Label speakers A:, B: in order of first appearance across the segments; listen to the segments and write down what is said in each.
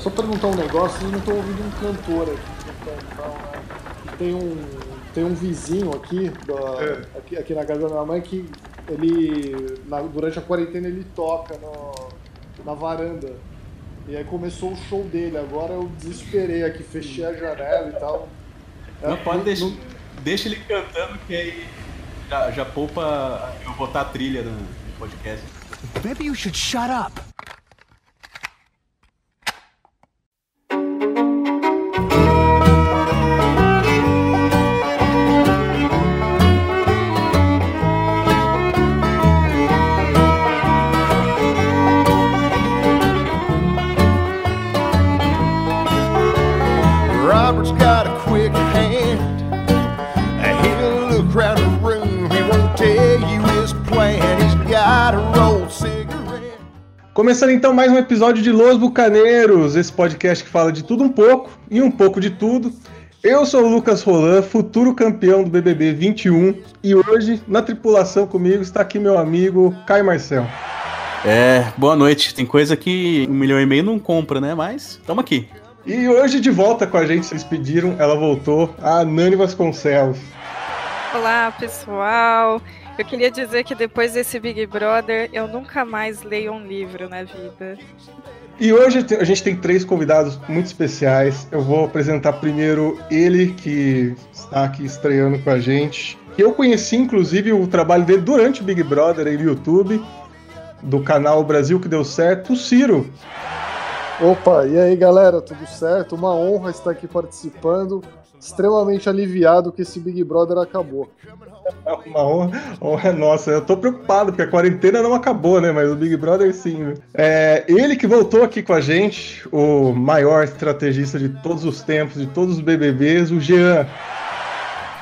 A: Só perguntar um negócio, vocês não estão ouvindo um cantor aqui né? Tem um, tem um vizinho aqui, da, é. aqui, aqui na casa da minha mãe que ele, na, durante a quarentena, ele toca no, na varanda. E aí começou o show dele. Agora eu desesperei aqui, fechei a janela e tal.
B: Não, é, pode deixar. Deixa ele cantando que aí já, já poupa eu botar a trilha no podcast. Maybe you should shut up.
C: Começando então mais um episódio de Los Bucaneiros, esse podcast que fala de tudo um pouco e um pouco de tudo. Eu sou o Lucas Roland, futuro campeão do BBB 21, e hoje na tripulação comigo está aqui meu amigo Caio Marcel.
B: É, boa noite. Tem coisa que um milhão e meio não compra, né? Mas estamos aqui.
C: E hoje de volta com a gente, vocês pediram, ela voltou, a Nani Vasconcelos.
D: Olá, pessoal. Eu queria dizer que depois desse Big Brother, eu nunca mais leio um livro na vida.
C: E hoje a gente tem três convidados muito especiais. Eu vou apresentar primeiro ele, que está aqui estreando com a gente. Eu conheci, inclusive, o trabalho dele durante o Big Brother aí no YouTube, do canal Brasil que Deu Certo, o Ciro.
A: Opa, e aí galera, tudo certo? Uma honra estar aqui participando extremamente aliviado que esse Big Brother acabou.
C: É uma honra, honra nossa. Eu tô preocupado, porque a quarentena não acabou, né? Mas o Big Brother sim. É, ele que voltou aqui com a gente, o maior estrategista de todos os tempos, de todos os BBBs, o Jean.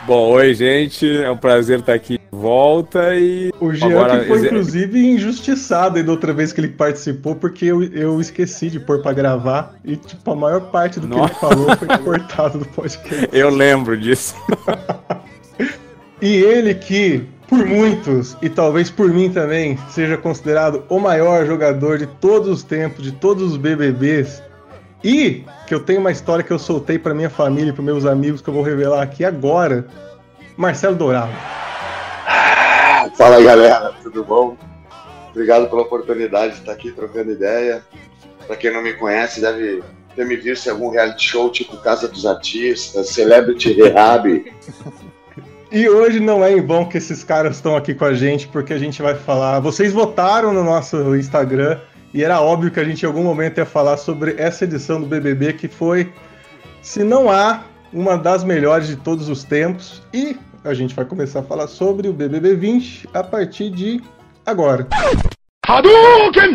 E: Bom, oi, gente. É um prazer estar aqui de volta e.
C: O Jean Agora, que foi, inclusive, injustiçado aí da outra vez que ele participou, porque eu, eu esqueci de pôr pra gravar. E, tipo, a maior parte do Nossa. que ele falou foi cortado do podcast.
E: Eu lembro disso.
C: e ele que, por muitos, e talvez por mim também, seja considerado o maior jogador de todos os tempos, de todos os BBBs. E que eu tenho uma história que eu soltei para minha família, para meus amigos, que eu vou revelar aqui agora. Marcelo Dourado.
F: Fala aí, galera, tudo bom? Obrigado pela oportunidade de estar aqui trocando ideia. Para quem não me conhece, deve ter me visto em algum reality show tipo Casa dos Artistas, Celebrity Rehab.
C: E hoje não é em vão que esses caras estão aqui com a gente, porque a gente vai falar. Vocês votaram no nosso Instagram e era óbvio que a gente em algum momento ia falar sobre essa edição do BBB que foi, se não há, uma das melhores de todos os tempos. E a gente vai começar a falar sobre o BBB 20 a partir de agora. Hadouken!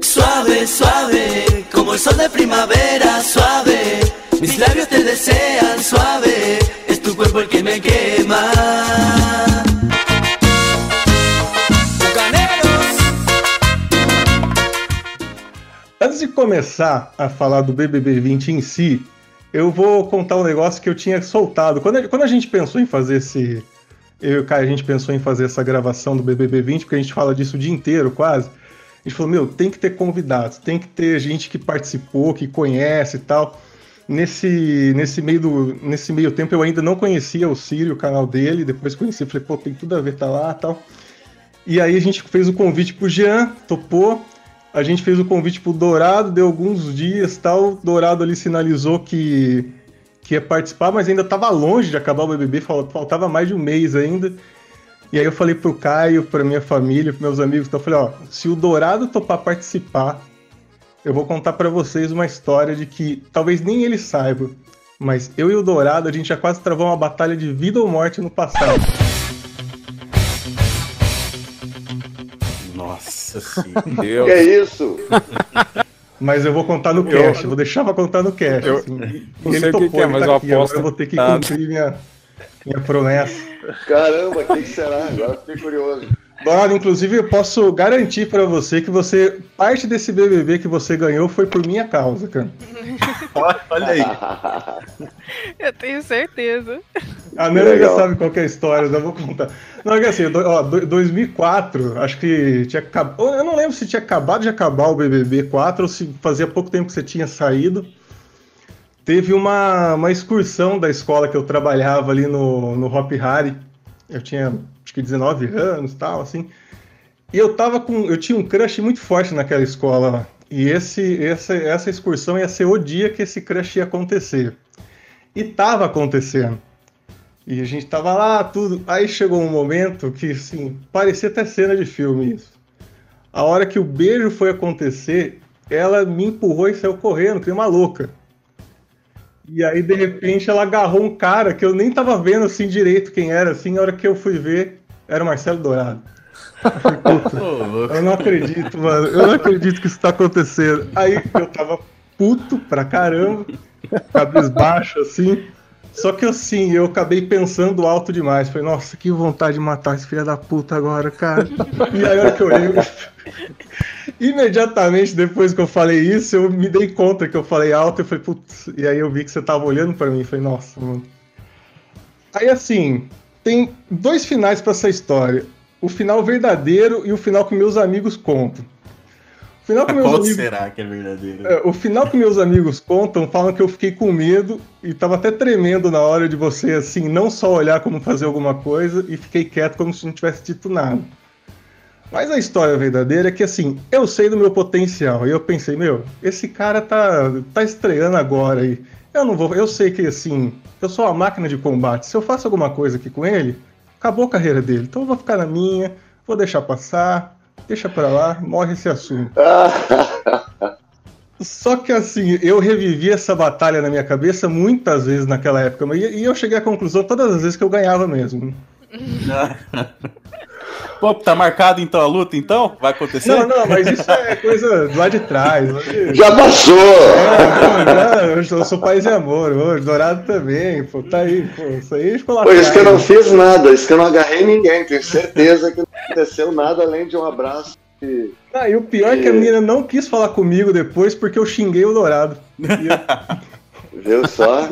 C: Suave, suave, como el sol de primavera, suave. Mis labios te desean, suave. Es tu cuerpo el que me quema. Antes de começar a falar do BBB 20 em si, eu vou contar um negócio que eu tinha soltado. Quando a, quando a gente pensou em fazer esse. Eu e o Caio, a gente pensou em fazer essa gravação do BBB 20, porque a gente fala disso o dia inteiro quase. A gente falou: meu, tem que ter convidados, tem que ter gente que participou, que conhece e tal. Nesse, nesse, meio do, nesse meio tempo eu ainda não conhecia o Sírio, o canal dele, depois conheci, falei, pô, tem tudo a ver, tá lá tal. E aí a gente fez o convite pro Jean, topou. A gente fez o convite pro Dourado, deu alguns dias tal. Dourado ali sinalizou que, que ia participar, mas ainda estava longe de acabar o BBB, faltava mais de um mês ainda. E aí eu falei pro Caio, pra minha família, pros meus amigos, então eu falei, ó, se o Dourado topar participar, eu vou contar para vocês uma história de que talvez nem ele saiba, mas eu e o Dourado, a gente já quase travou uma batalha de vida ou morte no passado.
F: Nossa senhora. que é isso?
C: Mas eu vou contar no cash, eu vou deixar pra contar no cash.
E: Eu, assim. não sei o que, que, é, mas eu aposto.
C: Eu vou ter que cumprir minha, minha promessa.
F: Caramba, o que será? Agora fiquei curioso.
C: Dourado, inclusive, eu posso garantir para você que você parte desse BBB que você ganhou foi por minha causa, cara.
B: Olha aí.
D: Eu tenho certeza.
C: A Nana já sabe qual é a história, não vou contar. Não, é que assim, ó, 2004, acho que tinha acabado. Eu não lembro se tinha acabado de acabar o BBB 4 ou se fazia pouco tempo que você tinha saído. Teve uma, uma excursão da escola que eu trabalhava ali no, no Hop Harry. Eu tinha acho que 19 anos tal, assim. E eu tava com. Eu tinha um crush muito forte naquela escola lá. E esse, essa, essa excursão ia ser o dia que esse crush ia acontecer. E tava acontecendo. E a gente tava lá, tudo. Aí chegou um momento que, assim, parecia até cena de filme isso. A hora que o beijo foi acontecer, ela me empurrou e saiu correndo, que uma louca. E aí, de repente, ela agarrou um cara que eu nem tava vendo assim direito quem era, assim, a hora que eu fui ver, era o Marcelo Dourado. Eu, eu não acredito, mano. Eu não acredito que isso tá acontecendo. Aí eu tava puto pra caramba, cabisbaixo, assim. Só que assim, eu acabei pensando alto demais. Falei, nossa, que vontade de matar esse filho da puta agora, cara. E aí, a hora que eu olhei. Imediatamente depois que eu falei isso, eu me dei conta que eu falei alto. Eu falei, putz. E aí eu vi que você tava olhando para mim. Falei, nossa, mano. Aí assim, tem dois finais para essa história: o final verdadeiro e o final que meus amigos contam.
B: O final que meus Qual amigos... será que é verdadeiro?
C: É, o final que meus amigos contam falam que eu fiquei com medo e tava até tremendo na hora de você, assim, não só olhar como fazer alguma coisa e fiquei quieto como se não tivesse dito nada. Mas a história verdadeira é que, assim, eu sei do meu potencial. E eu pensei, meu, esse cara tá, tá estreando agora aí. Eu não vou. Eu sei que, assim, eu sou uma máquina de combate. Se eu faço alguma coisa aqui com ele, acabou a carreira dele. Então eu vou ficar na minha, vou deixar passar Deixa pra lá, morre esse assunto. Só que assim, eu revivi essa batalha na minha cabeça muitas vezes naquela época, e eu cheguei à conclusão todas as vezes que eu ganhava mesmo.
B: Pô, tá marcado então a luta, então? Vai acontecer?
C: Não, não, mas isso é coisa lá de trás.
F: Já passou!
C: É, já, eu sou paz e amor hoje, Dourado também, pô, tá aí, pô, isso aí ficou lá
F: Pô, isso que eu não fiz nada, isso que eu não agarrei ninguém, tenho certeza que não aconteceu nada além de um abraço.
C: E, ah, e o pior e... é que a menina não quis falar comigo depois porque eu xinguei o Dourado.
F: Viu só?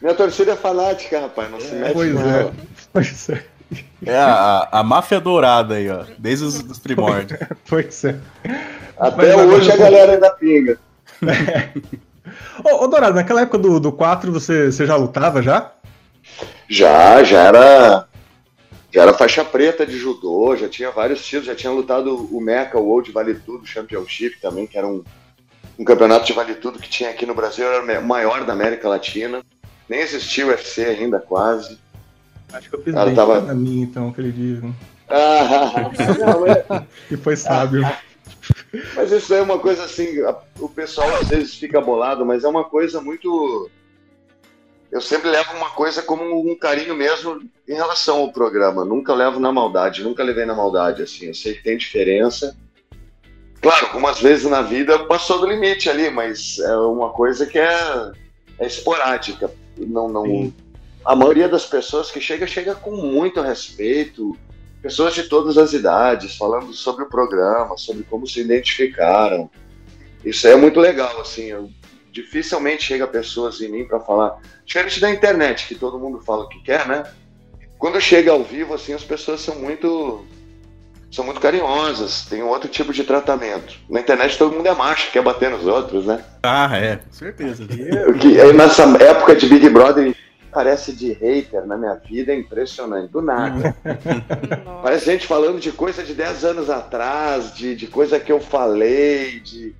F: Minha torcida é fanática, rapaz, não se mete
C: pois é, pois é.
B: É a, a máfia dourada aí, ó. Desde os, os primórdios.
C: pois é.
F: Até Mas hoje a galera ainda pinga.
C: É. Ô, ô, Dourado, naquela época do, do 4 você, você já lutava já?
F: Já, já era. Já era faixa preta de judô, já tinha vários títulos, já tinha lutado o Mecha World Vale Tudo Championship também, que era um, um campeonato de Vale Tudo que tinha aqui no Brasil, era o maior da América Latina. Nem existia o UFC ainda, quase.
C: Acho que eu fiz bem tava... na minha, então, aquele dia.
F: Ah,
C: não, é... E foi sábio.
F: Mas isso é uma coisa assim, o pessoal às vezes fica bolado, mas é uma coisa muito. Eu sempre levo uma coisa como um carinho mesmo em relação ao programa. Nunca levo na maldade, nunca levei na maldade, assim. Eu sei que tem diferença. Claro, algumas vezes na vida passou do limite ali, mas é uma coisa que é, é esporádica. Não, não, a maioria das pessoas que chega, chega com muito respeito, pessoas de todas as idades, falando sobre o programa, sobre como se identificaram. Isso é muito legal, assim, eu, dificilmente chega pessoas em mim para falar, diferente da internet, que todo mundo fala o que quer, né? Quando chega ao vivo, assim, as pessoas são muito são muito carinhosas, tem um outro tipo de tratamento. Na internet todo mundo é macho, quer bater nos outros, né?
B: Ah, é, com certeza.
F: Que, aí nessa época de Big Brother, parece de hater na minha vida é impressionante, do nada. parece gente falando de coisa de 10 anos atrás, de, de coisa que eu falei, de.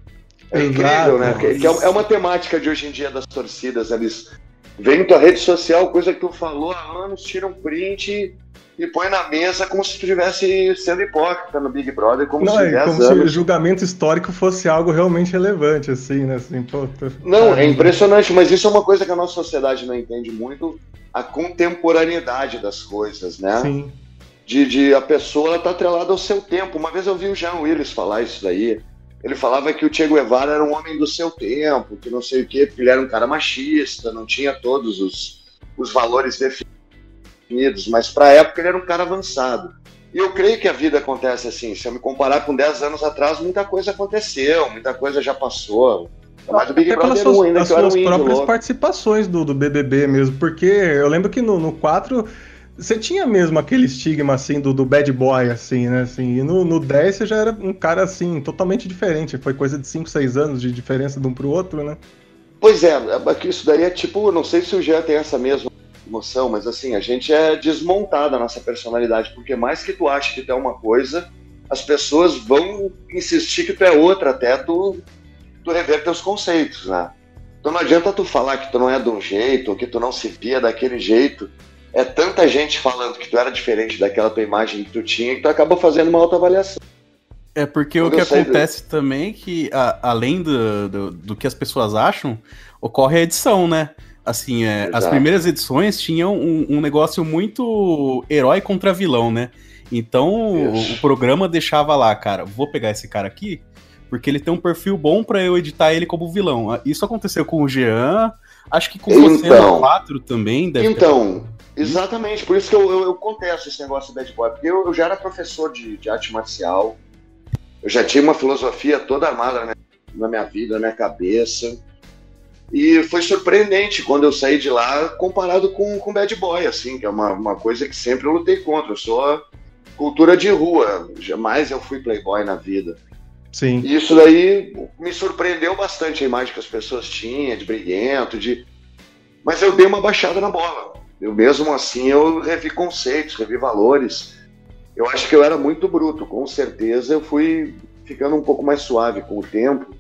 F: É incrível, né? Que, que é, é uma temática de hoje em dia das torcidas. Eles vêm tua rede social, coisa que tu falou há anos, tiram um print e põe na mesa como se tu estivesse sendo hipócrita no Big Brother, como
C: não,
F: se
C: é, como anos... se o julgamento histórico fosse algo realmente relevante, assim, né? Assim, pô, tô...
F: Não, é impressionante, mas isso é uma coisa que a nossa sociedade não entende muito, a contemporaneidade das coisas, né?
C: Sim.
F: De, de a pessoa tá atrelada ao seu tempo. Uma vez eu vi o Jean Willis falar isso daí. Ele falava que o Che Guevara era um homem do seu tempo, que não sei o quê, porque ele era um cara machista, não tinha todos os, os valores definidos definidos, mas para a época ele era um cara avançado. E eu creio que a vida acontece assim. Se eu me comparar com 10 anos atrás, muita coisa aconteceu, muita coisa já passou.
C: Mas o Big Até Brother suas, 1 ainda, as que suas próprias louco. participações do, do BBB mesmo, porque eu lembro que no, no 4 você tinha mesmo aquele estigma, assim, do, do bad boy, assim, né? Assim, e no, no 10 você já era um cara, assim, totalmente diferente. Foi coisa de 5, 6 anos de diferença de um pro outro, né?
F: Pois é, é isso daí é tipo, não sei se o Jean tem essa mesma emoção, mas assim, a gente é desmontado a nossa personalidade, porque mais que tu ache que tu é uma coisa, as pessoas vão insistir que tu é outra até tu, tu rever teus conceitos, né? Então não adianta tu falar que tu não é de um jeito, ou que tu não se via daquele jeito, é tanta gente falando que tu era diferente daquela tua imagem que tu tinha que tu acaba fazendo uma autoavaliação.
B: É porque Quando o que acontece do... também é que, a, além do, do, do, que as pessoas acham, ocorre a edição, né? Assim, é, as primeiras edições tinham um, um, negócio muito herói contra vilão, né? Então o, o, programa deixava lá, cara, vou pegar esse cara aqui, porque ele tem um perfil bom para eu editar ele como vilão. Isso aconteceu com o Jean, acho que com você
F: então,
B: no 4 também
F: deve Então, ter... Exatamente, por isso que eu, eu, eu contesto esse negócio do bad boy, porque eu, eu já era professor de, de, arte marcial, eu já tinha uma filosofia toda armada minha, na minha vida, na minha cabeça, e foi surpreendente quando eu saí de lá comparado com, com bad boy, assim, que é uma, uma coisa que sempre eu lutei contra, eu sou cultura de rua, jamais eu fui playboy na vida.
C: Sim.
F: E isso daí me surpreendeu bastante a imagem que as pessoas tinham, de briguento, de... Mas eu dei uma baixada na bola eu mesmo assim eu revi conceitos, revi valores. Eu acho que eu era muito bruto, com certeza eu fui ficando um pouco mais suave com o tempo,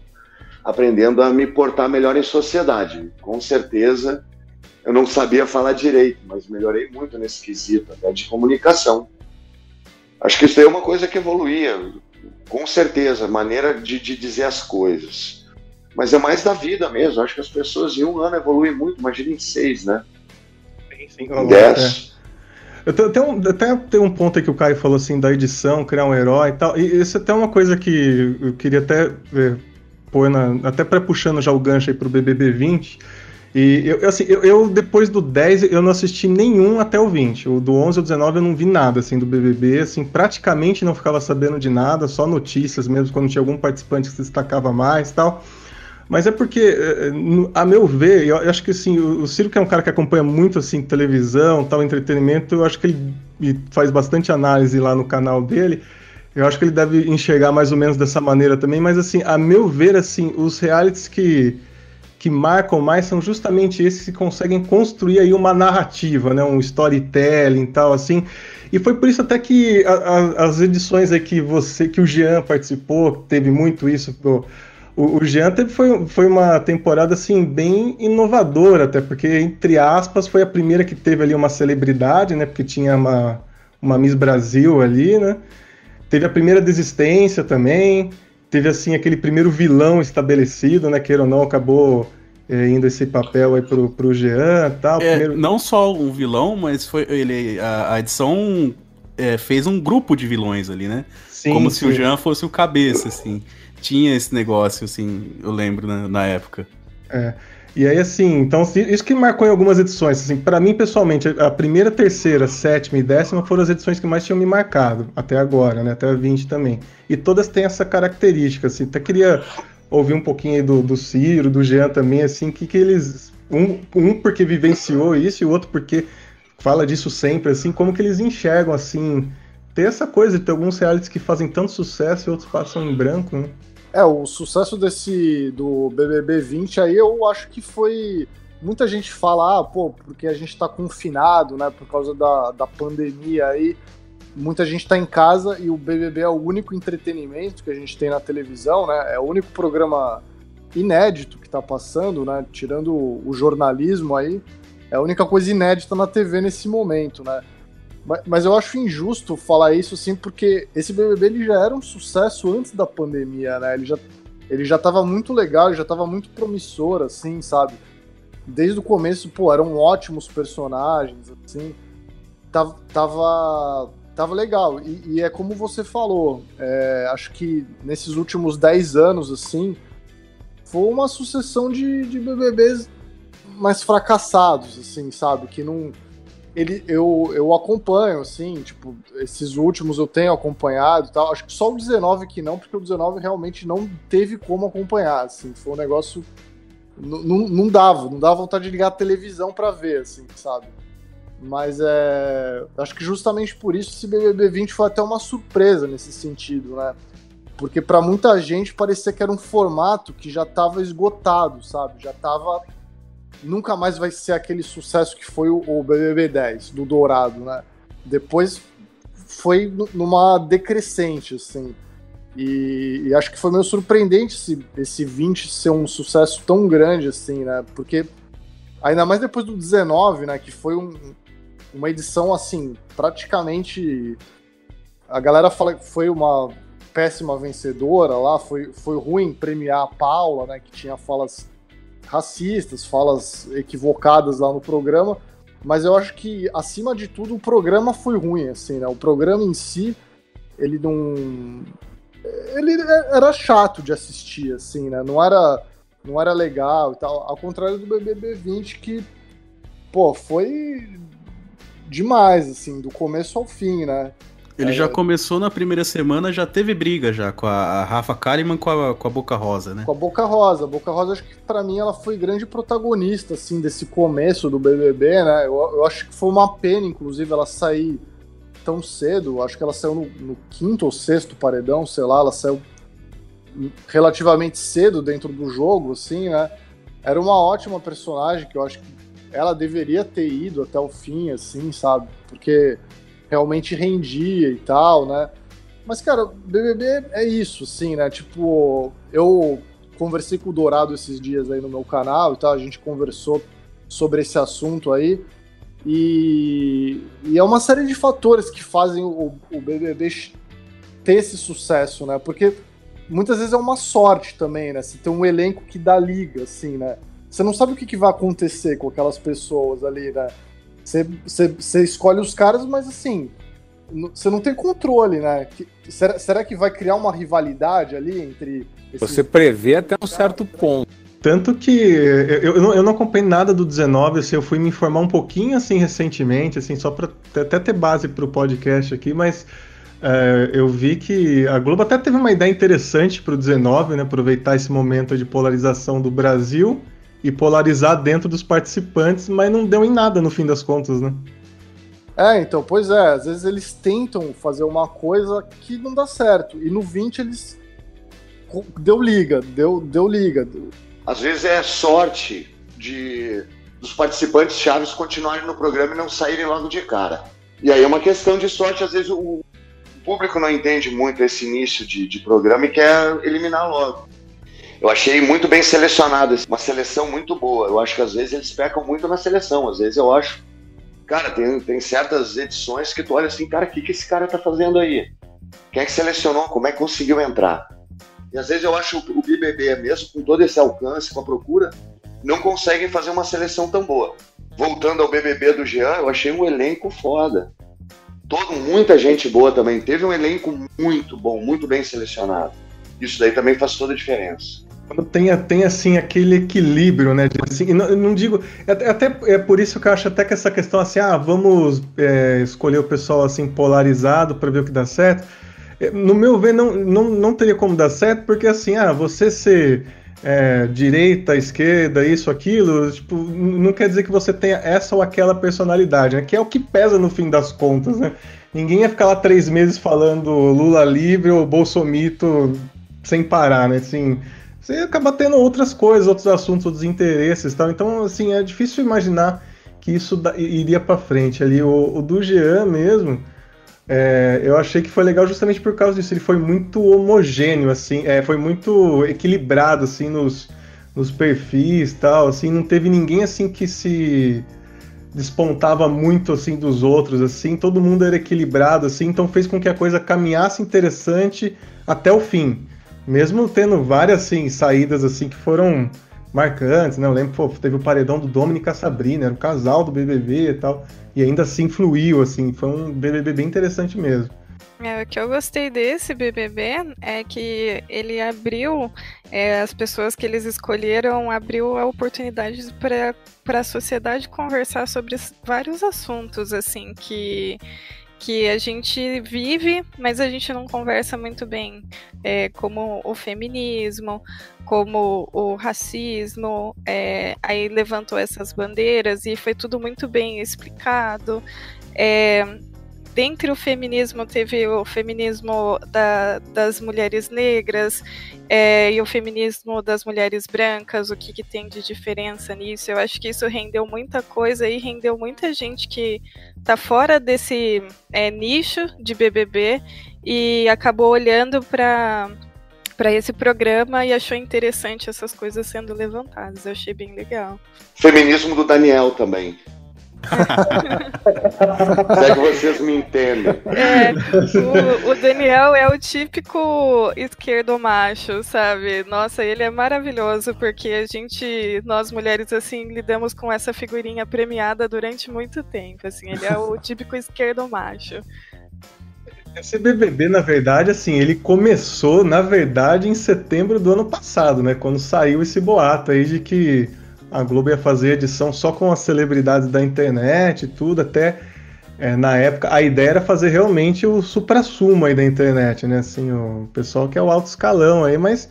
F: aprendendo a me portar melhor em sociedade. Com certeza eu não sabia falar direito, mas melhorei muito nesse quesito, até de comunicação. Acho que isso aí é uma coisa que evoluía, com certeza, maneira de, de dizer as coisas. Mas é mais da vida mesmo. Acho que as pessoas em um ano evoluem muito, imagina em seis, né?
C: sim. Yes. É. Eu tenho, até tem um ponto aí que o Caio falou assim da edição, criar um herói e tal. E isso é até uma coisa que eu queria até ver, pôr na, até para puxando já o gancho aí pro BBB 20. E eu, assim, eu, eu, depois do 10 eu não assisti nenhum até o 20. O do 11 ao 19 eu não vi nada assim do BBB, assim, praticamente não ficava sabendo de nada, só notícias mesmo quando tinha algum participante que se destacava mais tal. Mas é porque, eh, eh, a meu ver, eu acho que assim, o Ciro que é um cara que acompanha muito assim televisão, tal entretenimento, eu acho que ele faz bastante análise lá no canal dele. Eu acho que ele deve enxergar mais ou menos dessa maneira também, mas assim, a meu ver, assim, os realities que, que marcam mais são justamente esses que conseguem construir aí uma narrativa, né, um storytelling e tal, assim. E foi por isso até que a, a, as edições aí que você, que o Jean participou, teve muito isso, do, o, o Jean foi, foi uma temporada assim bem inovadora, até porque, entre aspas, foi a primeira que teve ali uma celebridade, né? Porque tinha uma, uma Miss Brasil ali, né? Teve a primeira desistência também, teve assim aquele primeiro vilão estabelecido, né? Queira ou não, acabou é, indo esse papel aí pro, pro Jean e tal.
B: É,
C: primeiro...
B: Não só um vilão, mas foi ele a, a edição é, fez um grupo de vilões ali, né? Sim, Como sim. se o Jean fosse o cabeça, assim tinha esse negócio, assim, eu lembro na, na época.
C: É. E aí, assim, então, isso que marcou em algumas edições. Assim, para mim, pessoalmente, a primeira, terceira, sétima e décima foram as edições que mais tinham me marcado, até agora, né? Até a 20 também. E todas têm essa característica, assim. Até queria ouvir um pouquinho aí do, do Ciro, do Jean também, assim, que, que eles. Um, um porque vivenciou isso e o outro porque fala disso sempre, assim, como que eles enxergam, assim. Ter essa coisa de ter alguns realities que fazem tanto sucesso e outros passam em branco, né?
A: É, o sucesso desse do BBB 20 aí eu acho que foi. Muita gente fala, ah, pô, porque a gente tá confinado, né, por causa da, da pandemia aí. Muita gente tá em casa e o BBB é o único entretenimento que a gente tem na televisão, né? É o único programa inédito que tá passando, né? Tirando o jornalismo aí. É a única coisa inédita na TV nesse momento, né? Mas eu acho injusto falar isso, assim, porque esse BBB ele já era um sucesso antes da pandemia, né? Ele já, ele já tava muito legal, já tava muito promissor, assim, sabe? Desde o começo, pô, eram ótimos personagens, assim. Tava, tava, tava legal. E, e é como você falou, é, acho que nesses últimos 10 anos, assim, foi uma sucessão de, de BBBs mais fracassados, assim, sabe? Que não ele, eu, eu acompanho, assim, tipo, esses últimos eu tenho acompanhado e tal. Acho que só o 19 que não, porque o 19 realmente não teve como acompanhar, assim. Foi um negócio. Não dava, não dava vontade de ligar a televisão para ver, assim, sabe? Mas é. Acho que justamente por isso esse BBB 20 foi até uma surpresa nesse sentido, né? Porque para muita gente parecia que era um formato que já estava esgotado, sabe? Já estava nunca mais vai ser aquele sucesso que foi o, BBB 10 do Dourado, né? Depois foi numa decrescente, assim. E, e, acho que foi meio surpreendente esse, esse 20 ser um sucesso tão grande, assim, né? Porque ainda mais depois do 19, né? Que foi um, uma edição, assim, praticamente. A galera fala que foi uma péssima vencedora lá, foi, foi ruim premiar a Paula, né? Que tinha falas racistas, falas equivocadas lá no programa, mas eu acho que, acima de tudo, o programa foi ruim, assim, né? O programa em si, ele não... Ele era chato de assistir, assim, né? Não era, não era legal e tal, ao contrário do BBB 20, que, pô, foi demais, assim, do começo ao fim, né?
B: Ele é, já começou na primeira semana, já teve briga já com a, Rafa Kalimann com a, com a Boca Rosa, né?
A: Com a Boca Rosa. A Boca Rosa, acho que para mim ela foi grande protagonista, assim, desse começo do BBB, né? Eu, eu acho que foi uma pena, inclusive, ela sair tão cedo. Acho que ela saiu no, no quinto ou sexto paredão, sei lá, ela saiu relativamente cedo dentro do jogo, assim, né? Era uma ótima personagem que eu acho que ela deveria ter ido até o fim, assim, sabe? Porque realmente rendia e tal, né? Mas, cara, BBB é isso, sim, né? Tipo, eu conversei com o Dourado esses dias aí no meu canal e tal, a gente conversou sobre esse assunto aí. E, e é uma série de fatores que fazem o, o BBB ter esse sucesso, né? Porque muitas vezes é uma sorte também, né? Você tem um elenco que dá liga, assim, né? Você não sabe o que, que vai acontecer com aquelas pessoas ali, né? Você, você, você escolhe os caras, mas assim, você não tem controle, né? será, será que vai criar uma rivalidade ali entre.
E: Você prevê até um certo ponto.
C: Tanto que eu, eu, não, eu não acompanhei nada do 19, assim, eu fui me informar um pouquinho assim recentemente, assim, só para até ter base para o podcast aqui, mas é, eu vi que a Globo até teve uma ideia interessante para o 19, né? Aproveitar esse momento de polarização do Brasil e polarizar dentro dos participantes, mas não deu em nada no fim das contas, né?
A: É, então, pois é, às vezes eles tentam fazer uma coisa que não dá certo. E no 20 eles deu liga, deu, deu liga.
F: Às vezes é sorte de dos participantes chaves continuarem no programa e não saírem logo de cara. E aí é uma questão de sorte, às vezes o público não entende muito esse início de, de programa e quer eliminar logo. Eu achei muito bem selecionado, uma seleção muito boa. Eu acho que às vezes eles pecam muito na seleção. Às vezes eu acho. Cara, tem, tem certas edições que tu olha assim, cara, o que, que esse cara tá fazendo aí? Quem é que selecionou? Como é que conseguiu entrar? E às vezes eu acho o, BBB, mesmo com todo esse alcance, com a procura, não conseguem fazer uma seleção tão boa. Voltando ao BBB do Jean, eu achei um elenco foda. Todo, muita gente boa também. Teve um elenco muito bom, muito bem selecionado. Isso daí também faz toda a diferença
C: quando tem, tem assim aquele equilíbrio, né? Assim, não, não, digo. É, até é por isso que eu acho até que essa questão assim, ah, vamos é, escolher o pessoal assim polarizado para ver o que dá certo. É, no meu ver, não, não, não teria como dar certo, porque assim, ah, você ser é, direita, esquerda, isso, aquilo, tipo, não quer dizer que você tenha essa ou aquela personalidade, né? Que é o que pesa no fim das contas, né? Ninguém ia ficar lá três meses falando Lula livre ou Bolsomito sem parar, né? Assim, você acaba tendo outras coisas, outros assuntos, outros interesses tal. Então, assim, é difícil imaginar que isso iria para frente ali. O, o, do Jean mesmo, é, eu achei que foi legal justamente por causa disso. Ele foi muito homogêneo, assim, é, foi muito equilibrado, assim, nos, nos perfis tal, assim, não teve ninguém, assim, que se despontava muito, assim, dos outros, assim, todo mundo era equilibrado, assim, então fez com que a coisa caminhasse interessante até o fim mesmo tendo várias assim, saídas assim que foram marcantes, né? Eu lembro, pô, teve o paredão do Dominica Sabrina, era um casal do BBB e tal, e ainda assim fluiu, assim, foi um BBB bem interessante mesmo.
D: É, o que eu gostei desse BBB é que ele abriu, é, as pessoas que eles escolheram, abriu a oportunidade para a sociedade conversar sobre vários assuntos, assim, que que a gente vive, mas a gente não conversa muito bem, é, como o feminismo, como o racismo, é, aí levantou essas bandeiras e foi tudo muito bem explicado. É, dentre o feminismo teve o feminismo da, das mulheres negras é, e o feminismo das mulheres brancas, o que, que, tem de diferença nisso. Eu acho que isso rendeu muita coisa e rendeu muita gente que tá fora desse é, nicho de BBB e acabou olhando para para esse programa e achou interessante essas coisas sendo levantadas. Eu achei bem legal.
F: Feminismo do Daniel também. Se é que vocês me entendem.
D: É, o, o, Daniel é o típico esquerdo macho, sabe? Nossa, ele é maravilhoso porque a gente, nós mulheres, assim, lidamos com essa figurinha premiada durante muito tempo. Assim, ele é o típico esquerdo macho.
C: Esse BBB, na verdade, assim, ele começou, na verdade, em setembro do ano passado, né? Quando saiu esse boato aí de que a Globo ia fazer edição só com as celebridades da internet e tudo, até é, na época a ideia era fazer realmente o supra-sumo aí da internet, né? Assim, o pessoal que é o alto escalão aí, mas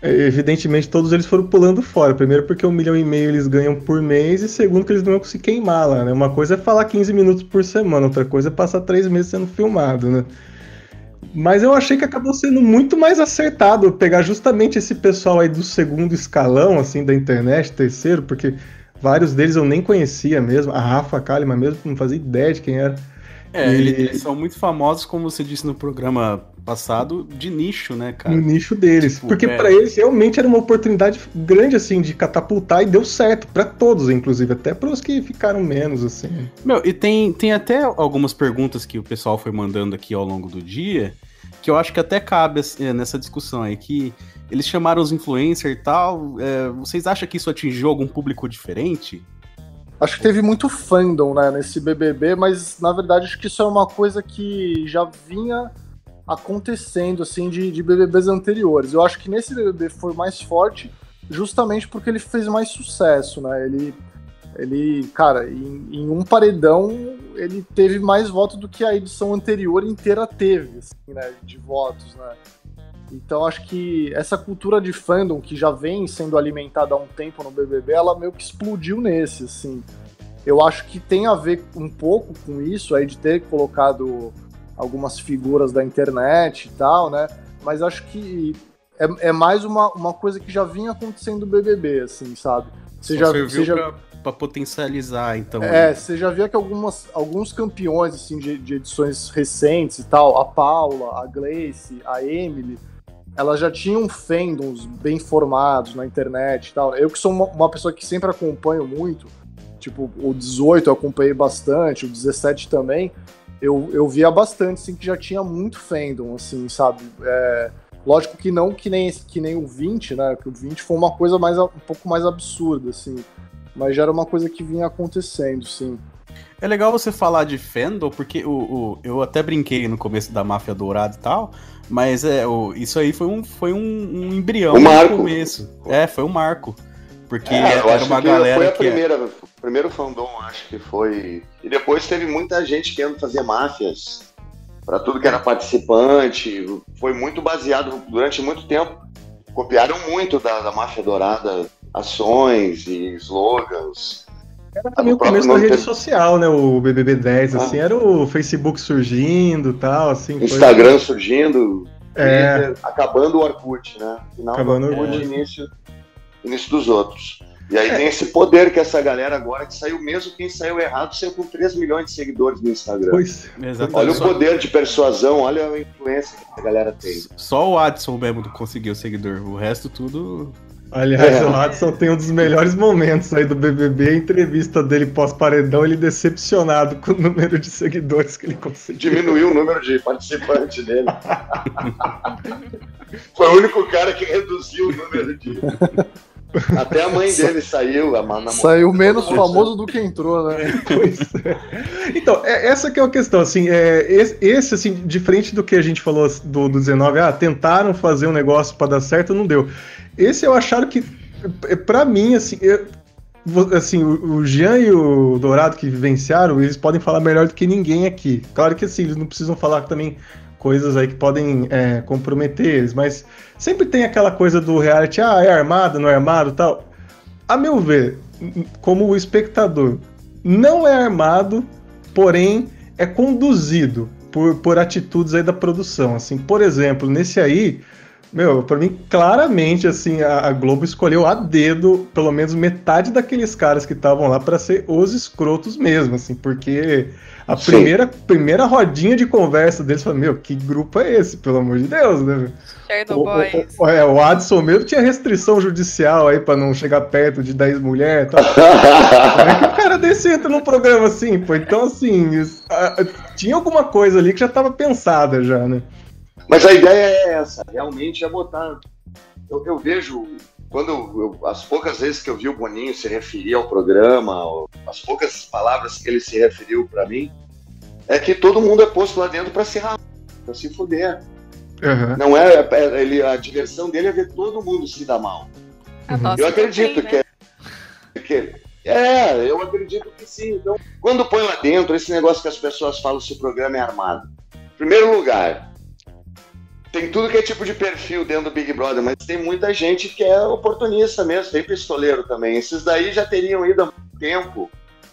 C: é, evidentemente todos eles foram pulando fora. Primeiro porque um milhão e meio eles ganham por mês e segundo que eles não iam se queimar lá, né? Uma coisa é falar 15 minutos por semana, outra coisa é passar três meses sendo filmado, né? Mas eu achei que acabou sendo muito mais acertado pegar justamente esse pessoal aí do segundo escalão, assim, da internet, terceiro, porque vários deles eu nem conhecia mesmo. A Rafa Kalimann mesmo, não fazia ideia de quem era.
B: É, e... eles são muito famosos, como você disse no programa passado, de nicho, né, cara?
C: No nicho deles. Tipo, porque é... para eles realmente era uma oportunidade grande, assim, de catapultar e deu certo. para todos, inclusive, até para os que ficaram menos, assim.
B: Meu, e tem, tem até algumas perguntas que o pessoal foi mandando aqui ao longo do dia que eu acho que até cabe assim, nessa discussão aí, que eles chamaram os influencers e tal. É, vocês acham que isso atingiu algum público diferente?
A: Acho que teve muito fandom né, nesse BBB, mas na verdade acho que isso é uma coisa que já vinha acontecendo assim de, de BBBs anteriores. Eu acho que nesse BBB foi mais forte justamente porque ele fez mais sucesso, né? Ele ele, cara, em, em, um paredão ele teve mais votos do que a edição anterior inteira teve, assim, né, de votos, né. Então acho que essa cultura de fandom que já vem sendo alimentada há um tempo no BBB, ela meio que explodiu nesse, assim. Eu acho que tem a ver um pouco com isso aí de ter colocado algumas figuras da internet e tal, né? Mas acho que é, é mais uma, uma coisa que já vinha acontecendo no BBB, assim, sabe?
B: Você já, você já... Pra para potencializar, então.
A: É, né? você já via que algumas, alguns campeões assim, de, de, edições recentes e tal, a Paula, a Gleice, a Emily, elas já tinham fandoms bem formados na internet e tal. Eu que sou uma, uma pessoa que sempre acompanho muito, tipo, o 18 eu acompanhei bastante, o 17 também, eu, eu via bastante, assim, que já tinha muito fandom, assim, sabe? É, lógico que não que nem, que nem o 20, né? Que o 20 foi uma coisa mais, um pouco mais absurda, assim. Mas já era uma coisa que vinha acontecendo, sim.
B: É legal você falar de Fendel, porque o, o, eu até brinquei no começo da Máfia Dourada e tal, mas é, o, isso aí foi um, foi um, um embrião um
F: marco.
B: no começo. É, foi um marco. Porque é, era uma galera. Foi a
F: que é primeira, o primeiro fandom, acho que foi. E depois teve muita gente querendo fazer máfias para tudo que era participante. Foi muito baseado durante muito tempo. Copiaram muito da, da Máfia Dourada ações e slogans.
C: Era também o começo da rede social, né? O BBB 10, ah. assim, era o Facebook surgindo tal, assim.
F: Instagram foi... surgindo, é. acabando o Orkut, né? Final acabando do Orkut, início, início dos outros. E aí é. tem esse poder que essa galera agora que saiu mesmo, quem saiu errado saiu com 3 milhões de seguidores no Instagram. Pois, olha o poder de persuasão, olha a influência que a galera tem.
B: Só o Adson mesmo conseguiu seguidor, o resto tudo
C: Aliás, é. o Hudson tem um dos melhores momentos aí do BBB, a entrevista dele pós-paredão, ele decepcionado com o número de seguidores que ele conseguiu.
F: Diminuiu o número de participantes dele. Foi o único cara que reduziu o número de. Até a mãe dele saiu. A
A: saiu menos famoso do que entrou, né? Pois
C: é. Então, é, essa que é a questão, assim, é, esse, esse, assim, diferente do que a gente falou do, do 19, ah, tentaram fazer um negócio para dar certo, não deu. Esse eu acharam que, é, para mim, assim, eu, assim, o, Jean e o Dourado que venciaram, eles podem falar melhor do que ninguém aqui. Claro que assim, eles não precisam falar também coisas aí que podem é, comprometer eles, mas sempre tem aquela coisa do reality, ah, é armado, não é armado tal. A meu ver, como espectador, não é armado, porém é conduzido por, por atitudes aí da produção. Assim, por exemplo, nesse aí, meu, pra mim, claramente, assim, a, a, Globo escolheu a dedo pelo menos metade daqueles caras que estavam lá para ser os escrotos mesmo, assim, porque a primeira, primeira rodinha de conversa deles foi, meu, que grupo é esse, pelo amor de Deus, né? O, o, o, é, o Adson mesmo tinha restrição judicial aí para não chegar perto de 10 mulheres e tal. Como é que o cara desse entra num programa assim, pô? Então, assim, tinha alguma coisa ali que já tava pensada já, né?
F: Mas a ideia é essa, realmente é botar. Eu, eu vejo, quando eu, as poucas vezes que eu vi o Boninho se referir ao programa, as poucas palavras que ele se referiu para mim, é que todo mundo é posto lá dentro para se ralar, para se fuder. Uhum. Não é, é, ele, a diversão dele é ver todo mundo se dar mal.
D: Uhum.
F: Eu acredito também, né? que, é, que é, eu acredito que sim. Então, quando põe lá dentro esse negócio que as pessoas falam se o programa é armado. Em primeiro lugar, tem tudo que é tipo de perfil dentro do Big Brother, mas tem muita gente que é oportunista mesmo, tem pistoleiro também. Esses daí já teriam ido há muito tempo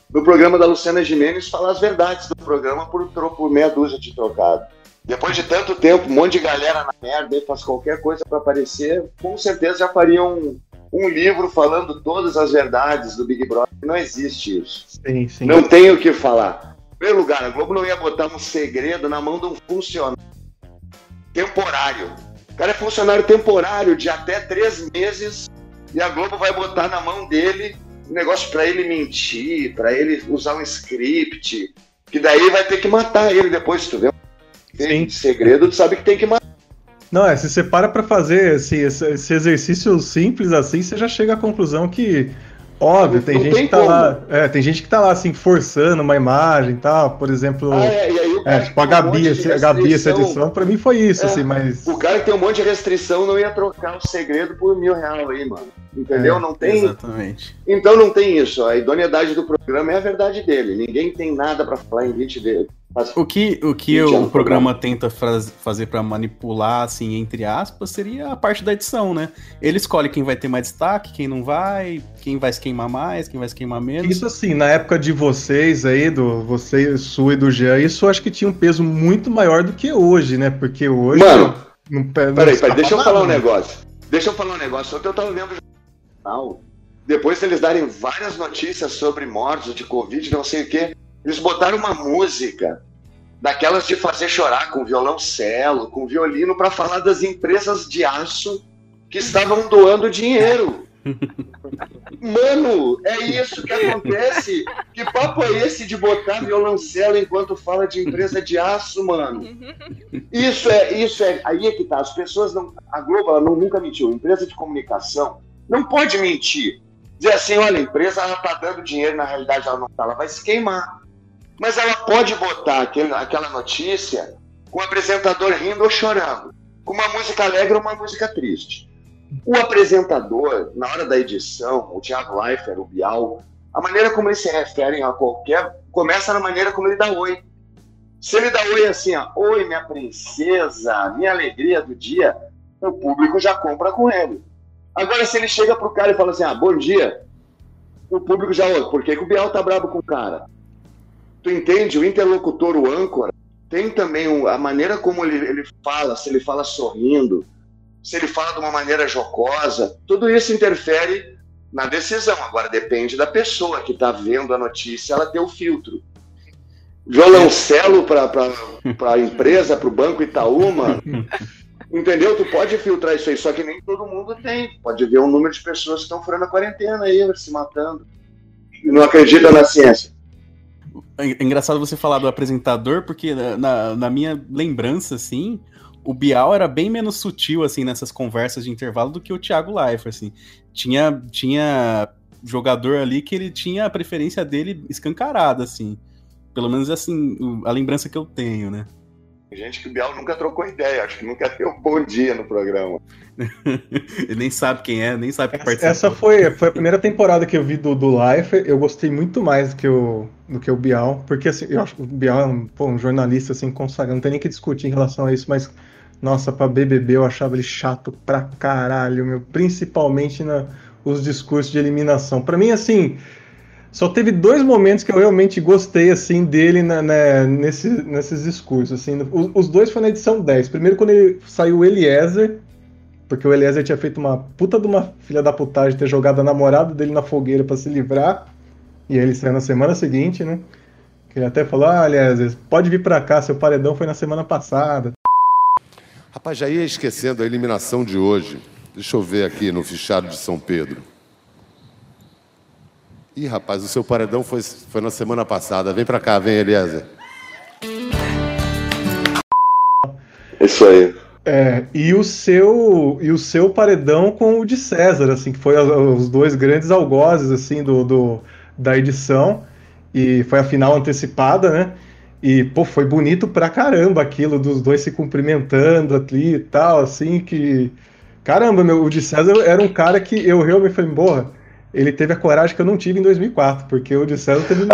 F: no programa da Luciana Gimenez falar as verdades do programa por, por meia dúzia de trocado. Depois de tanto tempo, um monte de galera na merda faz qualquer coisa para aparecer, com certeza já fariam um, um, livro falando todas as verdades do Big Brother. Não existe isso.
C: Sim, sim.
F: Não tem o que falar. Em primeiro lugar, a Globo não ia botar um segredo na mão de um funcionário temporário. O cara é funcionário temporário de até três meses e a Globo vai botar na mão dele um negócio para ele mentir, para ele usar um script, que daí vai ter que matar ele depois, tu vê? Tem segredo, tu sabe que tem que matar.
C: Não, é, se você para pra fazer esse, esse exercício simples assim, você já chega à conclusão que Óbvio, tem gente tem que tá como. lá. É, tem gente que tá lá assim, forçando uma imagem e tal. Por exemplo. Ah, é, e aí é, tipo, a Gabi, um a Gabi essa edição, pra mim foi isso, é, assim, mas.
F: O cara que tem um monte de restrição não ia trocar o segredo por mil reais aí, mano. Entendeu? É, não tem.
B: Exatamente.
F: Então não tem isso. A idoneidade do programa é a verdade dele. Ninguém tem nada para falar em 20 dele.
B: O que o, que o programa tenta faz, fazer para manipular, assim, entre aspas, seria a parte da edição, né? Ele escolhe quem vai ter mais destaque, quem não vai, quem vai se queimar mais, quem vai se queimar menos.
C: Isso assim, na época de vocês aí, do você, Su e do Jean, isso eu acho que tinha um peso muito maior do que hoje, né? Porque hoje.
F: Mano, não, não peraí, peraí, deixa eu falar um negócio. Deixa eu falar um negócio. Ontem eu tava vendo jornal. Depois eles darem várias notícias sobre mortos de Covid, não sei o quê. Eles botaram uma música daquelas de fazer chorar com violoncelo, com violino, para falar das empresas de aço que estavam doando dinheiro. Mano, é isso que acontece. Que papo é esse de botar violoncelo enquanto fala de empresa de aço, mano? Isso é, isso é, aí é que tá. As pessoas não, a Globo ela não, nunca mentiu. Empresa de comunicação não pode mentir. Dizer assim, olha, a empresa ela tá dando dinheiro, na realidade ela não tá, ela vai se queimar. Mas ela pode botar aquele, aquela notícia com o apresentador rindo ou chorando, com uma música alegre ou uma música triste. O apresentador, na hora da edição, o Thiago Leifert, o Bial, a maneira como eles se referem a qualquer. começa na maneira como ele dá oi. Se ele dá oi assim, ó, oi, minha princesa, minha alegria do dia, o público já compra com ele. Agora, se ele chega pro cara e fala assim, ah, bom dia, o público já, por que, que o Bial tá bravo com o cara? Tu entende? O interlocutor, o âncora, tem também a maneira como ele, ele fala, se ele fala sorrindo, se ele fala de uma maneira jocosa, tudo isso interfere na decisão. Agora depende da pessoa que está vendo a notícia, ela ter o filtro. Violoncelo para a empresa, para o Banco Itaúma, entendeu? Tu pode filtrar isso aí, só que nem todo mundo tem. Pode ver um número de pessoas que estão furando a quarentena aí, se matando. E não acredita na ciência.
B: É engraçado você falar do apresentador, porque na, na minha lembrança, assim, o Bial era bem menos sutil, assim, nessas conversas de intervalo do que o Thiago Leifert, assim. Tinha, tinha jogador ali que ele tinha a preferência dele escancarada, assim. Pelo menos, assim, a lembrança que eu tenho, né?
F: Tem gente que o Bial nunca trocou ideia, acho que nunca deu um bom dia no programa.
B: Ele nem sabe quem é, nem sabe que
C: participou. Essa foi, foi a primeira temporada que eu vi do, do Life. Eu gostei muito mais do que o, do que o Bial, porque assim, eu acho que o Bial é um, pô, um jornalista assim, consagrado, não tem nem que discutir em relação a isso, mas nossa, pra BBB eu achava ele chato pra caralho, meu, principalmente na, os discursos de eliminação. Para mim, assim, só teve dois momentos que eu realmente gostei, assim, dele na, na, nesse, nesses discursos, assim. Os, os, dois foram na edição 10. Primeiro quando ele saiu o Eliezer, porque o Eliezer tinha feito uma puta de uma filha da putagem, ter jogado a namorada dele na fogueira para se livrar. E aí ele saiu na semana seguinte, né? Ele até falou, ah, Eliezer, pode vir para cá, seu paredão foi na semana passada.
G: Rapaz, já ia esquecendo a eliminação de hoje. Deixa eu ver aqui no fichário de São Pedro. Ih, rapaz, o seu paredão foi, foi na semana passada. Vem pra cá, vem, Eliezer.
F: Isso aí.
C: É, e o seu e o seu paredão com o de César, assim, que foi os dois grandes algozes assim do, do da edição e foi a final antecipada, né? E pô, foi bonito pra caramba aquilo dos dois se cumprimentando ali e tal, assim que caramba, meu, o de César era um cara que eu realmente falei, porra, ele teve a coragem que eu não tive em 2004, porque o César teve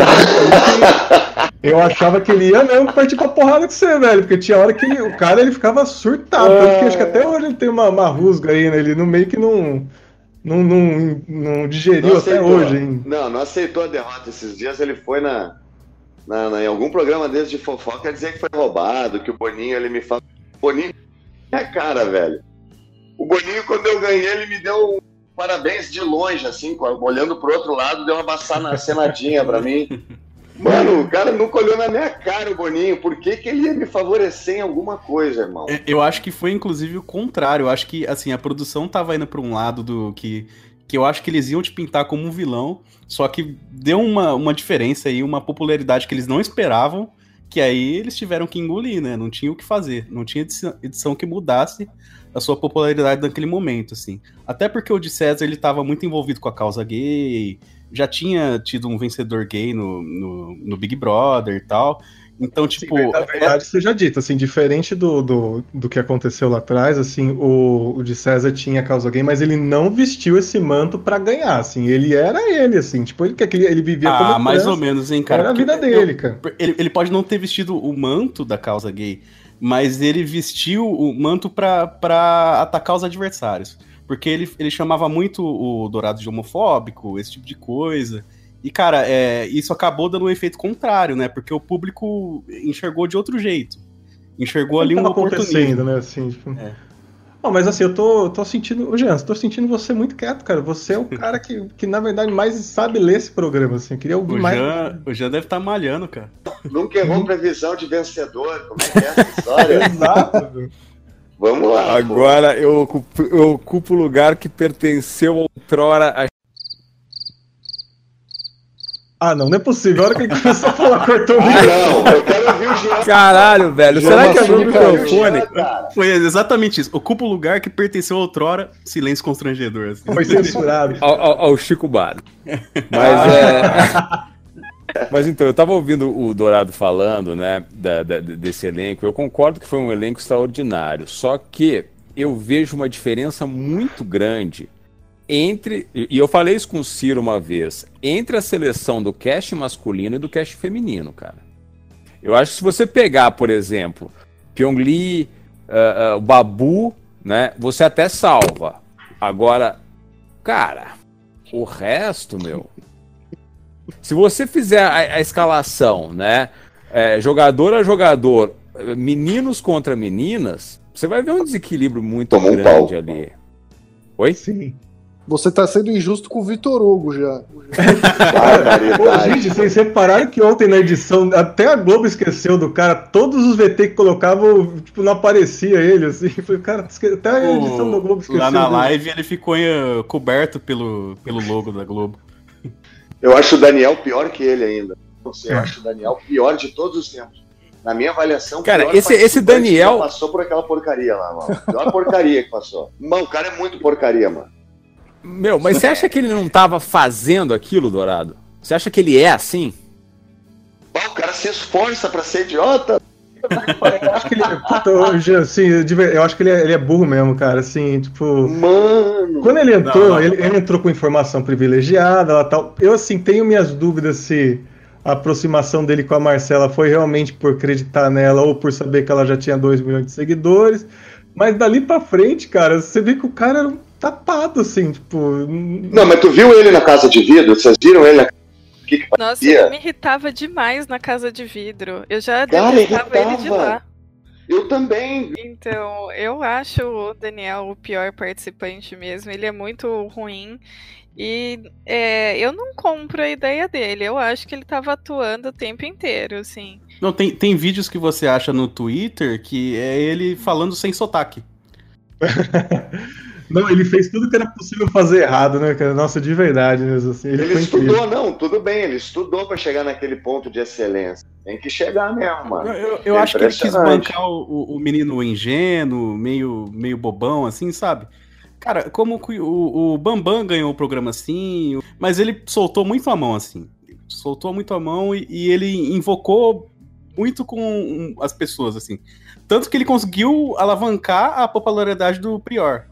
C: eu achava que ele ia mesmo partir pra porrada com você, velho, porque tinha hora que o cara ele ficava surtado, é... tanto que acho que até hoje ele tem uma, uma rusga aí, né, ele no meio que não, não, não, não digeriu não até hoje, hein?
F: Não, não aceitou a derrota esses dias, ele foi na, na, na em algum programa desses de fofoca dizer que foi roubado, que o Boninho, ele me fala, Boninho é cara, velho. O Boninho, quando eu ganhei, ele me deu parabéns de longe, assim, olhando pro outro lado, deu uma cenadinha pra mim. Mano, o cara nunca olhou na minha cara o Boninho. Por que, que ele ia me favorecer em alguma coisa, irmão?
B: É, eu acho que foi inclusive o contrário. Eu acho que assim, a produção tava indo pra um lado do que. Que eu acho que eles iam te pintar como um vilão, só que deu uma, uma diferença aí, uma popularidade que eles não esperavam, que aí eles tiveram que engolir, né? Não tinha o que fazer, não tinha edição, edição que mudasse a sua popularidade naquele momento, assim. Até porque o de César ele estava muito envolvido com a causa gay, já tinha tido um vencedor gay no, no, no Big Brother e tal. Então, tipo. Sim,
C: na verdade, é... seja dito, assim, diferente do, do, do que aconteceu lá atrás, assim, o, o de César tinha causa gay, mas ele não vestiu esse manto para ganhar, assim, ele era ele, assim, tipo, ele, ele vivia
B: ah, como. Ah, mais ou menos, hein, cara.
C: Era a vida dele, cara.
B: Ele, ele pode não ter vestido o manto da causa gay, mas ele vestiu o manto para atacar os adversários. Porque ele, ele chamava muito o Dourado de homofóbico, esse tipo de coisa. E, cara, é, isso acabou dando um efeito contrário, né? Porque o público enxergou de outro jeito. Enxergou ali um oportunismo.
C: né? Assim, tipo... é. Não, mas assim, eu tô, tô sentindo. Ô, Jean, tô sentindo você muito quieto, cara. Você é o cara que, que na verdade, mais sabe ler esse programa, assim. Eu queria ouvir o
B: mais.
C: Jean,
B: o Jean deve estar tá malhando, cara.
F: Nunca errou previsão de vencedor. Como é que é essa história? Exato. Vamos lá.
E: Agora eu ocupo, eu ocupo o lugar que pertenceu outrora a
C: ah, não, não é possível. A hora que ele começou a falar, cortou o
E: microfone. Ah, não, eu quero ouvir o Jean. Caralho, velho. Será que abriu o microfone?
B: Foi exatamente isso. Ocupa o lugar que pertenceu outrora, silêncio constrangedor.
C: Assim. Foi censurado.
E: Ao, ao, ao Chico Bar. Mas é. Mas então, eu tava ouvindo o Dourado falando, né, da, da, desse elenco. Eu concordo que foi um elenco extraordinário. Só que eu vejo uma diferença muito grande entre, e eu falei isso com o Ciro uma vez, entre a seleção do cast masculino e do cast feminino, cara. Eu acho que se você pegar, por exemplo, Pyongli, uh, uh, Babu, né, você até salva. Agora, cara, o resto, meu. Se você fizer a, a escalação, né, é, jogador a jogador, meninos contra meninas, você vai ver um desequilíbrio muito Tomou grande um ali.
C: Oi? Sim.
A: Você tá sendo injusto com o Vitor Hugo já.
C: Pô, gente, vocês repararam que ontem na edição, até a Globo esqueceu do cara, todos os VT que colocavam, tipo, não aparecia ele, assim. Falei, cara, até a edição da Globo esqueceu.
B: Lá na live ele ficou uh, coberto pelo, pelo logo da Globo.
F: Eu acho o Daniel pior que ele ainda. Eu é. acho o Daniel pior de todos os tempos. Na minha avaliação,
E: cara, esse, esse Daniel
F: passou por aquela porcaria lá, mano. Pior porcaria que passou. Mano, o cara é muito porcaria, mano.
E: Meu, mas você acha que ele não tava fazendo aquilo, Dourado? Você acha que ele é assim?
F: o cara se esforça pra ser idiota.
C: eu acho que ele, puta, assim, eu acho que ele é, ele é, burro mesmo, cara. Assim, tipo.
F: Mano!
C: Quando ele entrou, não, não, ele, ele, entrou com informação privilegiada, ela, tal. Eu, assim, tenho minhas dúvidas se a aproximação dele com a Marcela foi realmente por acreditar nela ou por saber que ela já tinha 2 milhões de seguidores. Mas dali pra frente, cara, você vê que o cara era um tapado, assim, tipo.
F: Não, mas tu viu ele na casa de vidro? Vocês viram ele na
D: que que Nossa, ele me irritava demais na casa de vidro. Eu já Cara, detestava ele de lá.
F: Eu também.
D: Então, eu acho o Daniel o pior participante mesmo. Ele é muito ruim. E é, eu não compro a ideia dele. Eu acho que ele estava atuando o tempo inteiro, assim.
B: Não, tem, tem vídeos que você acha no Twitter que é ele falando sem sotaque.
C: Não, ele fez tudo que era possível fazer errado, né, cara? Nossa, de verdade mesmo. Assim,
F: ele, ele estudou, incrível. não, tudo bem, ele estudou para chegar naquele ponto de excelência. Tem que chegar mesmo, mano.
B: Eu, eu é acho que ele quis bancar o, o, menino ingênuo, meio, meio bobão, assim, sabe? Cara, como o, o Bambam ganhou o programa assim, mas ele soltou muito a mão, assim. Soltou muito a mão e, e ele invocou muito com as pessoas, assim. Tanto que ele conseguiu alavancar a popularidade do Prior.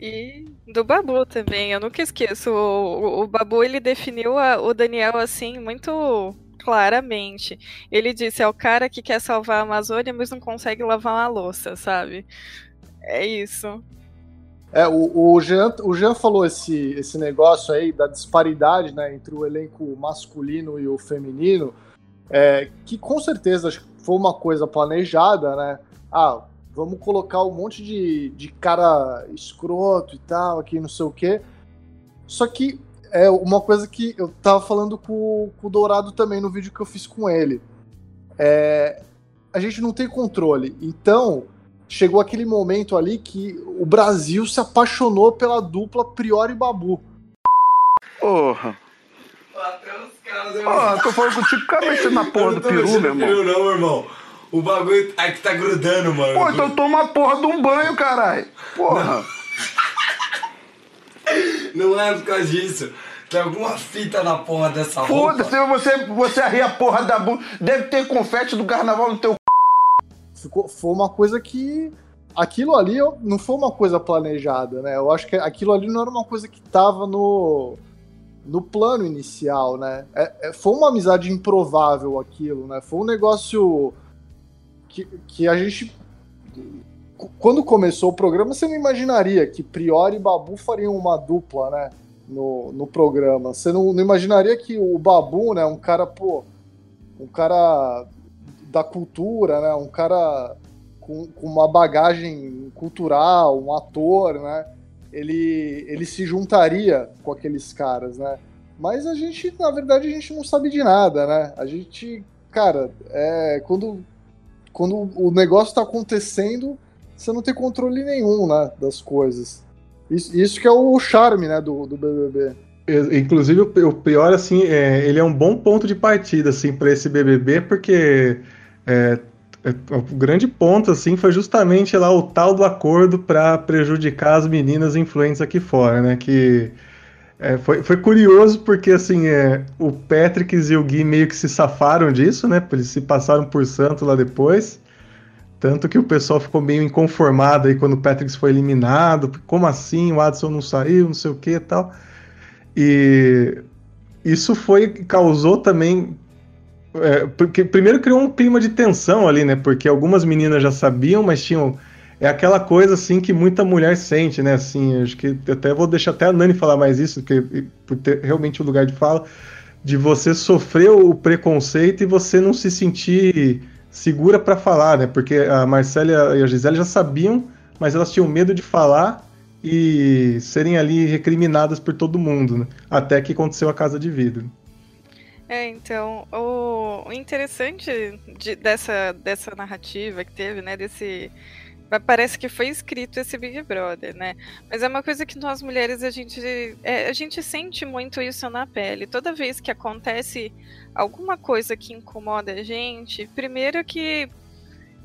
D: E do Babu também, eu nunca esqueço. O, o, o Babu ele definiu a, o Daniel assim muito claramente. Ele disse: é o cara que quer salvar a Amazônia, mas não consegue lavar uma louça, sabe? É isso.
A: É, o, o, Jean, o Jean falou esse, esse negócio aí da disparidade né, entre o elenco masculino e o feminino, é, que com certeza foi uma coisa planejada, né? Ah, vamos colocar um monte de, de cara escroto e tal, aqui não sei o quê. Só que é uma coisa que eu tava falando com, com o Dourado também no vídeo que eu fiz com ele. É, a gente não tem controle. Então, chegou aquele momento ali que o Brasil se apaixonou pela dupla Priori e Babu.
H: Porra. Porra, tô falando contigo, cara, mexendo na porra do peru, meu irmão.
I: Peru, não, meu irmão. O bagulho aqui tá grudando, mano.
H: Pô, então toma a porra de um banho, caralho. Porra.
I: Não é por causa disso. Tem alguma fita na porra dessa
H: roupa. Foda-se, você, você arria a porra da bunda. Deve ter confete do carnaval no teu
A: Ficou, Foi uma coisa que. Aquilo ali não foi uma coisa planejada, né? Eu acho que aquilo ali não era uma coisa que tava no no plano inicial, né? É, é, foi uma amizade improvável aquilo, né? Foi um negócio que, que a gente. Quando começou o programa, você não imaginaria que Priori e Babu fariam uma dupla, né? No, no programa. Você não, não imaginaria que o Babu, né? Um cara, pô. Um cara da cultura, né? Um cara com, com uma bagagem cultural, um ator, né? Ele, ele se juntaria com aqueles caras, né? Mas a gente, na verdade, a gente não sabe de nada, né? A gente, cara, é, quando quando o negócio está acontecendo, você não tem controle nenhum, né, das coisas. Isso, isso que é o charme, né, do, do BBB.
C: Inclusive, o pior, assim, é, ele é um bom ponto de partida, assim, para esse BBB, porque é, é, o grande ponto, assim, foi justamente lá o tal do acordo para prejudicar as meninas influentes aqui fora, né, que... É, foi, foi curioso porque assim é, o Patrick e o Gui meio que se safaram disso, né? Eles se passaram por santo lá depois. Tanto que o pessoal ficou meio inconformado aí quando o Patrick foi eliminado. Como assim? O Adson não saiu, não sei o que e tal. E isso foi causou também. É, porque primeiro criou um clima de tensão ali, né? Porque algumas meninas já sabiam, mas tinham é aquela coisa assim que muita mulher sente, né? Assim, acho que até vou deixar até a Nani falar mais isso, porque por ter realmente o um lugar de fala, de você sofrer o preconceito e você não se sentir segura para falar, né? Porque a Marcela e a Gisele já sabiam, mas elas tinham medo de falar e serem ali recriminadas por todo mundo, né? Até que aconteceu a casa de vidro.
D: É, então, o, interessante de, dessa, dessa narrativa que teve, né, desse parece que foi escrito esse Big Brother, né? Mas é uma coisa que nós mulheres a gente é, a gente sente muito isso na pele. Toda vez que acontece alguma coisa que incomoda a gente, primeiro que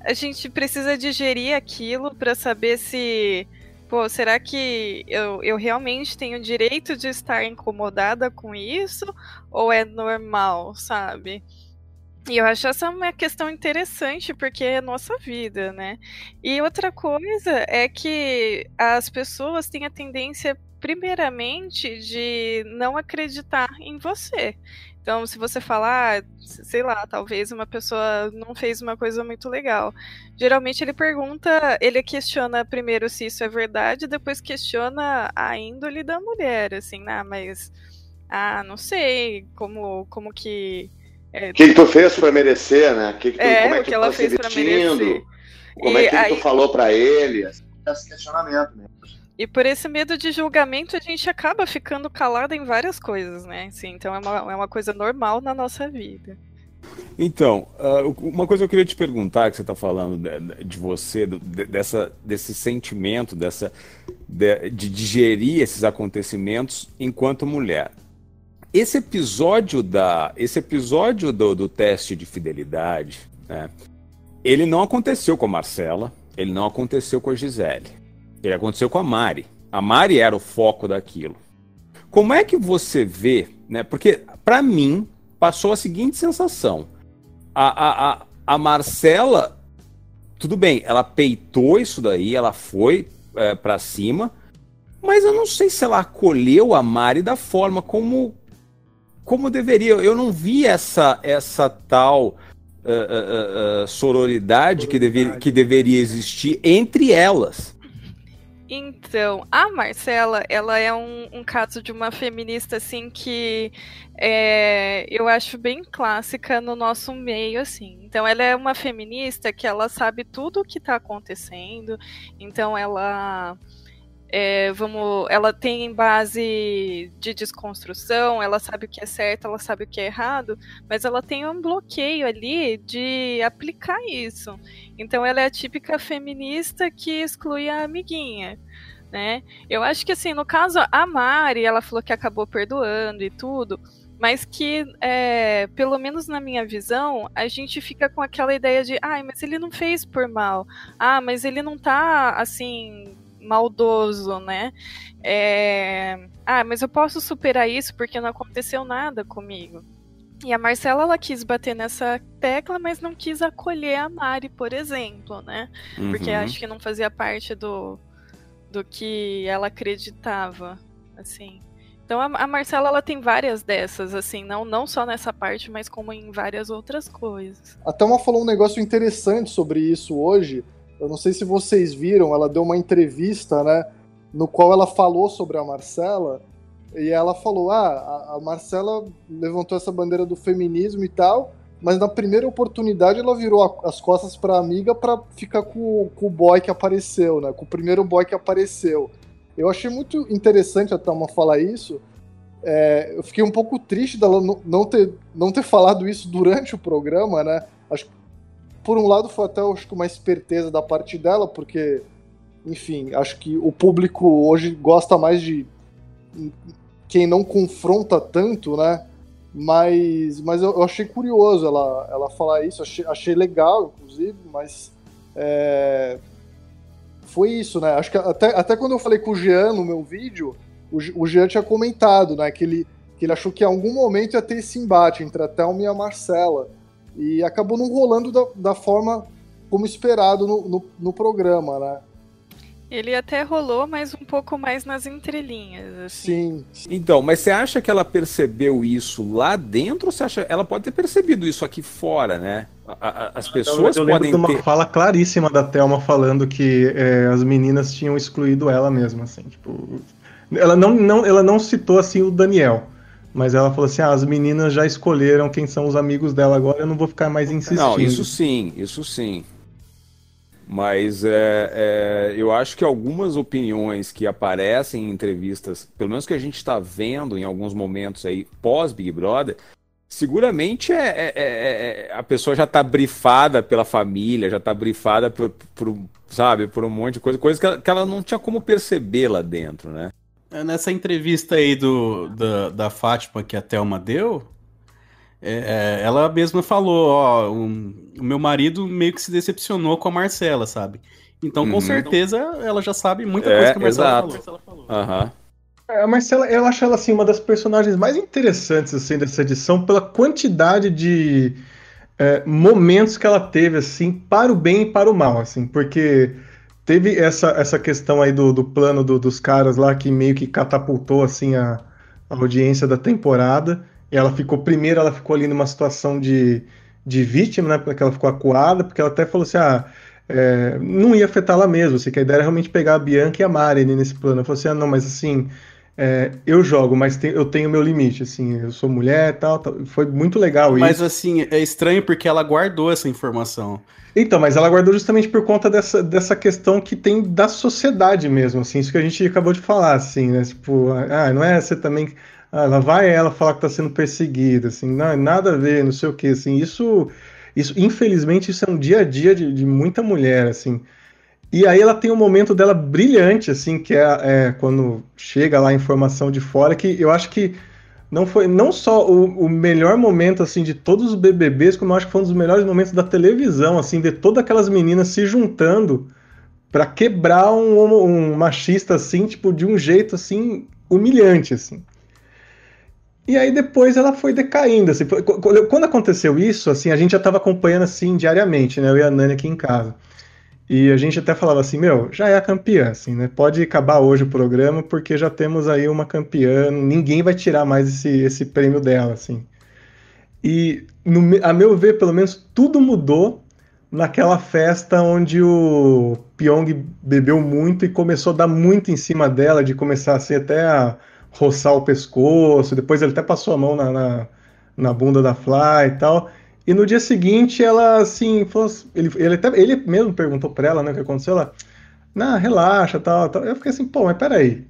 D: a gente precisa digerir aquilo para saber se pô, será que eu, eu realmente tenho direito de estar incomodada com isso ou é normal, sabe? E eu acho essa uma questão interessante, porque é nossa vida, né? E outra coisa é que as pessoas têm a tendência, primeiramente, de não acreditar em você. Então, se você falar, ah, sei lá, talvez uma pessoa não fez uma coisa muito legal. Geralmente ele pergunta, ele questiona primeiro se isso é verdade, depois questiona a índole da mulher, assim, ah, mas ah, não sei, como como que
F: é, o que, que tu fez para merecer, né? Que que tu,
D: é, como é que, que tu ela tá fez para merecer.
F: Como e é que, aí... tu falou para ele? Esse questionamento, né?
D: E por esse medo de julgamento, a gente acaba ficando calada em várias coisas, né? Assim, então é uma, é uma coisa normal na nossa vida.
E: Então, uh, uma coisa que eu queria te perguntar, que você está falando de, de você, do, de, dessa, desse sentimento, dessa, de, de digerir esses acontecimentos enquanto mulher. Esse episódio da, esse episódio do, do teste de fidelidade, né, ele não aconteceu com a Marcela, ele não aconteceu com a Gisele, ele aconteceu com a Mari. A Mari era o foco daquilo. Como é que você vê, né? Porque para mim passou a seguinte sensação: a, a, a, a Marcela, tudo bem, ela peitou isso daí, ela foi é, para cima, mas eu não sei se ela acolheu a Mari da forma como como deveria. Eu não vi essa, essa tal uh, uh, uh, sororidade que, deve, que deveria existir entre elas.
D: Então, a Marcela, ela é um, um caso de uma feminista, assim, que é, eu acho bem clássica no nosso meio, assim. Então, ela é uma feminista que ela sabe tudo o que está acontecendo, então ela é, vamos, ela tem base de desconstrução, ela sabe o que é certo, ela sabe o que é errado, mas ela tem um bloqueio ali de aplicar isso. Então ela é a típica feminista que exclui a amiguinha. Né? Eu acho que assim, no caso, a Mari, ela falou que acabou perdoando e tudo, mas que, é, pelo menos na minha visão, a gente fica com aquela ideia de, ai, mas ele não fez por mal, ah, mas ele não tá assim maldoso, né? É... Ah, mas eu posso superar isso porque não aconteceu nada comigo. E a Marcela ela quis bater nessa tecla, mas não quis acolher a Mari, por exemplo, né? Uhum. Porque acho que não fazia parte do, do que ela acreditava, assim. Então a, a Marcela ela tem várias dessas, assim, não, não só nessa parte, mas como em várias outras coisas.
A: A Thelma falou um negócio interessante sobre isso hoje, eu não sei se vocês viram, ela deu uma entrevista, né? No qual ela falou sobre a Marcela. E ela falou: ah, a Marcela levantou essa bandeira do feminismo e tal, mas na primeira oportunidade ela virou as costas para a amiga para ficar com, com, o boy que apareceu, né? Com o primeiro boy que apareceu. Eu achei muito interessante a Thelma falar isso. É, eu fiquei um pouco triste dela não ter, não ter falado isso durante o programa, né? Acho que por um lado foi até acho que uma esperteza da parte dela, porque, enfim, acho que o público hoje gosta mais de quem não confronta tanto, né? Mas, mas eu, achei curioso ela, ela falar isso, achei, achei legal, inclusive, mas é, foi isso, né? Acho que até, até quando eu falei com o Jean no meu vídeo, o, o Jean tinha comentado, né? Que ele, que ele achou que em algum momento ia ter esse embate entre a Thelma e a Marcela. E acabou não rolando da, da forma como esperado no, no, no, programa, né?
D: Ele até rolou, mas um pouco mais nas entrelinhas. Assim.
A: Sim.
E: Então, mas você acha que ela percebeu isso lá dentro ou você acha ela pode ter percebido isso aqui fora, né? A, a, as pessoas
C: eu, eu
E: podem
C: ter uma fala claríssima da Thelma falando que é, as meninas tinham excluído ela mesma, assim, tipo, ela não, não, ela não citou assim o Daniel. Mas ela falou assim: ah, as meninas já escolheram quem são os amigos dela agora, eu não vou ficar mais insistindo. Não,
E: isso sim, isso sim. Mas é, é, eu acho que algumas opiniões que aparecem em entrevistas, pelo menos que a gente está vendo em alguns momentos aí pós Big Brother, seguramente é, é, é, é a pessoa já está brifada pela família, já está brifada por, por, sabe, por um monte de coisa, coisa que ela, que ela não tinha como perceber lá dentro, né?
B: É, nessa entrevista aí do, da, da Fátima que a Thelma deu, é, ela mesma falou, ó, um, o meu marido meio que se decepcionou com a Marcela, sabe? Então, com uhum. certeza, ela já sabe muita coisa que a Marcela
E: exato. falou. Aham. Uhum.
C: A Marcela, eu acho ela assim uma das personagens mais interessantes assim dessa edição pela quantidade de é, momentos que ela teve assim para o bem e para o mal, assim, porque teve essa, essa questão aí do, do plano do, dos caras lá que meio que catapultou assim a, a audiência da temporada. E ela ficou primeiro, ela ficou ali numa situação de, de vítima, né? Porque ela ficou acuada, porque ela até falou assim, ah, é, não ia afetar ela mesmo, assim, que a ideia era realmente pegar a Bianca e a Mari nesse plano. Eu falei assim, ah, não, mas assim, é, eu jogo, mas tem, eu tenho meu limite, assim, eu sou mulher e tal, tal, foi muito legal
B: mas, isso. Mas assim, é estranho porque ela guardou essa informação.
C: Então, mas ela guardou justamente por conta dessa, dessa questão que tem da sociedade mesmo, assim, isso que a gente acabou de falar, assim, né, tipo, ah, não é você também, ah, lá vai ela falar que tá sendo perseguida, assim, não, nada a ver, não sei o que, assim, isso, isso, infelizmente, isso é um dia a dia de, de muita mulher, assim, e aí ela tem um momento dela brilhante, assim, que é, é, quando chega lá a informação de fora, que eu acho que não foi não só o, o, melhor momento assim de todos os BBBs, como eu acho que foi um dos melhores momentos da televisão, assim, ver todas aquelas meninas se juntando para quebrar um, um, machista assim, tipo, de um jeito assim humilhante, assim. E aí depois ela foi decaindo, assim. Quando aconteceu isso, assim, a gente já estava acompanhando assim diariamente, né? Eu e a Nani aqui em casa. E a gente até falava assim, meu, já é a campeã, assim, né? Pode acabar hoje o programa porque já temos aí uma campeã, ninguém vai tirar mais esse, esse prêmio dela, assim. E, no, a meu ver, pelo menos, tudo mudou naquela festa onde o Pyong bebeu muito e começou a dar muito em cima dela, de começar assim até a roçar o pescoço, depois ele até passou a mão na, na, na bunda da Fly e tal. E no dia seguinte, ela, assim, falou, assim, ele, ele, até, ele mesmo perguntou pra ela, né, o que aconteceu, ela, não, relaxa, tal, tal. Eu fiquei assim, pô, mas peraí.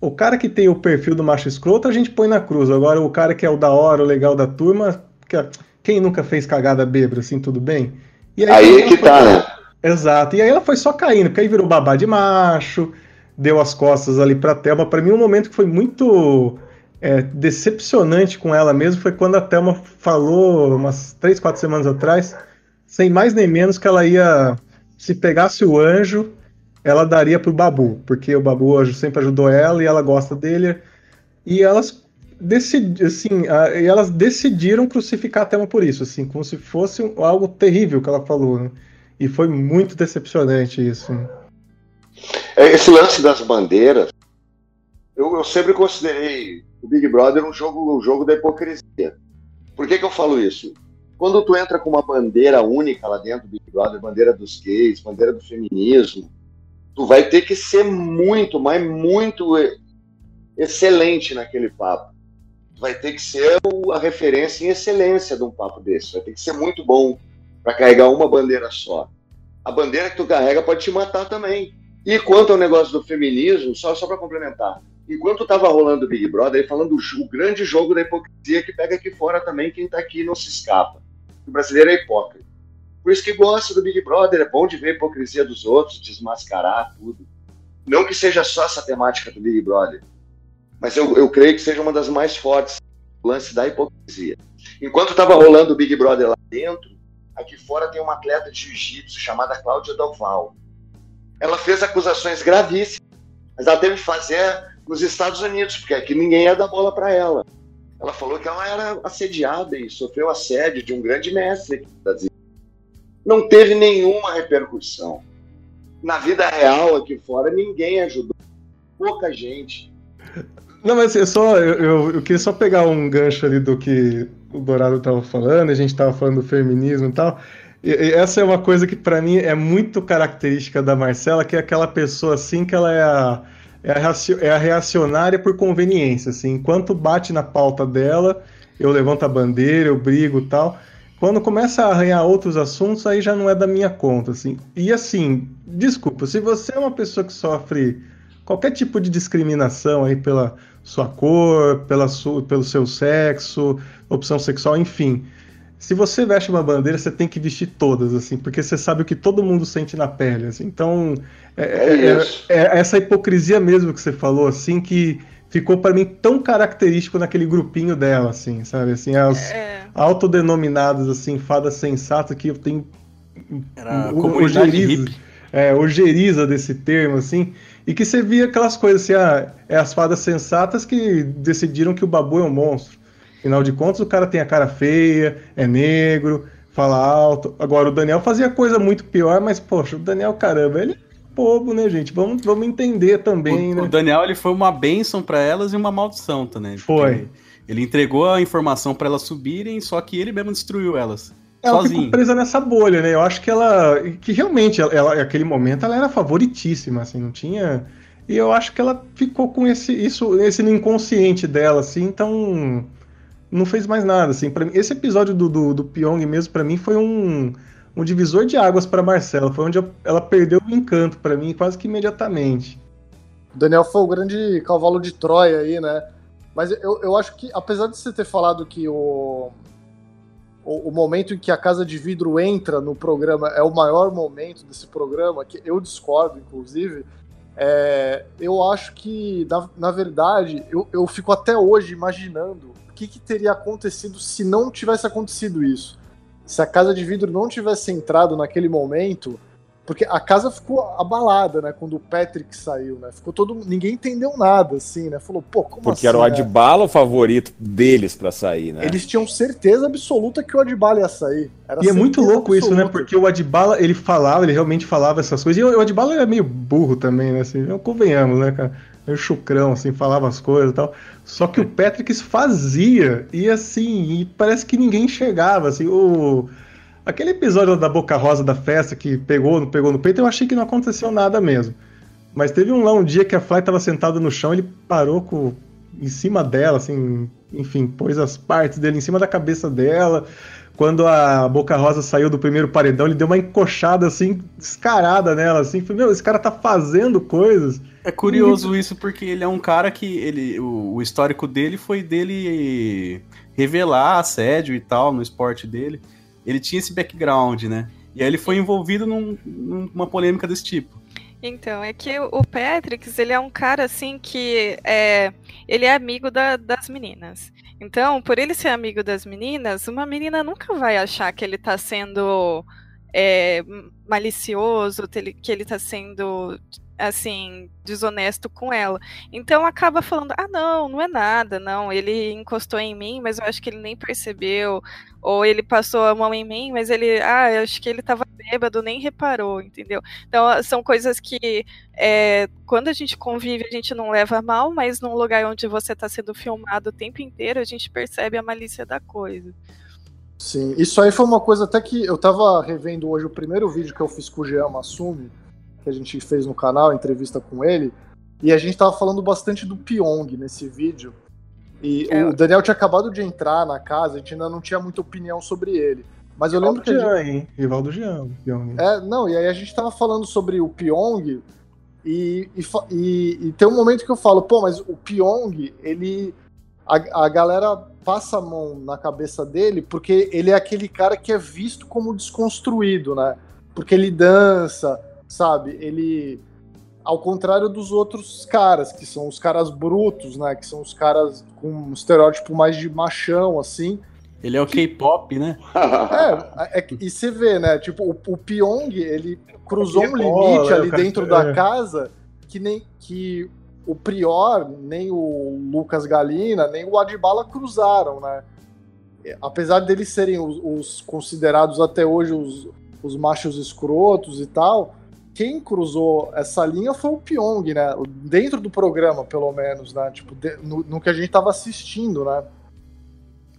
C: O cara que tem o perfil do macho escroto, a gente põe na cruz. Agora, o cara que é o da hora, o legal da turma, que, é, quem nunca fez cagada bêbada, assim, tudo bem?
F: E aí, aí é que foi, tá, né?
C: Exato. E aí ela foi só caindo, porque aí virou babá de macho, deu as costas ali pra Thelma. Pra mim, um momento que foi muito é, decepcionante com ela mesmo foi quando a Thelma falou, umas três, quatro semanas atrás, sem mais nem menos, que ela ia, se pegasse o anjo, ela daria pro Babu, porque o Babu sempre ajudou ela e ela gosta dele. E elas decidi, assim, a, elas decidiram crucificar a Thelma por isso, assim, como se fosse algo terrível que ela falou. Né? E foi muito decepcionante isso.
F: É, esse lance das bandeiras, eu, eu sempre considerei o Big Brother é um jogo, um jogo da hipocrisia. Por que, que eu falo isso? Quando tu entra com uma bandeira única lá dentro do Big Brother, bandeira dos gays, bandeira do feminismo, tu vai ter que ser muito, mas muito excelente naquele papo. Tu vai ter que ser a referência em excelência de um papo desse. Vai ter que ser muito bom para carregar uma bandeira só. A bandeira que tu carrega pode te matar também. E quanto ao negócio do feminismo, só, só para complementar, enquanto estava rolando o Big Brother, aí falando o, grande jogo da hipocrisia que pega aqui fora também, quem está aqui não se escapa. O brasileiro é hipócrita. Por isso que gosta do Big Brother, é bom de ver a hipocrisia dos outros, desmascarar tudo. Não que seja só essa temática do Big Brother, mas eu, eu creio que seja uma das mais fortes, lance da hipocrisia. Enquanto estava rolando o Big Brother lá dentro, aqui fora tem uma atleta de jiu-jitsu chamada Cláudia Doval. Ela fez acusações gravíssimas, mas ela teve que fazer nos Estados Unidos, porque aqui ninguém ia dar bola para ela. Ela falou que ela era assediada e sofreu assédio de um grande mestre aqui. Não teve nenhuma repercussão. Na vida real aqui fora, ninguém ajudou. Pouca gente.
C: Não, mas eu só eu, eu, eu queria só pegar um gancho ali do que o Dourado estava falando, a gente estava falando do feminismo e tal. E, e essa é uma coisa que para mim é muito característica da Marcela, que é aquela pessoa assim que ela é a é a, é a reacionária por conveniência, assim. Enquanto bate na pauta dela, eu levanto a bandeira, eu brigo tal. Quando começa a arranhar outros assuntos, aí já não é da minha conta, assim. E assim, desculpa, se você é uma pessoa que sofre qualquer tipo de discriminação aí pela sua cor, pela sua, pelo seu sexo, opção sexual, enfim. Se você veste uma bandeira, você tem que vestir todas, assim, porque você sabe o que todo mundo sente na pele. Assim. Então, é, é, é, é essa hipocrisia mesmo que você falou, assim, que ficou para mim tão característico naquele grupinho dela, assim, sabe? Assim, as é. autodenominadas, assim, fadas sensatas que eu tenho.
B: Era o, ojeriza,
C: é, ojeriza desse termo, assim, e que você via aquelas coisas assim, ah, é as fadas sensatas que decidiram que o babu é um monstro. Afinal de contas, o cara tem a cara feia, é negro, fala alto. Agora, o Daniel fazia coisa muito pior, mas, poxa, o Daniel, caramba, ele bobo, né, gente? Vamos, vamos entender também,
B: o,
C: né?
B: O Daniel ele foi uma bênção para elas e uma maldição também.
C: Foi.
B: Ele entregou a informação para elas subirem, só que ele mesmo destruiu elas.
C: Ela sozinho. ficou presa nessa bolha, né? Eu acho que ela. Que realmente, ela, naquele momento, ela era favoritíssima, assim, não tinha. E eu acho que ela ficou com esse, isso, esse inconsciente dela, assim, então. Não fez mais nada, assim. Pra mim, esse episódio do, do, do Pyong mesmo, para mim, foi um um divisor de águas para Marcela. Foi onde ela perdeu o encanto para mim quase que imediatamente.
A: O Daniel foi o grande cavalo de Troia aí, né? Mas eu, eu acho que, apesar de você ter falado que o, o, o, momento em que a Casa de Vidro entra no programa é o maior momento desse programa, que eu discordo, inclusive, é, eu acho que, na, na verdade, eu, eu fico até hoje imaginando que, que teria acontecido se não tivesse acontecido isso se a casa de vidro não tivesse entrado naquele momento, porque a casa ficou abalada, né, quando o Patrick saiu, né? Ficou todo, ninguém entendeu nada, assim, né? Falou, pô, como
E: porque
A: assim?
E: Porque era o né? Adbala né? o favorito deles para sair, né?
A: Eles tinham certeza absoluta que o Adbala ia sair.
C: Era e é muito louco absoluta. isso, né? Porque o Adbala, ele falava, ele realmente falava essas coisas. E o Adbala era meio burro também, né? Assim, convenhamos, né, cara? Meio chucrão, assim, falava as coisas e tal. Só que o Patrick fazia, e assim, e parece que ninguém enxergava, assim, o... Aquele episódio da Boca Rosa da festa que pegou, não pegou no peito, eu achei que não aconteceu nada mesmo. Mas teve um lá um dia que a Fly tava sentada no chão, ele parou com, em cima dela, assim, enfim, pôs as partes dele em cima da cabeça dela. Quando a Boca Rosa saiu do primeiro paredão, ele deu uma encoxada assim, descarada nela, assim, falei, meu, esse cara tá fazendo coisas.
B: É curioso isso, porque ele é um cara que ele, o, o histórico dele foi dele revelar assédio e tal no esporte dele. Ele tinha esse background, né? E aí ele foi envolvido num, numa polêmica desse tipo.
D: Então, é que o Patrick, ele é um cara assim que é, ele é amigo da, das meninas. Então, por ele ser amigo das meninas, uma menina nunca vai achar que ele tá sendo é, malicioso, que ele tá sendo assim, desonesto com ela. Então acaba falando: ah, não, não é nada, não. Ele encostou em mim, mas eu acho que ele nem percebeu. Ou ele passou a mão em mim, mas ele, ah, eu acho que ele tava bêbado, nem reparou, entendeu? Então são coisas que é, quando a gente convive, a gente não leva mal, mas num lugar onde você está sendo filmado o tempo inteiro, a gente percebe a malícia da coisa.
A: Sim, isso aí foi uma coisa até que eu tava revendo hoje o primeiro vídeo que eu fiz com o Jean Massumi que a gente fez no canal, entrevista com ele, e a gente estava falando bastante do Pyong nesse vídeo. E é. o Daniel tinha acabado de entrar na casa, a gente ainda não tinha muita opinião sobre ele. Mas eu lembro que.
C: Jean, gente... hein? Rival do Jean, Pyong.
A: É, não, e aí a gente estava falando sobre o Pyong, e, e, e, e, tem um momento que eu falo, pô, mas o Pyong, ele. A, a galera passa a mão na cabeça dele porque ele é aquele cara que é visto como desconstruído, né? Porque ele dança, sabe? Ele ao contrário dos outros caras, que são os caras brutos, né? Que são os caras com um estereótipo mais de machão, assim.
B: Ele é o que... K-pop, né?
A: É, é, e você vê, né? Tipo, o, o Pyong, ele cruzou um limite ali dentro da é. casa que nem que o Prior, nem o Lucas Galina, nem o Adbala cruzaram, né? Apesar deles serem os, os considerados até hoje os, os machos escrotos e tal, quem cruzou essa linha foi o Pyong, né? Dentro do programa, pelo menos, né? Tipo, de, no, no, que a gente tava assistindo, né?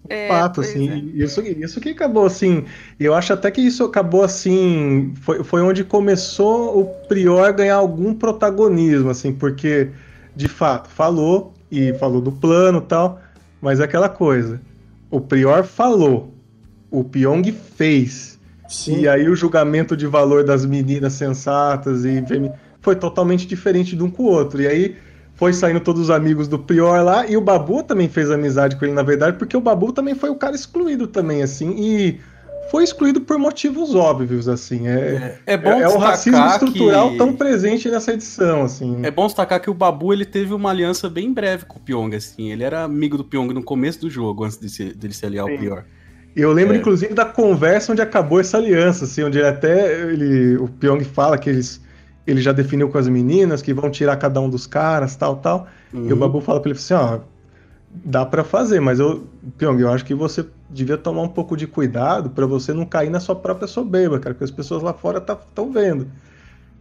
C: É, Fato, assim, é. isso, isso que acabou assim. Eu acho até que isso acabou assim. Foi, foi onde começou o Prior ganhar algum protagonismo, assim, porque de fato falou e falou do plano tal, mas é aquela coisa. O Prior falou, o Pyong fez. Sim. E aí o julgamento de valor das meninas sensatas e foi totalmente diferente de um com o outro. E aí foi saindo todos os amigos do Prior lá, e o Babu também fez amizade com ele, na verdade, porque o Babu também foi o cara excluído também, assim, e foi excluído por motivos óbvios, assim. É, é, é bom é, é o racismo estrutural que... tão presente nessa edição, assim.
B: É bom destacar que o Babu ele teve uma aliança bem breve com o Pyong, assim. Ele era amigo do Pyong no começo do jogo, antes de se, dele se aliar ao Prior.
C: Eu lembro, é. inclusive, da conversa onde acabou essa aliança, assim, onde ele até ele, o Pyong fala que eles, ele já definiu com as meninas que vão tirar cada um dos caras, tal, tal. Uhum. E o uhum. Babu fala pra ele assim, ó, dá para fazer, mas eu, Pyong, eu acho que você devia tomar um pouco de cuidado para você não cair na sua própria soberba, cara, porque as pessoas lá fora estão tá, vendo.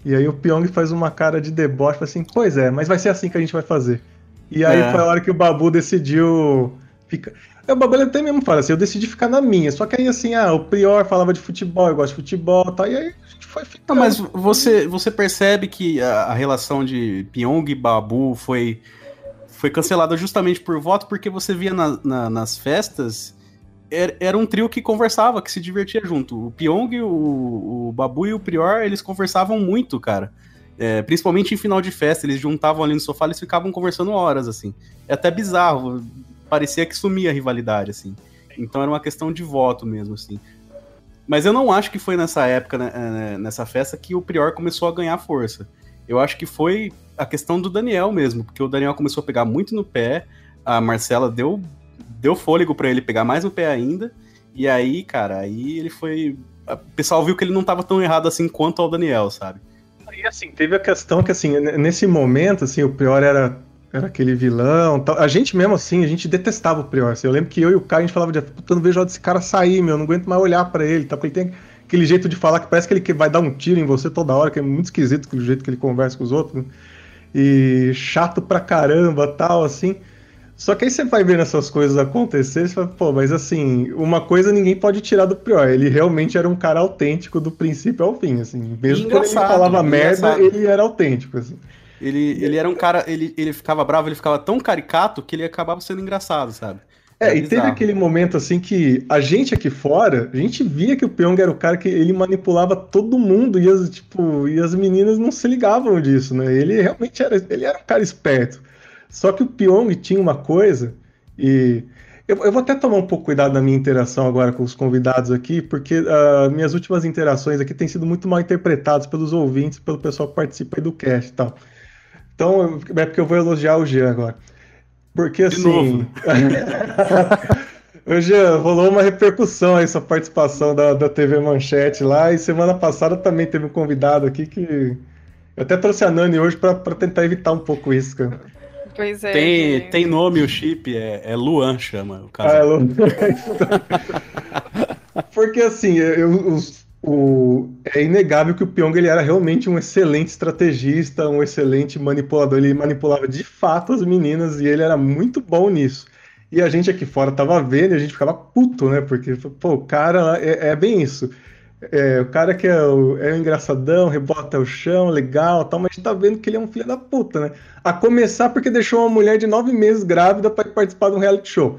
C: E aí o Pyong faz uma cara de deboche, assim, pois é, mas vai ser assim que a gente vai fazer. E aí é. foi a hora que o Babu decidiu ficar. É, o Babu até mesmo fala assim, eu decidi ficar na minha. Só que aí assim, ah, o Prior falava de futebol, eu gosto de futebol e tal, e aí a gente foi ficando.
B: Não, mas você, você percebe que a, a relação de Pyong e Babu foi, foi cancelada justamente por voto, porque você via na, na, nas festas era, era, um trio que conversava, que se divertia junto. O Pyong, o, o Babu e o Prior, eles conversavam muito, cara. É, principalmente em final de festa, eles juntavam ali no sofá, eles ficavam conversando horas, assim. É até bizarro, parecia que sumia a rivalidade, assim. Então era uma questão de voto mesmo, assim. Mas eu não acho que foi nessa época, né, é, nessa festa, que o Prior começou a ganhar força. Eu acho que foi a questão do Daniel mesmo, porque o Daniel começou a pegar muito no pé, a Marcela deu, deu fôlego para ele pegar mais no pé ainda, e aí, cara, aí ele foi. O pessoal viu que ele não tava tão errado assim quanto ao Daniel, sabe?
C: E assim, teve a questão que, assim, nesse momento, assim, o Prior era era aquele vilão. Tal. A gente mesmo assim, a gente detestava o Prior. Assim, eu lembro que eu e o Caio, a gente falava de puta, não vejo hora desse cara sair, meu, não aguento mais olhar para ele, tá? Porque ele tem aquele jeito de falar que parece que ele vai dar um tiro em você toda hora, que é muito esquisito o jeito que ele conversa com os outros. Né? E chato pra caramba, tal, assim. Só que aí você vai vendo essas coisas acontecer, você fala, pô, mas assim, uma coisa ninguém pode tirar do Prior. Ele realmente era um cara autêntico do princípio ao fim, assim. Mesmo quando ele falava merda, ele era autêntico, assim.
B: Ele, ele era um cara, ele, ele ficava bravo, ele ficava tão caricato que ele acabava sendo engraçado, sabe?
C: É, e bizarro. teve aquele momento assim que a gente aqui fora, a gente via que o Pyong era o cara que ele manipulava todo mundo e as, tipo, e as meninas não se ligavam disso, né? Ele realmente era, ele era um cara esperto. Só que o Pyong tinha uma coisa e eu, eu, vou até tomar um pouco cuidado na minha interação agora com os convidados aqui, porque uh, minhas últimas interações aqui têm sido muito mal interpretadas pelos ouvintes, pelo pessoal que participa aí do cast e tal. Então, é porque eu vou elogiar o Jean agora. Porque assim. o Jean, rolou uma repercussão aí, sua participação da, da TV Manchete lá, e semana passada também teve um convidado aqui que. Eu até trouxe a Nani hoje para tentar evitar um pouco isso, cara.
D: Pois é.
B: Tem, tem nome o chip, é, é Luan chama o caso. Ah, é Luan.
C: Porque assim, eu, os, o, é inegável que o Pyong ele era realmente um excelente estrategista, um excelente manipulador. Ele manipulava de fato as meninas e ele era muito bom nisso. E a gente aqui fora tava vendo e a gente ficava puto, né? Porque, pô, o cara é, é bem isso. É, o cara que é o, é o engraçadão, rebota o chão, legal tal, mas a gente tá vendo que ele é um filho da puta, né? A começar porque deixou uma mulher de nove meses grávida para participar de um reality show.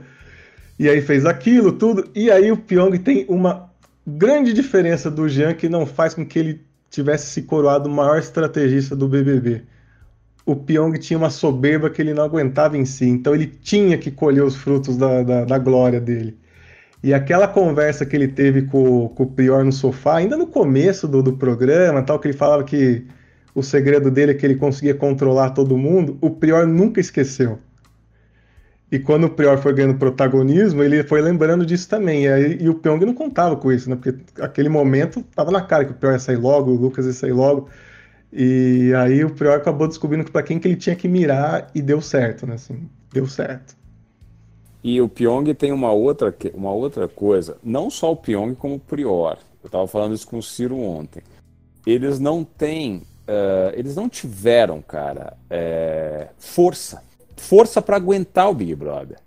C: E aí fez aquilo, tudo. E aí o Pyong tem uma grande diferença do Jean que não faz com que ele tivesse se coroado o maior estrategista do BBB. O Pyong tinha uma soberba que ele não aguentava em si, então ele tinha que colher os frutos da, da, da glória dele. E aquela conversa que ele teve com, com o Prior no sofá, ainda no começo do, do programa, tal, que ele falava que o segredo dele é que ele conseguia controlar todo mundo, o Prior nunca esqueceu. E quando o Prior foi ganhando protagonismo, ele foi lembrando disso também. E, aí, e o Pyong não contava com isso, né? Porque aquele momento tava na cara que o Prior ia sair logo, o Lucas ia sair logo. E aí o Prior acabou descobrindo para quem que ele tinha que mirar e deu certo, né? Assim, deu certo.
E: E o Pyong tem uma outra, uma outra coisa, não só o Pyong como o Prior. Eu estava falando isso com o Ciro ontem. Eles não têm, uh, eles não tiveram, cara, é, força força para aguentar o Big Brother.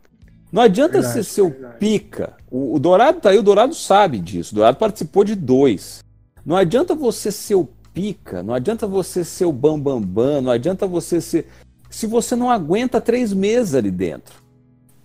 E: Não adianta verdade, ser seu verdade. pica. O, o, Dourado tá aí, o Dourado sabe disso. O Dourado participou de dois. Não adianta você ser o pica, não adianta você ser o bambambam, bam, bam, não adianta você ser. Se você não aguenta três meses ali dentro.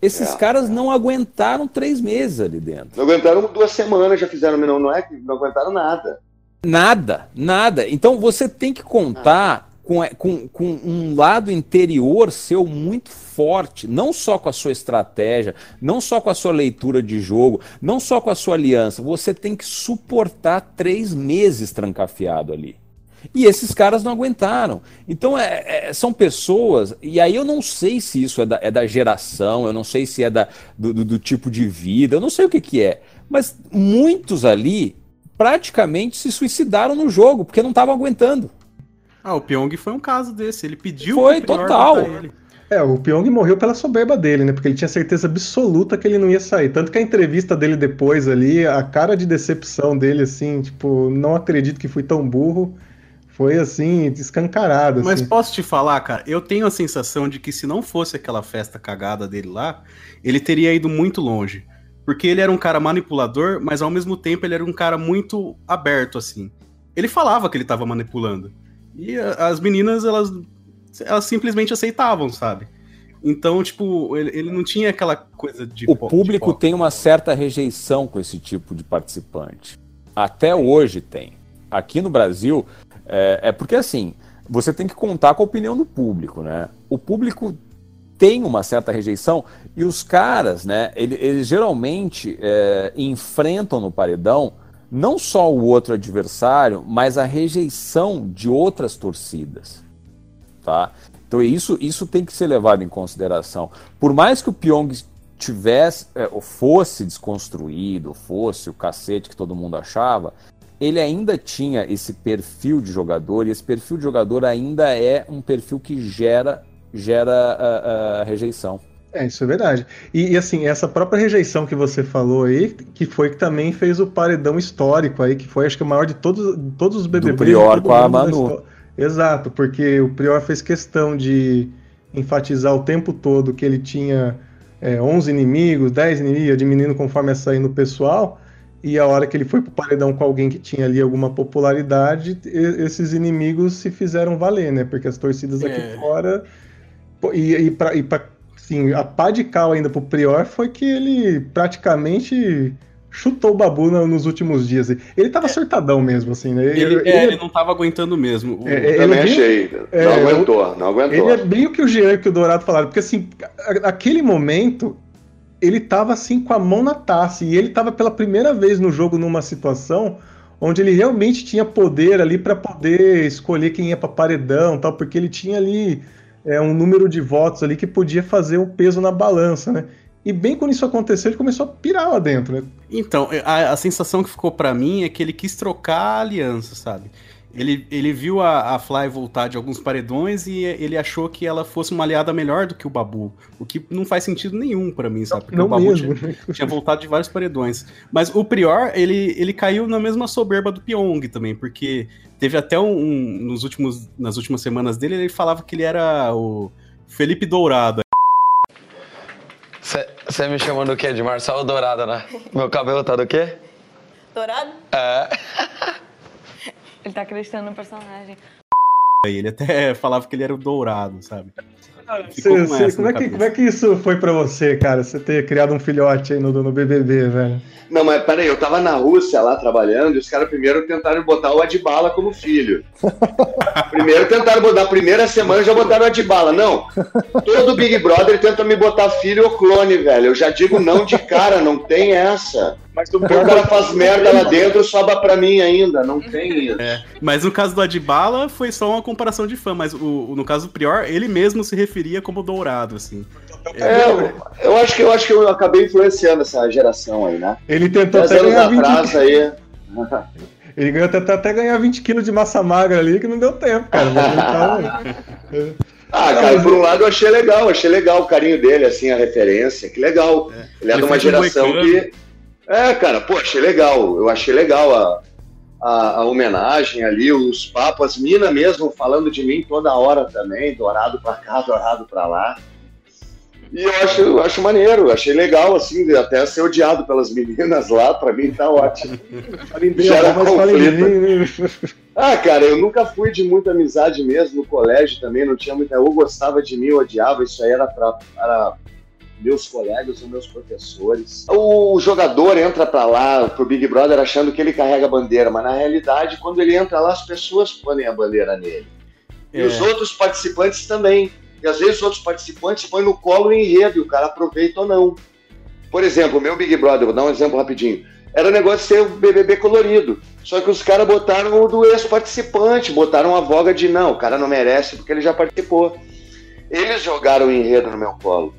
E: Esses é, caras é. não aguentaram três meses ali dentro.
F: Não aguentaram duas semanas, já fizeram, não, não é que não aguentaram nada.
E: Nada, nada. Então você tem que contar com, com, com um lado interior seu muito forte, não só com a sua estratégia, não só com a sua leitura de jogo, não só com a sua aliança. Você tem que suportar três meses trancafiado ali. E esses caras não aguentaram. Então, é, é, são pessoas, e aí eu não sei se isso é da, é da geração, eu não sei se é da, do, do, do tipo de vida, eu não sei o que, que é. Mas muitos ali praticamente se suicidaram no jogo, porque não estavam aguentando.
B: Ah, o Pyong foi um caso desse. Ele pediu
E: Foi total.
C: É, o Pyong morreu pela soberba dele, né? Porque ele tinha certeza absoluta que ele não ia sair. Tanto que a entrevista dele depois ali, a cara de decepção dele, assim, tipo, não acredito que fui tão burro. Foi assim, escancarado.
B: Mas
C: assim.
B: posso te falar, cara, eu tenho a sensação de que se não fosse aquela festa cagada dele lá, ele teria ido muito longe. Porque ele era um cara manipulador, mas ao mesmo tempo ele era um cara muito aberto, assim. Ele falava que ele tava manipulando. E a, as meninas, elas, elas simplesmente aceitavam, sabe? Então, tipo, ele, ele não tinha aquela coisa de.
E: O público
B: de
E: tem uma certa rejeição com esse tipo de participante. Até hoje tem. Aqui no Brasil, é, é porque assim, você tem que contar com a opinião do público, né? O público tem uma certa rejeição e os caras, né, eles, eles geralmente é, enfrentam no paredão não só o outro adversário, mas a rejeição de outras torcidas, tá? Então isso, isso tem que ser levado em consideração. Por mais que o Pyong tivesse, é, fosse desconstruído, fosse o cacete que todo mundo achava, ele ainda tinha esse perfil de jogador e esse perfil de jogador ainda é um perfil que gera gera a, a rejeição.
C: É, isso é verdade. E, e, assim, essa própria rejeição que você falou aí, que foi que também fez o paredão histórico aí, que foi acho que o maior de todos, todos os BBBs.
E: Do Prior com a Manu.
C: Exato, porque o Prior fez questão de enfatizar o tempo todo que ele tinha é, 11 inimigos, 10 inimigos, diminuindo conforme ia saindo o pessoal, e a hora que ele foi pro paredão com alguém que tinha ali alguma popularidade, esses inimigos se fizeram valer, né? Porque as torcidas aqui é. fora e, e para Sim, a pá de cal ainda pro Prior foi que ele praticamente chutou o Babu nos últimos dias. Ele tava é. surtadão mesmo, assim, né?
B: Ele, ele, é, ele não tava aguentando mesmo.
F: O... É, também achei. É, não aguentou, não aguentou.
C: Ele é bem o que o Jean e o Dourado falaram, porque assim, aquele momento, ele tava assim com a mão na taça, e ele tava pela primeira vez no jogo numa situação onde ele realmente tinha poder ali para poder escolher quem ia para paredão, tal, porque ele tinha ali é, um número de votos ali que podia fazer o peso na balança, né? E bem quando isso aconteceu, ele começou a pirar lá dentro, né?
B: Então, a, a sensação que ficou para mim é que ele quis trocar a aliança, sabe? Ele, ele viu a, a Fly voltar de alguns paredões e ele achou que ela fosse uma aliada melhor do que o Babu. O que não faz sentido nenhum para mim, sabe? Porque
C: não
B: o Babu
C: mesmo.
B: tinha, tinha, voltado de vários paredões. Mas o Prior, ele, ele caiu na mesma soberba do Pyong também, porque teve até um, um. nos últimos, nas últimas semanas dele, ele falava que ele era o Felipe Dourado.
I: Você me chamou do quê? De Marcelo Dourado, né? Meu cabelo tá do quê?
J: Dourado?
I: É.
J: Ele tá acreditando no personagem.
B: Ele até falava que ele era o dourado, sabe?
C: Cê, cê, como, é que, como, é que, isso foi para você, cara? Você ter criado um filhote aí no, no BBB, velho?
F: Não, mas peraí, eu tava na Rússia lá trabalhando e os caras primeiro tentaram botar o Adbala como filho. primeiro tentaram botar, a primeira semana já botaram o Adbala. Não, todo Big Brother tenta me botar filho ou clone, velho. Eu já digo não de cara, não tem essa. Mas o cara faz merda lá dentro, sobra pra mim ainda, não tem isso.
B: É, mas no caso do Adbala foi só uma comparação de fã, mas o, no caso do Prior, ele mesmo se referia como dourado, assim.
F: É, eu, eu acho que eu acho que eu acabei influenciando essa geração aí, né?
C: Ele tentou até ganhar 20 atrás aí. Ele ganhou até, até ganhar 20 quilos de massa magra ali, que não deu tempo, cara.
F: ah, cara, por um lado eu achei legal, achei legal o carinho dele, assim, a referência, que legal. É. Ele é de uma geração que é, cara, pô, achei legal. Eu achei legal a, a, a homenagem ali, os papos, as minas mesmo falando de mim toda hora também, dourado pra cá, dourado pra lá. E eu acho, eu acho maneiro, achei legal, assim, até ser odiado pelas meninas lá, pra mim tá ótimo. Gera conflito. Ah, cara, eu nunca fui de muita amizade mesmo no colégio também, não tinha muita. Eu gostava de mim, eu odiava, isso aí era pra. Era meus colegas ou meus professores. O jogador entra para lá, pro Big Brother, achando que ele carrega a bandeira, mas na realidade, quando ele entra lá, as pessoas põem a bandeira nele. E os outros participantes também. E às vezes os outros participantes põem no colo o enredo e o cara aproveita ou não. Por exemplo, o meu Big Brother, vou dar um exemplo rapidinho. Era negócio de ser o BBB colorido. Só que os caras botaram o do ex-participante, botaram a voga de não, o cara não merece porque ele já participou. Eles jogaram o enredo no meu colo.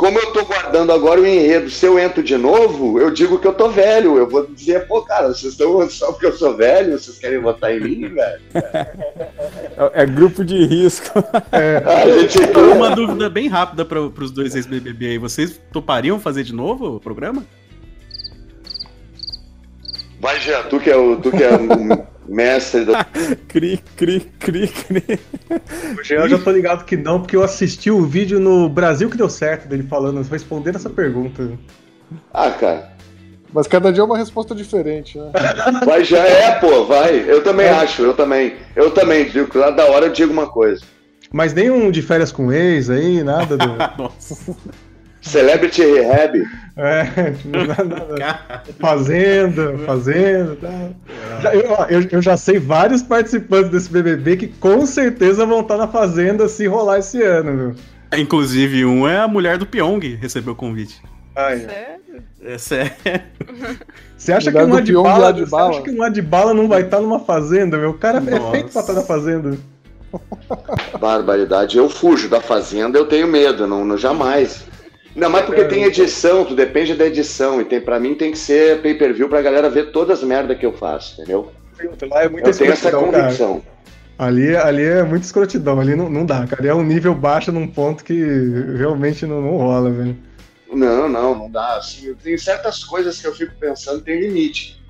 F: Como eu tô guardando agora o enredo, se eu entro de novo, eu digo que eu tô velho. Eu vou dizer, pô, cara, vocês estão só porque eu sou velho, vocês querem votar em mim, velho?
E: É, é grupo de risco.
B: É. A gente... Uma dúvida bem rápida para os dois ex-BBB aí. Vocês topariam fazer de novo o programa?
F: Vai, Jean, tu que é o, tu que é o mestre da.
E: cri, cri, cri, cri.
C: O Jean, eu já tô ligado que não, porque eu assisti o vídeo no Brasil que deu certo dele falando, respondendo essa pergunta.
F: Ah, cara.
A: Mas cada dia é uma resposta diferente, né?
F: Vai, já é, pô, vai. Eu também é. acho, eu também. Eu também, digo, lá da hora eu digo uma coisa.
C: Mas nenhum de férias com ex aí, nada do.
F: Nossa. Celebrity Rehab.
C: É, fazenda, fazenda. Tá. Eu, eu, já sei vários participantes desse BBB que com certeza vão estar na fazenda se rolar esse ano. Viu?
B: Inclusive, um é a mulher do Pyong, recebeu o convite.
D: Ai, sério?
B: É sério.
C: Você acha, que um Adbala, você acha que um Adbala não vai estar numa fazenda, meu? O cara Nossa. é feito pra estar na fazenda.
F: Barbaridade. Eu fujo da fazenda, eu tenho medo, não, não jamais. Ainda mais porque é. tem edição, tu depende da edição. E tem, pra mim tem que ser pay per view pra galera ver todas as merdas que eu faço, entendeu?
C: Lá é muita
F: eu tenho essa convicção.
C: Ali, ali é muita escrotidão, ali não, não dá, cara. É um nível baixo num ponto que realmente não, não rola, velho.
F: Não, não, não dá. Assim, tem certas coisas que eu fico pensando, tem limite.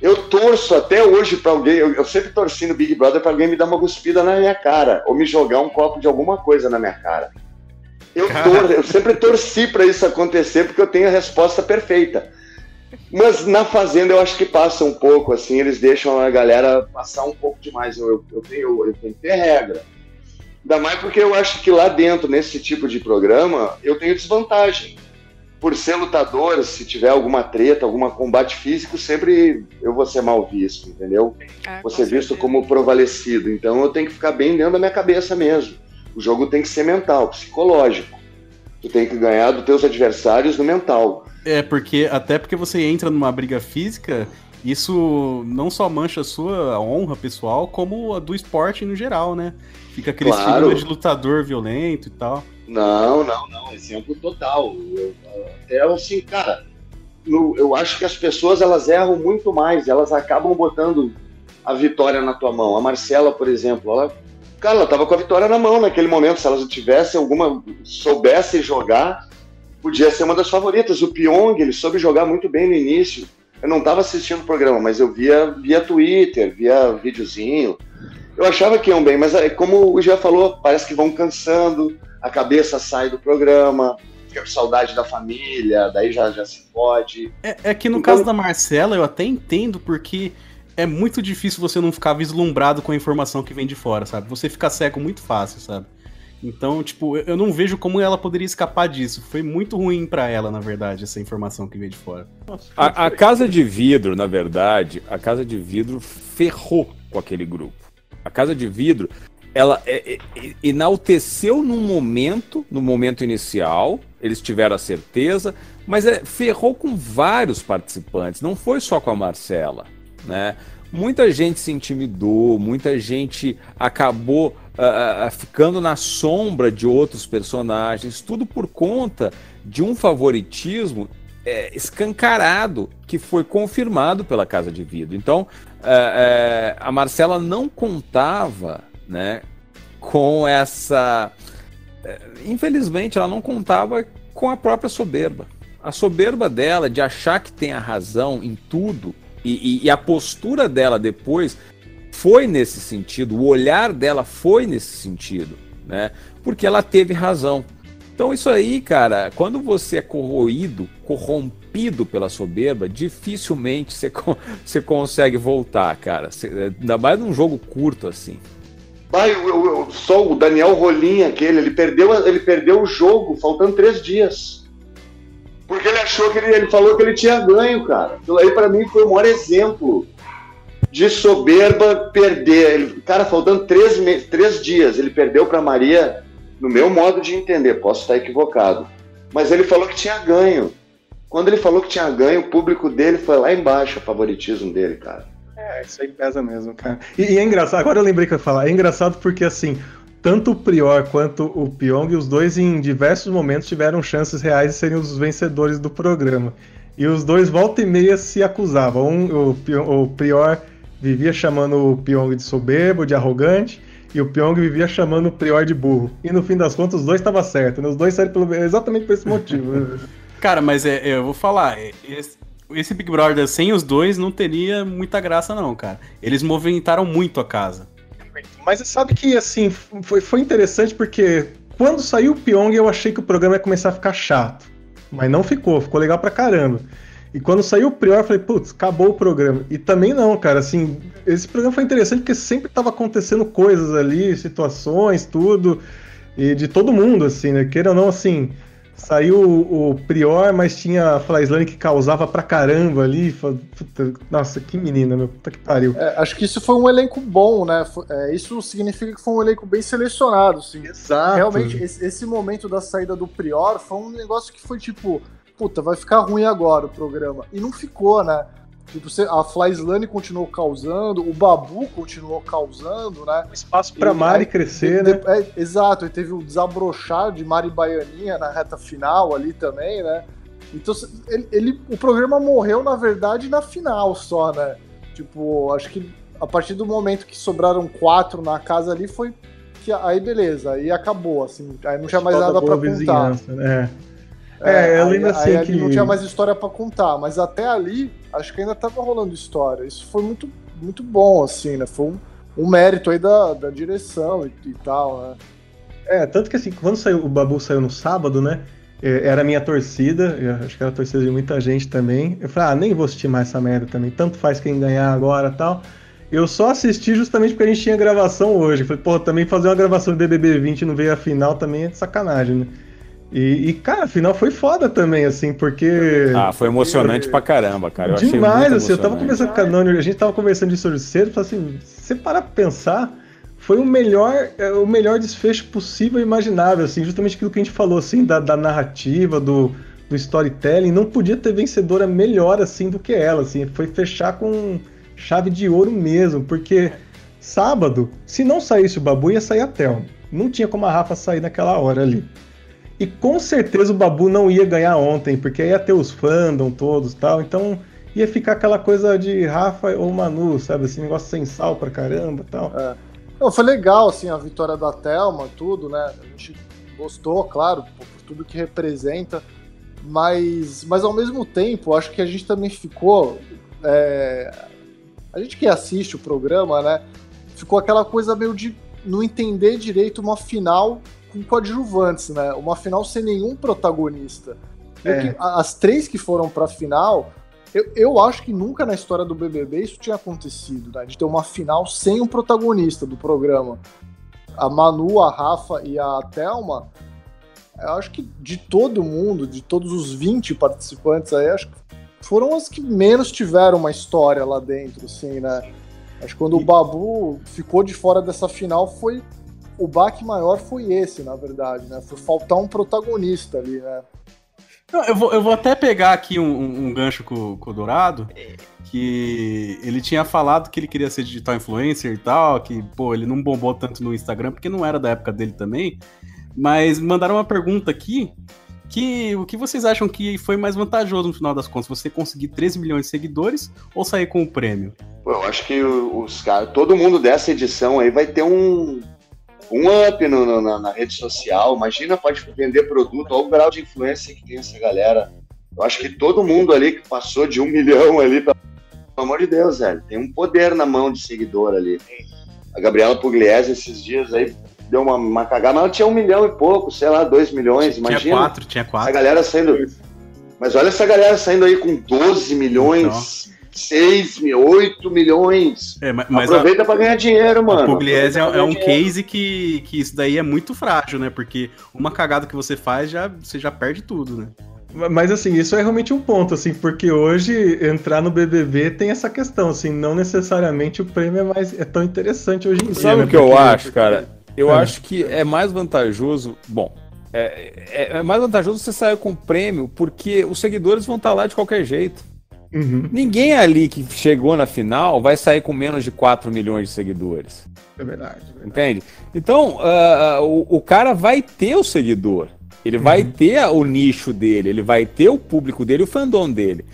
F: Eu torço até hoje para alguém, eu, eu, sempre torci no Big Brother para alguém me dar uma cuspida na minha cara, ou me jogar um copo de alguma coisa na minha cara. Eu, tor eu sempre torci para isso acontecer porque eu tenho a resposta perfeita. Mas na Fazenda eu acho que passa um pouco, assim, eles deixam a galera passar um pouco demais. Eu, eu, tenho, eu tenho que ter regra. Ainda mais porque eu acho que lá dentro, nesse tipo de programa, eu tenho desvantagem. Por ser lutador, se tiver alguma treta, algum combate físico, sempre eu vou ser mal visto, entendeu? Ah, vou ser visto como provalecido. Então eu tenho que ficar bem dentro da minha cabeça mesmo. O jogo tem que ser mental, psicológico. Tu tem que ganhar dos teus adversários no mental.
B: É, porque até porque você entra numa briga física, isso não só mancha a sua honra pessoal, como a do esporte no geral, né? Fica aquele claro. de lutador violento e tal.
F: Não, não, não. Exemplo total. é assim, cara, no, eu acho que as pessoas elas erram muito mais, elas acabam botando a vitória na tua mão. A Marcela, por exemplo, ela Cara, ela tava com a vitória na mão naquele momento. Se elas tivesse alguma. soubesse jogar, podia ser uma das favoritas. O Pyong, ele soube jogar muito bem no início. Eu não estava assistindo o programa, mas eu via via Twitter, via videozinho. Eu achava que iam bem, mas é, como o já falou, parece que vão cansando, a cabeça sai do programa, fica com saudade da família, daí já, já se pode.
B: É, é que no então, caso da Marcela, eu até entendo, porque é muito difícil você não ficar vislumbrado com a informação que vem de fora, sabe? Você fica cego muito fácil, sabe? Então, tipo, eu não vejo como ela poderia escapar disso. Foi muito ruim para ela, na verdade, essa informação que veio de fora.
E: A, a, Casa de Vidro, na verdade, a Casa de Vidro ferrou com aquele grupo. A Casa de Vidro, ela é, é, é enalteceu num momento, no momento inicial, eles tiveram a certeza, mas é, ferrou com vários participantes, não foi só com a Marcela né? Muita gente se intimidou, muita gente acabou uh, uh, ficando na sombra de outros personagens, tudo por conta de um favoritismo é, escancarado que foi confirmado pela Casa de Vidro. Então, uh, a Marcela não contava né, com essa. Infelizmente, ela não contava com a própria soberba. A soberba dela de achar que tem a razão em tudo e, e, e a postura dela depois foi nesse sentido, o olhar dela foi nesse sentido, né? Porque ela teve razão. Então isso aí, cara, quando você é corroído, corrompido pela soberba, dificilmente você, você consegue voltar, cara. Você, ainda mais num jogo curto assim.
F: Só o Daniel Rolinha, aquele, ele perdeu, ele perdeu o jogo, faltando três dias. Porque ele achou que ele, ele falou que ele tinha ganho, cara. Aquilo aí para mim foi o maior exemplo de soberba perder. Ele, cara, faltando três, três dias, ele perdeu para Maria, no meu modo de entender, posso estar equivocado. Mas ele falou que tinha ganho. Quando ele falou que tinha ganho, o público dele foi lá embaixo, o favoritismo dele, cara.
C: É, isso aí pesa mesmo, cara. E, e é engraçado, agora eu lembrei que eu ia falar, é engraçado porque assim, tanto o Prior quanto o Pyong, os dois em diversos momentos tiveram chances reais de serem os vencedores do programa. E os dois volta e meia se acusavam. Um, o, o Prior vivia chamando o Pyong de soberbo, de arrogante, e o Pyong vivia chamando o Prior de burro. E no fim das contas, os dois estavam certos, né? Os dois saíram pelo, exatamente por esse motivo.
B: Cara, mas é, eu vou falar, é, esse, esse, Big Brother sem os dois não teria muita graça, não, cara. Eles movimentaram muito a casa.
C: Mas sabe que, assim, foi, foi interessante porque quando saiu o Pyong eu achei que o programa ia começar a ficar chato. Mas não ficou, ficou legal pra caramba. E quando saiu o Prior, eu falei, putz, acabou o programa. E também não, cara, assim, esse programa foi interessante porque sempre tava acontecendo coisas ali, situações, tudo, e de todo mundo, assim, né? Queira ou não, assim, saiu o, Prior, mas tinha a Flyslane que causava pra caramba ali. Puta, nossa, que menina, meu, puta que pariu.
A: É, acho que isso foi um elenco bom, né? É, isso significa que foi um elenco bem selecionado, assim.
C: Exato.
A: Realmente, esse, esse momento da saída do Prior foi um negócio que foi tipo puta, vai ficar ruim agora o programa. E não ficou, né? Tipo, a Flyslane continuou causando, o Babu continuou causando, né?
C: Espaço para Mari crescer, de, né?
A: É, exato, e teve o desabrochar de Mari Baianinha na reta final ali também, né? Então, ele, ele, o programa morreu, na verdade, na final só, né? Tipo, acho que a partir do momento que sobraram quatro na casa ali, foi que aí beleza, aí acabou, assim, aí não tinha mais nada para contar. Né? É, eu lembro assim aí, que... não tinha mais história para contar, mas até ali, acho que ainda tava rolando história. Isso foi muito, muito bom, assim, né? Foi um, um mérito aí da, da direção e, e, tal, né?
C: É, tanto que assim, quando saiu, o Babu saiu no sábado, né? É, era a minha torcida, acho que era a torcida de muita gente também. Eu falei, ah, nem vou assistir mais essa merda também, tanto faz quem ganhar agora tal. Eu só assisti justamente porque a gente tinha gravação hoje. falei, pô, também fazer uma gravação de BBB 20 e não veio a final também é de sacanagem, né? E, e, cara, afinal foi foda também, assim, porque.
E: Ah, foi emocionante pra caramba, cara. Eu
C: Demais, assim, eu tava conversando com a Noni, a gente tava conversando disso hoje cedo, falei assim, se você parar pra pensar, foi o melhor, é, o melhor desfecho possível e imaginável, assim, justamente aquilo que a gente falou, assim, da, da narrativa, do, do storytelling, não podia ter vencedora melhor, assim, do que ela, assim, foi fechar com chave de ouro mesmo, porque sábado, se não saísse o Babu, ia sair a Thelma. Não tinha como a Rafa sair naquela hora ali. E com certeza o Babu não ia ganhar ontem, porque ia ter os fandom todos tal. Então ia ficar aquela coisa de Rafa ou Manu, sabe? Esse negócio sem sal pra caramba tal.
A: É. Não, foi legal, assim, a vitória da Thelma, tudo, né? A gente gostou, claro, por tudo que representa. Mas, mas ao mesmo tempo, acho que a gente também ficou. É... A gente que assiste o programa, né? Ficou aquela coisa meio de não entender direito uma final com coadjuvantes, né? Uma final sem nenhum protagonista. É. as três que foram pra final, eu, eu acho que nunca na história do BBB isso tinha acontecido, né? De ter uma final sem um protagonista do programa. A Manu, a Rafa e a Thelma, eu acho que de todo mundo, de todos os 20 participantes aí, acho que foram as que menos tiveram uma história lá dentro, assim, né? Acho que quando e... o Babu ficou de fora dessa final foi o baque maior foi esse, na verdade, né? Foi faltar um protagonista ali, né?
B: Não, eu, vou, eu vou até pegar aqui um, um gancho com, com o Dourado, que ele tinha falado que ele queria ser digital influencer e tal, que, pô, ele não bombou tanto no Instagram, porque não era da época dele também. Mas mandaram uma pergunta aqui, que o que vocês acham que foi mais vantajoso no final das contas? Você conseguir 13 milhões de seguidores ou sair com o prêmio?
F: Pô, eu acho que os caras, todo mundo dessa edição aí vai ter um, um up no, no, na, na, rede social. Imagina, pode vender produto, olha o grau de influência que tem essa galera. Eu acho que todo mundo ali que passou de um milhão ali, pelo amor de Deus, velho, tem um poder na mão de seguidor ali. A Gabriela Pugliese esses dias aí deu uma, uma cagada, mas ela tinha um milhão e pouco, sei lá, dois milhões, tinha imagina.
B: Tinha quatro, tinha quatro.
F: A galera saindo. Mas olha essa galera saindo aí com 12 milhões. Então. 6, 8 milhões. É, mas Aproveita a, pra ganhar dinheiro, mano.
B: A Pugliese é, é, um case que, que isso daí é muito frágil, né? Porque uma cagada que você faz, já, você já perde tudo, né?
C: Mas assim, isso é realmente um ponto, assim, porque hoje entrar no BBB tem essa questão, assim, não necessariamente o prêmio é, mais, é tão interessante hoje em dia.
E: Sabe
C: né?
E: o que eu
C: Porque-
E: acho, cara? Eu
C: É.
E: acho que é mais vantajoso. Bom, é, é- é mais vantajoso você sair com prêmio porque os seguidores vão estar lá de qualquer jeito.
C: Uhum,
E: Ninguém ali que chegou na final vai sair com menos de 4 milhões de seguidores.
C: é verdade. é verdade.
E: Entende? Então, ah, o, o cara vai ter o seguidor. Ele vai
C: Uhum.
E: ter a- o nicho dele, ele vai ter o público dele, o fandom dele.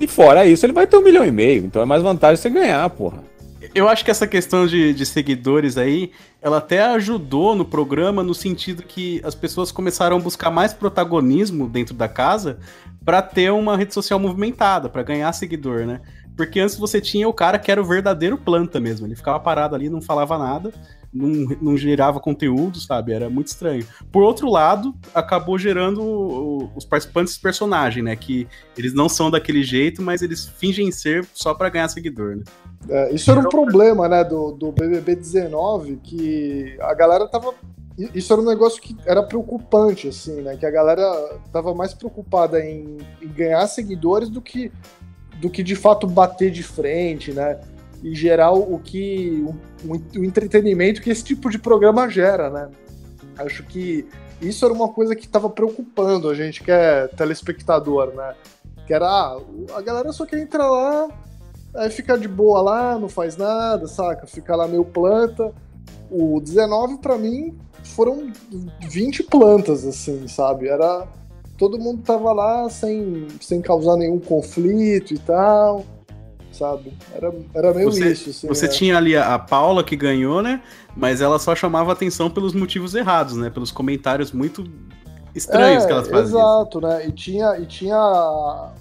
E: E fora isso, ele vai ter um milhão e meio. Então é mais vantagem você ganhar, porra.
B: Eu acho que essa questão de, de seguidores aí, ela até ajudou no programa no sentido que as pessoas começaram a buscar mais protagonismo dentro da casa pra ter uma rede social movimentada, pra ganhar seguidor, né? Porque antes você tinha o cara que era o verdadeiro planta mesmo, ele ficava parado ali, não falava nada, não, não gerava conteúdo, sabe? Era muito estranho. Por outro lado, acabou gerando o- os participantes personagem, né? Que eles não são daquele jeito, mas eles fingem ser só pra ganhar seguidor, né?
A: É, isso era um problema, né, do, do BBB 19, que a galera tava. Isso era um negócio que era preocupante, assim, né? Que a galera tava mais preocupada em, em ganhar seguidores do que, do que de fato bater de frente, né? E gerar o que. O, o entretenimento que esse tipo de programa gera, né? Acho que isso era uma coisa que tava preocupando a gente que é telespectador, né? Que era, ah, a galera só quer entrar lá, Aí fica de boa lá, não faz nada, saca? Fica lá meio planta. O 19, pra mim, foram 20 plantas, assim, sabe? Era. Todo mundo tava lá sem, sem causar nenhum conflito e tal, sabe? Era, era meio
B: Você,
A: isso, assim.
B: você
A: né?
B: tinha ali a, a Paula que ganhou, né? Mas ela só chamava atenção pelos motivos errados, né? Pelos comentários muito estranhos
A: É,
B: que elas faziam.
A: Exato, né? E tinha, e tinha.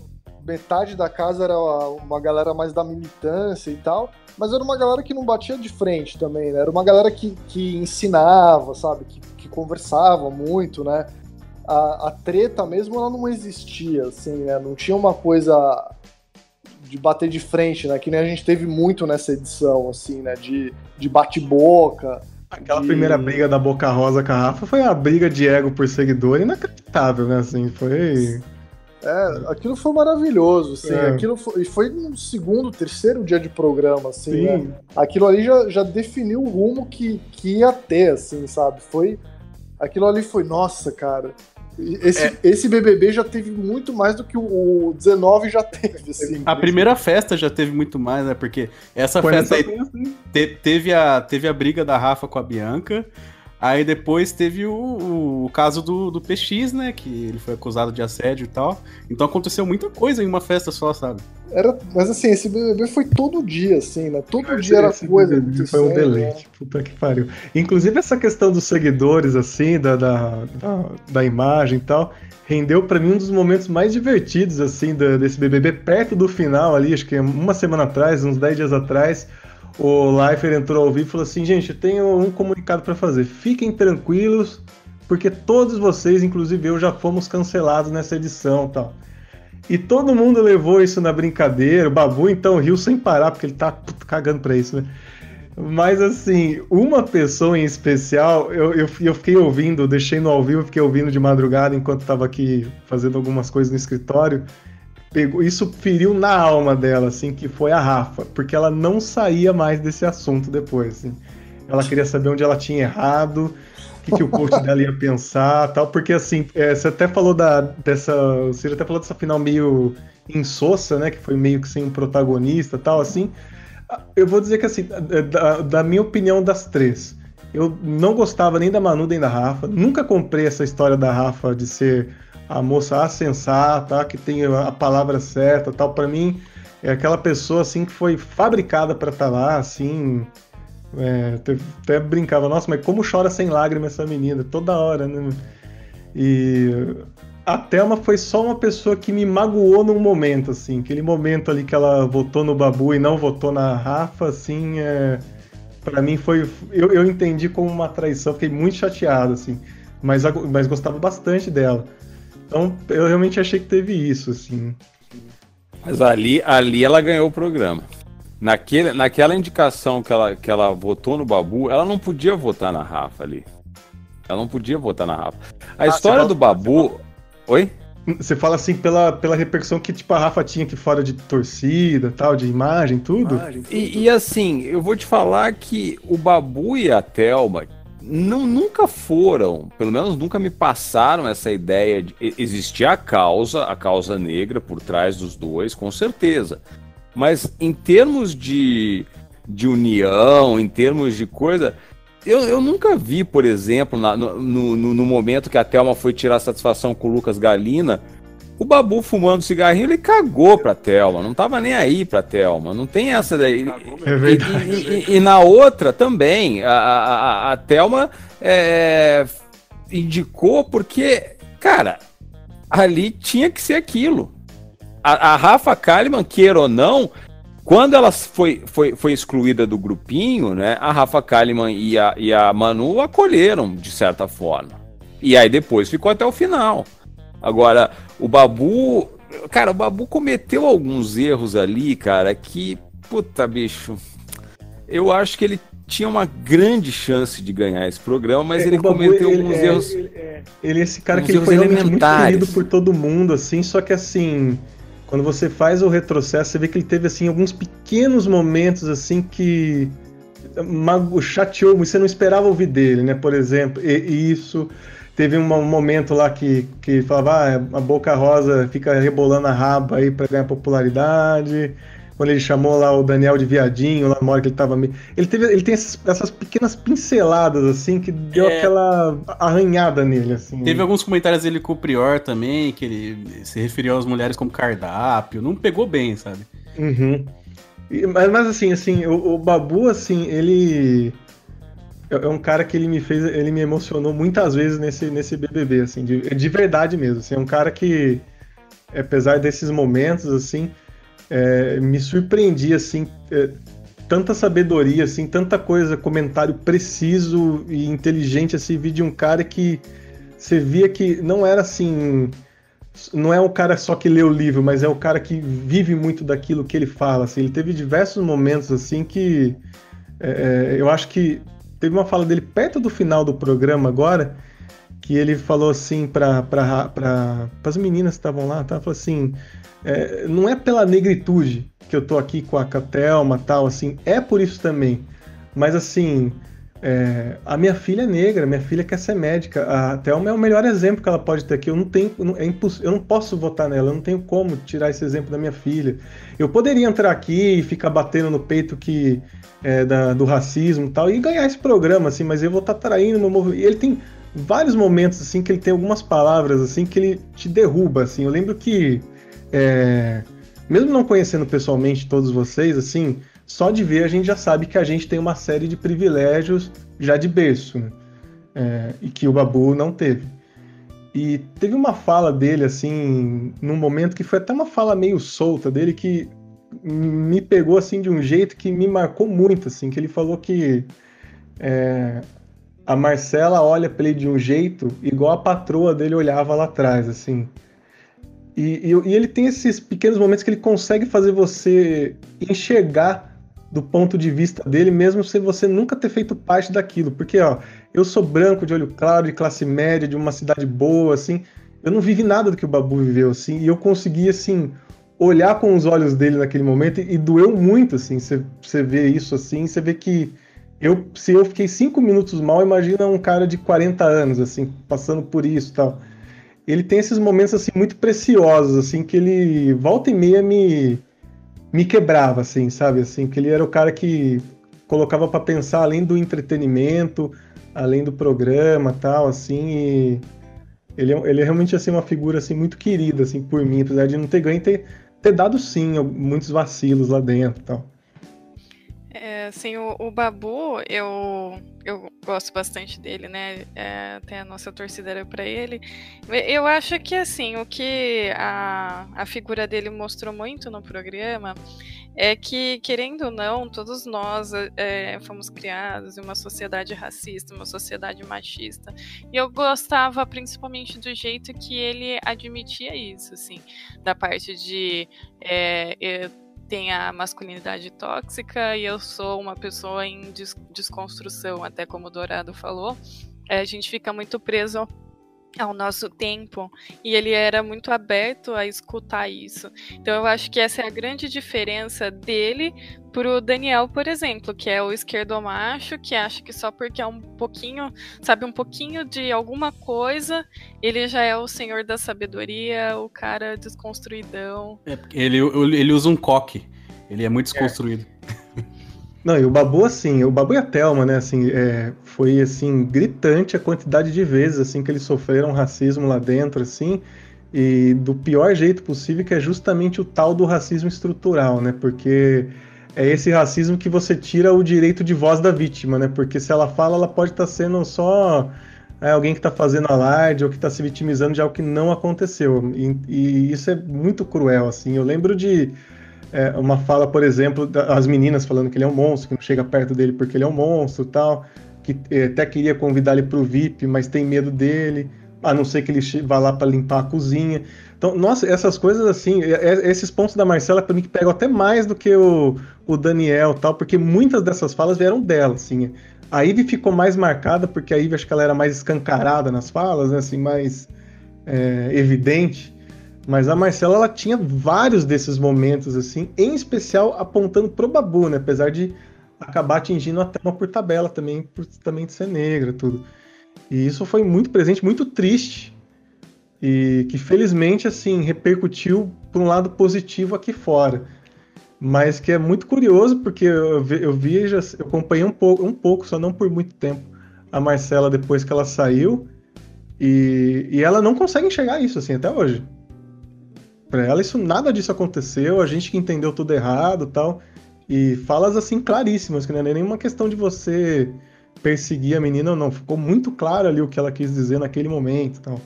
A: Metade da casa era uma galera mais da militância e tal, mas era uma galera que não batia de frente também, né? Era uma galera que, que ensinava, sabe? Que, que conversava muito, né? A, a treta mesmo, ela não existia, assim, né? Não tinha uma coisa de bater de frente, né? Que nem a gente teve muito nessa edição, assim, né? De, de bate-boca.
C: Aquela
A: de-
C: primeira briga da Boca Rosa com a Rafa foi uma briga de ego por seguidor inacreditável, né? Assim, foi.
A: É, aquilo foi maravilhoso, assim,
C: É.
A: aquilo foi, e foi no segundo, terceiro dia de programa, assim,
C: Sim.
A: né? Aquilo ali já, já definiu o rumo que, que ia ter, assim, sabe? Foi, aquilo ali foi, nossa, cara, esse,
B: É.
A: esse BBB já teve muito mais do que o, o 19 já teve, assim.
B: A primeira festa já teve muito mais, né? Porque essa
C: Foi
B: festa aí
C: né?
B: te- teve, a, teve a briga da Rafa com a Bianca. Aí depois teve o, o, o caso do, do PX, né? Que ele foi acusado de assédio e tal. Então aconteceu muita coisa em uma festa só, sabe?
A: Era, mas assim, esse BBB foi todo dia, assim, né? Todo dia era
C: Esse
A: coisa
C: BBB Foi um
A: acontecendo, né?
C: deleite, puta que pariu. Inclusive, essa questão dos seguidores, assim, da, da, da, da imagem e tal, rendeu pra mim um dos momentos mais divertidos, assim, da- desse BBB, perto do final ali, acho que uma semana atrás, uns 10 dias atrás. O Leifert entrou ao vivo e falou assim: gente, eu tenho um comunicado pra fazer. Fiquem tranquilos, porque todos vocês, inclusive eu, já fomos cancelados nessa edição tal. E todo mundo levou isso na brincadeira. O Babu então riu sem parar, porque ele tá cagando pra isso, né? Mas assim, uma pessoa em especial, eu, eu, eu fiquei ouvindo, deixei no ao vivo, fiquei ouvindo de madrugada enquanto tava aqui fazendo algumas coisas no escritório. Pegou, isso feriu na alma dela, assim, que foi a Rafa, porque ela não saía mais desse assunto depois, assim. Ela queria saber onde ela tinha errado, o que, que o coach dela ia pensar tal, porque assim, é, você até falou da, dessa. Você até falou dessa final meio insossa, né? Que foi meio que sem um protagonista tal, assim. Eu vou dizer que assim, da, da minha opinião das três, eu não gostava nem da Manu nem da Rafa. Nunca comprei essa história da Rafa de ser a moça sensata, que tem a palavra certa, tal. Para mim é aquela pessoa assim que foi fabricada para estar lá, assim. É, até, até brincava, nossa, mas como chora sem lágrima essa menina toda hora, né? E a Thelma foi só uma pessoa que me magoou num momento, assim. Aquele momento ali que ela votou no Babu e não votou na Rafa, assim, é... para mim foi. Eu, eu entendi como uma traição, fiquei muito chateado, assim. Mas, mas gostava bastante dela. Então eu realmente achei que teve isso, assim.
E: Mas ali, ali ela ganhou o programa. Naquele, naquela indicação que ela, que ela votou no Babu, ela não podia votar na Rafa ali. Ela não podia votar na Rafa. A
C: Ah,
E: história do Babu. Oi?
C: Você fala assim pela, pela repercussão que tipo, a Rafa tinha aqui fora de torcida, tal, de imagem, tudo. Imagem,
E: tudo. E, e, assim, eu vou te falar que o Babu e a Thelma não, nunca foram, pelo menos nunca me passaram essa ideia de existir a causa, a causa negra por trás dos dois, com certeza. Mas em termos de, de união, em termos de coisa, eu, eu nunca vi, por exemplo, na, no, no, no, momento que a Thelma foi tirar satisfação com o Lucas Galina, o Babu fumando cigarrinho, ele cagou pra Thelma, não tava nem aí pra Thelma, não tem essa daí. É verdade. E, e, e, na outra também, a, a, a Thelma é, indicou porque, cara, ali tinha que ser aquilo. A, a Rafa Kalimann, queira ou não, quando ela foi, foi, foi excluída do grupinho, né, a Rafa Kalimann e a, e a Manu acolheram, de certa forma. E aí depois ficou até o final. Agora, o Babu. Cara, o Babu cometeu alguns erros ali, cara, que. Puta, bicho. Eu acho que ele tinha uma grande chance de ganhar esse programa, mas é, ele Babu, cometeu ele, alguns
C: é,
E: erros.
C: Ele, é, ele é esse cara que ele foi realmente muito querido por todo mundo, assim, só que assim quando você faz o retrocesso, você vê que ele teve assim alguns pequenos momentos assim que chateou, você não esperava ouvir dele, né? Por exemplo, e, isso teve um momento lá que, que falava ah, a Boca Rosa fica rebolando a raba aí para ganhar popularidade quando ele chamou lá o Daniel de viadinho, lá na hora que ele tava meio... Ele, teve, ele tem essas, essas pequenas pinceladas, assim, que deu é... aquela arranhada nele, assim.
B: Teve alguns comentários dele com o Prior também, que ele se referiu às mulheres como cardápio. Não pegou bem, sabe?
C: Uhum. Mas, mas assim, assim, o, o Babu, assim, ele é, é um cara que ele me fez, ele me emocionou muitas vezes nesse, nesse BBB, assim, de, de verdade mesmo. Assim, é um cara que, apesar desses momentos, assim, é, me surpreendi, assim, é, tanta sabedoria, assim, tanta coisa, comentário preciso e inteligente, assim, vi de um cara que você via que não era assim, não é um cara só que lê o livro, mas é o cara que vive muito daquilo que ele fala, assim, ele teve diversos momentos, assim, que é, é eu acho que teve uma fala dele perto do final do programa agora, que ele falou assim para as meninas que estavam lá, tá? falou assim, é, não é pela negritude que eu tô aqui com a Catelma tal, assim, é por isso também. Mas assim, é, a minha filha é negra, minha filha quer ser médica. A Thelma é o melhor exemplo que ela pode ter aqui. Eu não tenho, é eu não posso votar nela, eu não tenho como tirar esse exemplo da minha filha. Eu poderia entrar aqui e ficar batendo no peito que é, da, do racismo e tal e ganhar esse programa, assim, mas eu vou estar tá traindo meu movimento. Ele tem vários momentos assim que ele tem algumas palavras assim que ele te derruba, assim. Eu lembro que é, mesmo não conhecendo pessoalmente todos vocês, assim, só de ver a gente já sabe que a gente tem uma série de privilégios já de berço, né? é, e que o Babu não teve. E teve uma fala dele, assim, num momento que foi até uma fala meio solta dele que me pegou, assim, de um jeito que me marcou muito, assim, que ele falou que é, a Marcela olha para ele de um jeito igual a patroa dele olhava lá atrás, assim. E, e, e, ele tem esses pequenos momentos que ele consegue fazer você enxergar do ponto de vista dele, mesmo sem você nunca ter feito parte daquilo. Porque, ó, eu sou branco, de olho claro, de classe média, de uma cidade boa, assim. Eu não vivi nada do que o Babu viveu, assim. E eu consegui, assim, olhar com os olhos dele naquele momento e, e doeu muito, assim. Você vê isso, assim, você vê que eu, se eu fiquei cinco minutos mal, imagina um cara de 40 anos, assim, passando por isso e tal ele tem esses momentos assim muito preciosos, assim que ele volta e meia me me quebrava, assim, sabe, assim que ele era o cara que colocava para pensar além do entretenimento, além do programa, tal, assim. E ele, é, ele é realmente assim uma figura assim muito querida, assim por mim, apesar de não ter ganho, ter, ter dado sim muitos vacilos lá dentro, tal.
D: É, assim, o, o, Babu, eu, eu gosto bastante dele, né? É, tem a nossa torcida para ele. Eu acho que, assim, o que a, a figura dele mostrou muito no programa é que, querendo ou não, todos nós é, fomos criados em uma sociedade racista, uma sociedade machista. E eu gostava principalmente do jeito que ele admitia isso, assim, da parte de. É, tem a masculinidade tóxica e eu sou uma pessoa em des desconstrução, até como o Dourado falou. É, a gente fica muito preso ao nosso tempo e ele era muito aberto a escutar isso. Então eu acho que essa é a grande diferença dele pro Daniel, por exemplo, que é o esquerdomacho, que acha que só porque é um pouquinho, sabe um pouquinho de alguma coisa, ele já é o senhor da sabedoria, o cara desconstruidão.
B: É, ele, ele usa um coque. Ele é muito é. desconstruído.
C: É. Não, e o Babu, assim, o Babu e a Thelma, né, assim, é, foi, assim, gritante a quantidade de vezes, assim, que eles sofreram racismo lá dentro, assim, e do pior jeito possível, que é justamente o tal do racismo estrutural, né, porque é esse racismo que você tira o direito de voz da vítima, né, porque se ela fala, ela pode estar tá sendo só é, alguém que está fazendo alarde ou que está se vitimizando de algo que não aconteceu, e, e isso é muito cruel, assim, eu lembro de é, uma fala, por exemplo, das meninas falando que ele é um monstro, que não chega perto dele porque ele é um monstro tal, que é, até queria convidar ele para o VIP, mas tem medo dele, a não ser que ele vá lá para limpar a cozinha. Então, nossa, essas coisas assim, esses pontos da Marcela para mim que pegam até mais do que o, o Daniel tal, porque muitas dessas falas vieram dela, assim. A Ivy ficou mais marcada porque a Ivy acho que ela era mais escancarada nas falas, né, assim, mais é, evidente. Mas a Marcela ela tinha vários desses momentos assim, em especial apontando pro Babu, né? Apesar de acabar atingindo até uma por tabela também, por também de ser negra, tudo. E isso foi muito presente, muito triste. E que felizmente assim repercutiu por um lado positivo aqui fora. Mas que é muito curioso porque eu vi, eu, eu acompanhei um pouco, um pouco, só não por muito tempo, a Marcela depois que ela saiu. E, e ela não consegue enxergar isso assim até hoje. Para ela, isso nada disso aconteceu, a gente que entendeu tudo errado tal. E falas assim claríssimas, que não é nenhuma questão de você perseguir a menina ou não. Ficou muito claro ali o que ela quis dizer naquele momento tal.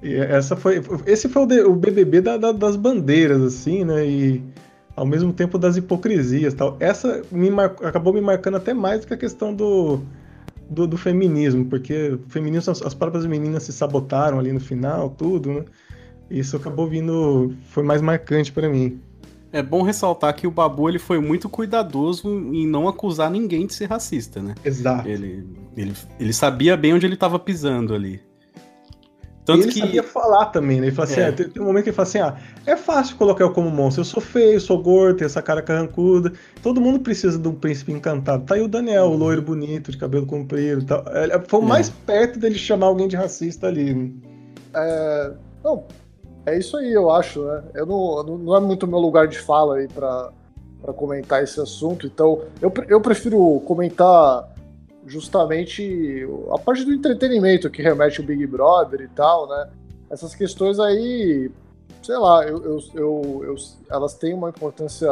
C: E essa foi, esse foi o, BBB da, da, das bandeiras, assim, né? E ao mesmo tempo das hipocrisias tal. Essa me mar... acabou me marcando até mais do que a questão do, do, do feminismo, porque feminismo, as próprias meninas se sabotaram ali no final, tudo, né? Isso acabou vindo. foi mais marcante para mim.
B: É bom ressaltar que o Babu ele foi muito cuidadoso em não acusar ninguém de ser racista, né?
C: Exato.
B: Ele, ele, ele sabia bem onde ele estava pisando ali.
C: Tanto e ele que... sabia falar também, né? Ele fala assim, é. ah, tem, um momento que ele fala assim, ah, é fácil colocar eu como monstro, eu sou feio, sou gordo, tenho essa cara carrancuda, todo mundo precisa de um príncipe encantado. Tá aí o Daniel, uhum. o loiro bonito, de cabelo comprido tal. Foi o é. mais perto dele chamar alguém de racista ali. Né?
A: É... Não, é isso aí, eu acho, né? Eu não, não é muito meu lugar de fala aí para comentar esse assunto, então eu, eu prefiro comentar justamente a parte do entretenimento que remete o Big Brother e tal, né? Essas questões aí, sei lá, eu, eu, eu, eu elas têm uma importância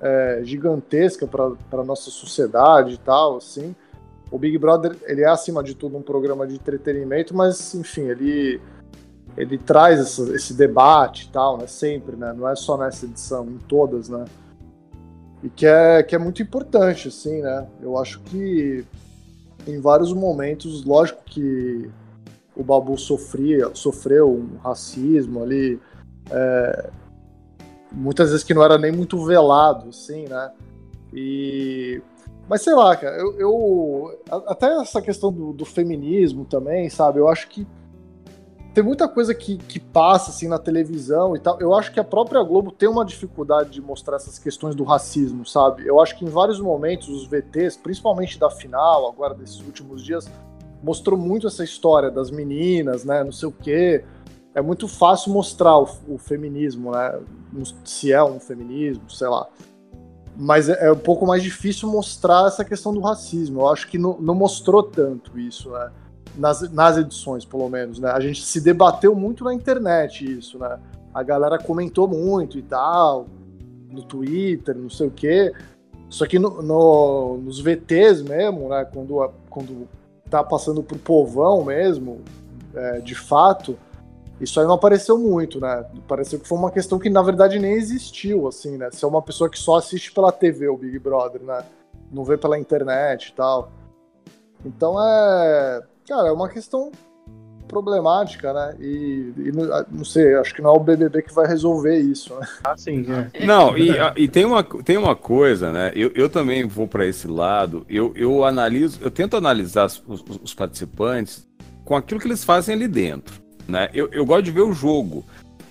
A: é, gigantesca para nossa sociedade e tal, assim. O Big Brother, ele é acima de tudo um programa de entretenimento, mas enfim, ele ele traz essa, esse debate e tal, né? Sempre, né? Não é só nessa edição, em todas, né? E que é, que é muito importante, assim, né? Eu acho que em vários momentos, lógico que o Babu sofria, sofreu um racismo ali, é, muitas vezes que não era nem muito velado, assim, né? E mas sei lá, cara, eu, eu até essa questão do, do, feminismo também, sabe? Eu acho que tem muita coisa que, que passa assim na televisão e tal. Eu acho que a própria Globo tem uma dificuldade de mostrar essas questões do racismo, sabe? Eu acho que em vários momentos os VTs, principalmente da final, agora desses últimos dias, mostrou muito essa história das meninas, né? Não sei o quê. É muito fácil mostrar o, o feminismo, né? Se é um feminismo, sei lá. Mas é, é, um pouco mais difícil mostrar essa questão do racismo. Eu acho que não, não mostrou tanto isso, né? Nas, nas edições, pelo menos, né? A gente se debateu muito na internet isso, né? A galera comentou muito e tal, no Twitter, não sei o quê. Só que no, no, nos VTs mesmo, né? Quando, quando tá passando pro povão mesmo, é, de fato, isso aí não apareceu muito, né? Pareceu que foi uma questão que na verdade nem existiu, assim, né? Se é uma pessoa que só assiste pela TV o Big Brother, né? Não vê pela internet e tal. Então é. Cara, é uma questão problemática, né? E, e, não sei, acho que não é o BBB que vai resolver isso, né?
C: Ah, sim.
E: É. Não, e, e, tem, uma, tem uma coisa, né? Eu, eu também vou para esse lado. Eu, eu analiso, eu tento analisar os, os participantes com aquilo que eles fazem ali dentro. Né? Eu, eu gosto de ver o jogo.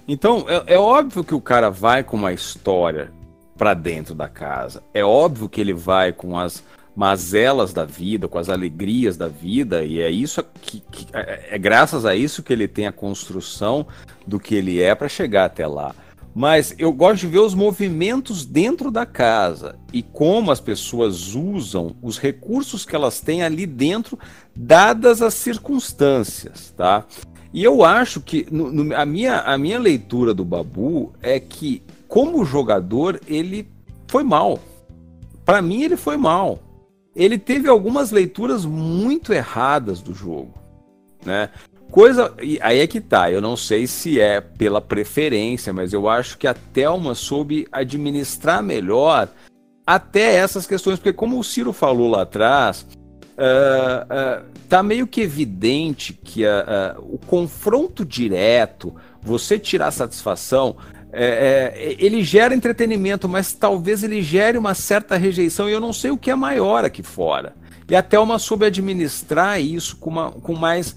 E: Então, é, é óbvio que o cara vai com uma história para dentro da casa. É óbvio que ele vai com as mazelas da vida, com as alegrias da vida, e é isso que, que é, é graças a isso que ele tem a construção do que ele é para chegar até lá. Mas eu gosto de ver os movimentos dentro da casa e como as pessoas usam os recursos que elas têm ali dentro, dadas as circunstâncias, tá? E eu acho que no, no, a, minha, a minha leitura do Babu é que, como jogador, ele foi mal. Para mim, ele foi mal ele teve algumas leituras muito erradas do jogo, né? Coisa, e aí é que tá, eu não sei se é pela preferência, mas eu acho que a Thelma soube administrar melhor até essas questões, porque como o Ciro falou lá atrás, uh, uh, tá meio que evidente que uh, o confronto direto, você tirar satisfação, é, é, ele gera entretenimento, mas talvez ele gere uma certa rejeição e eu não sei o que é maior aqui fora. E a Thelma soube administrar isso com, uma, com mais,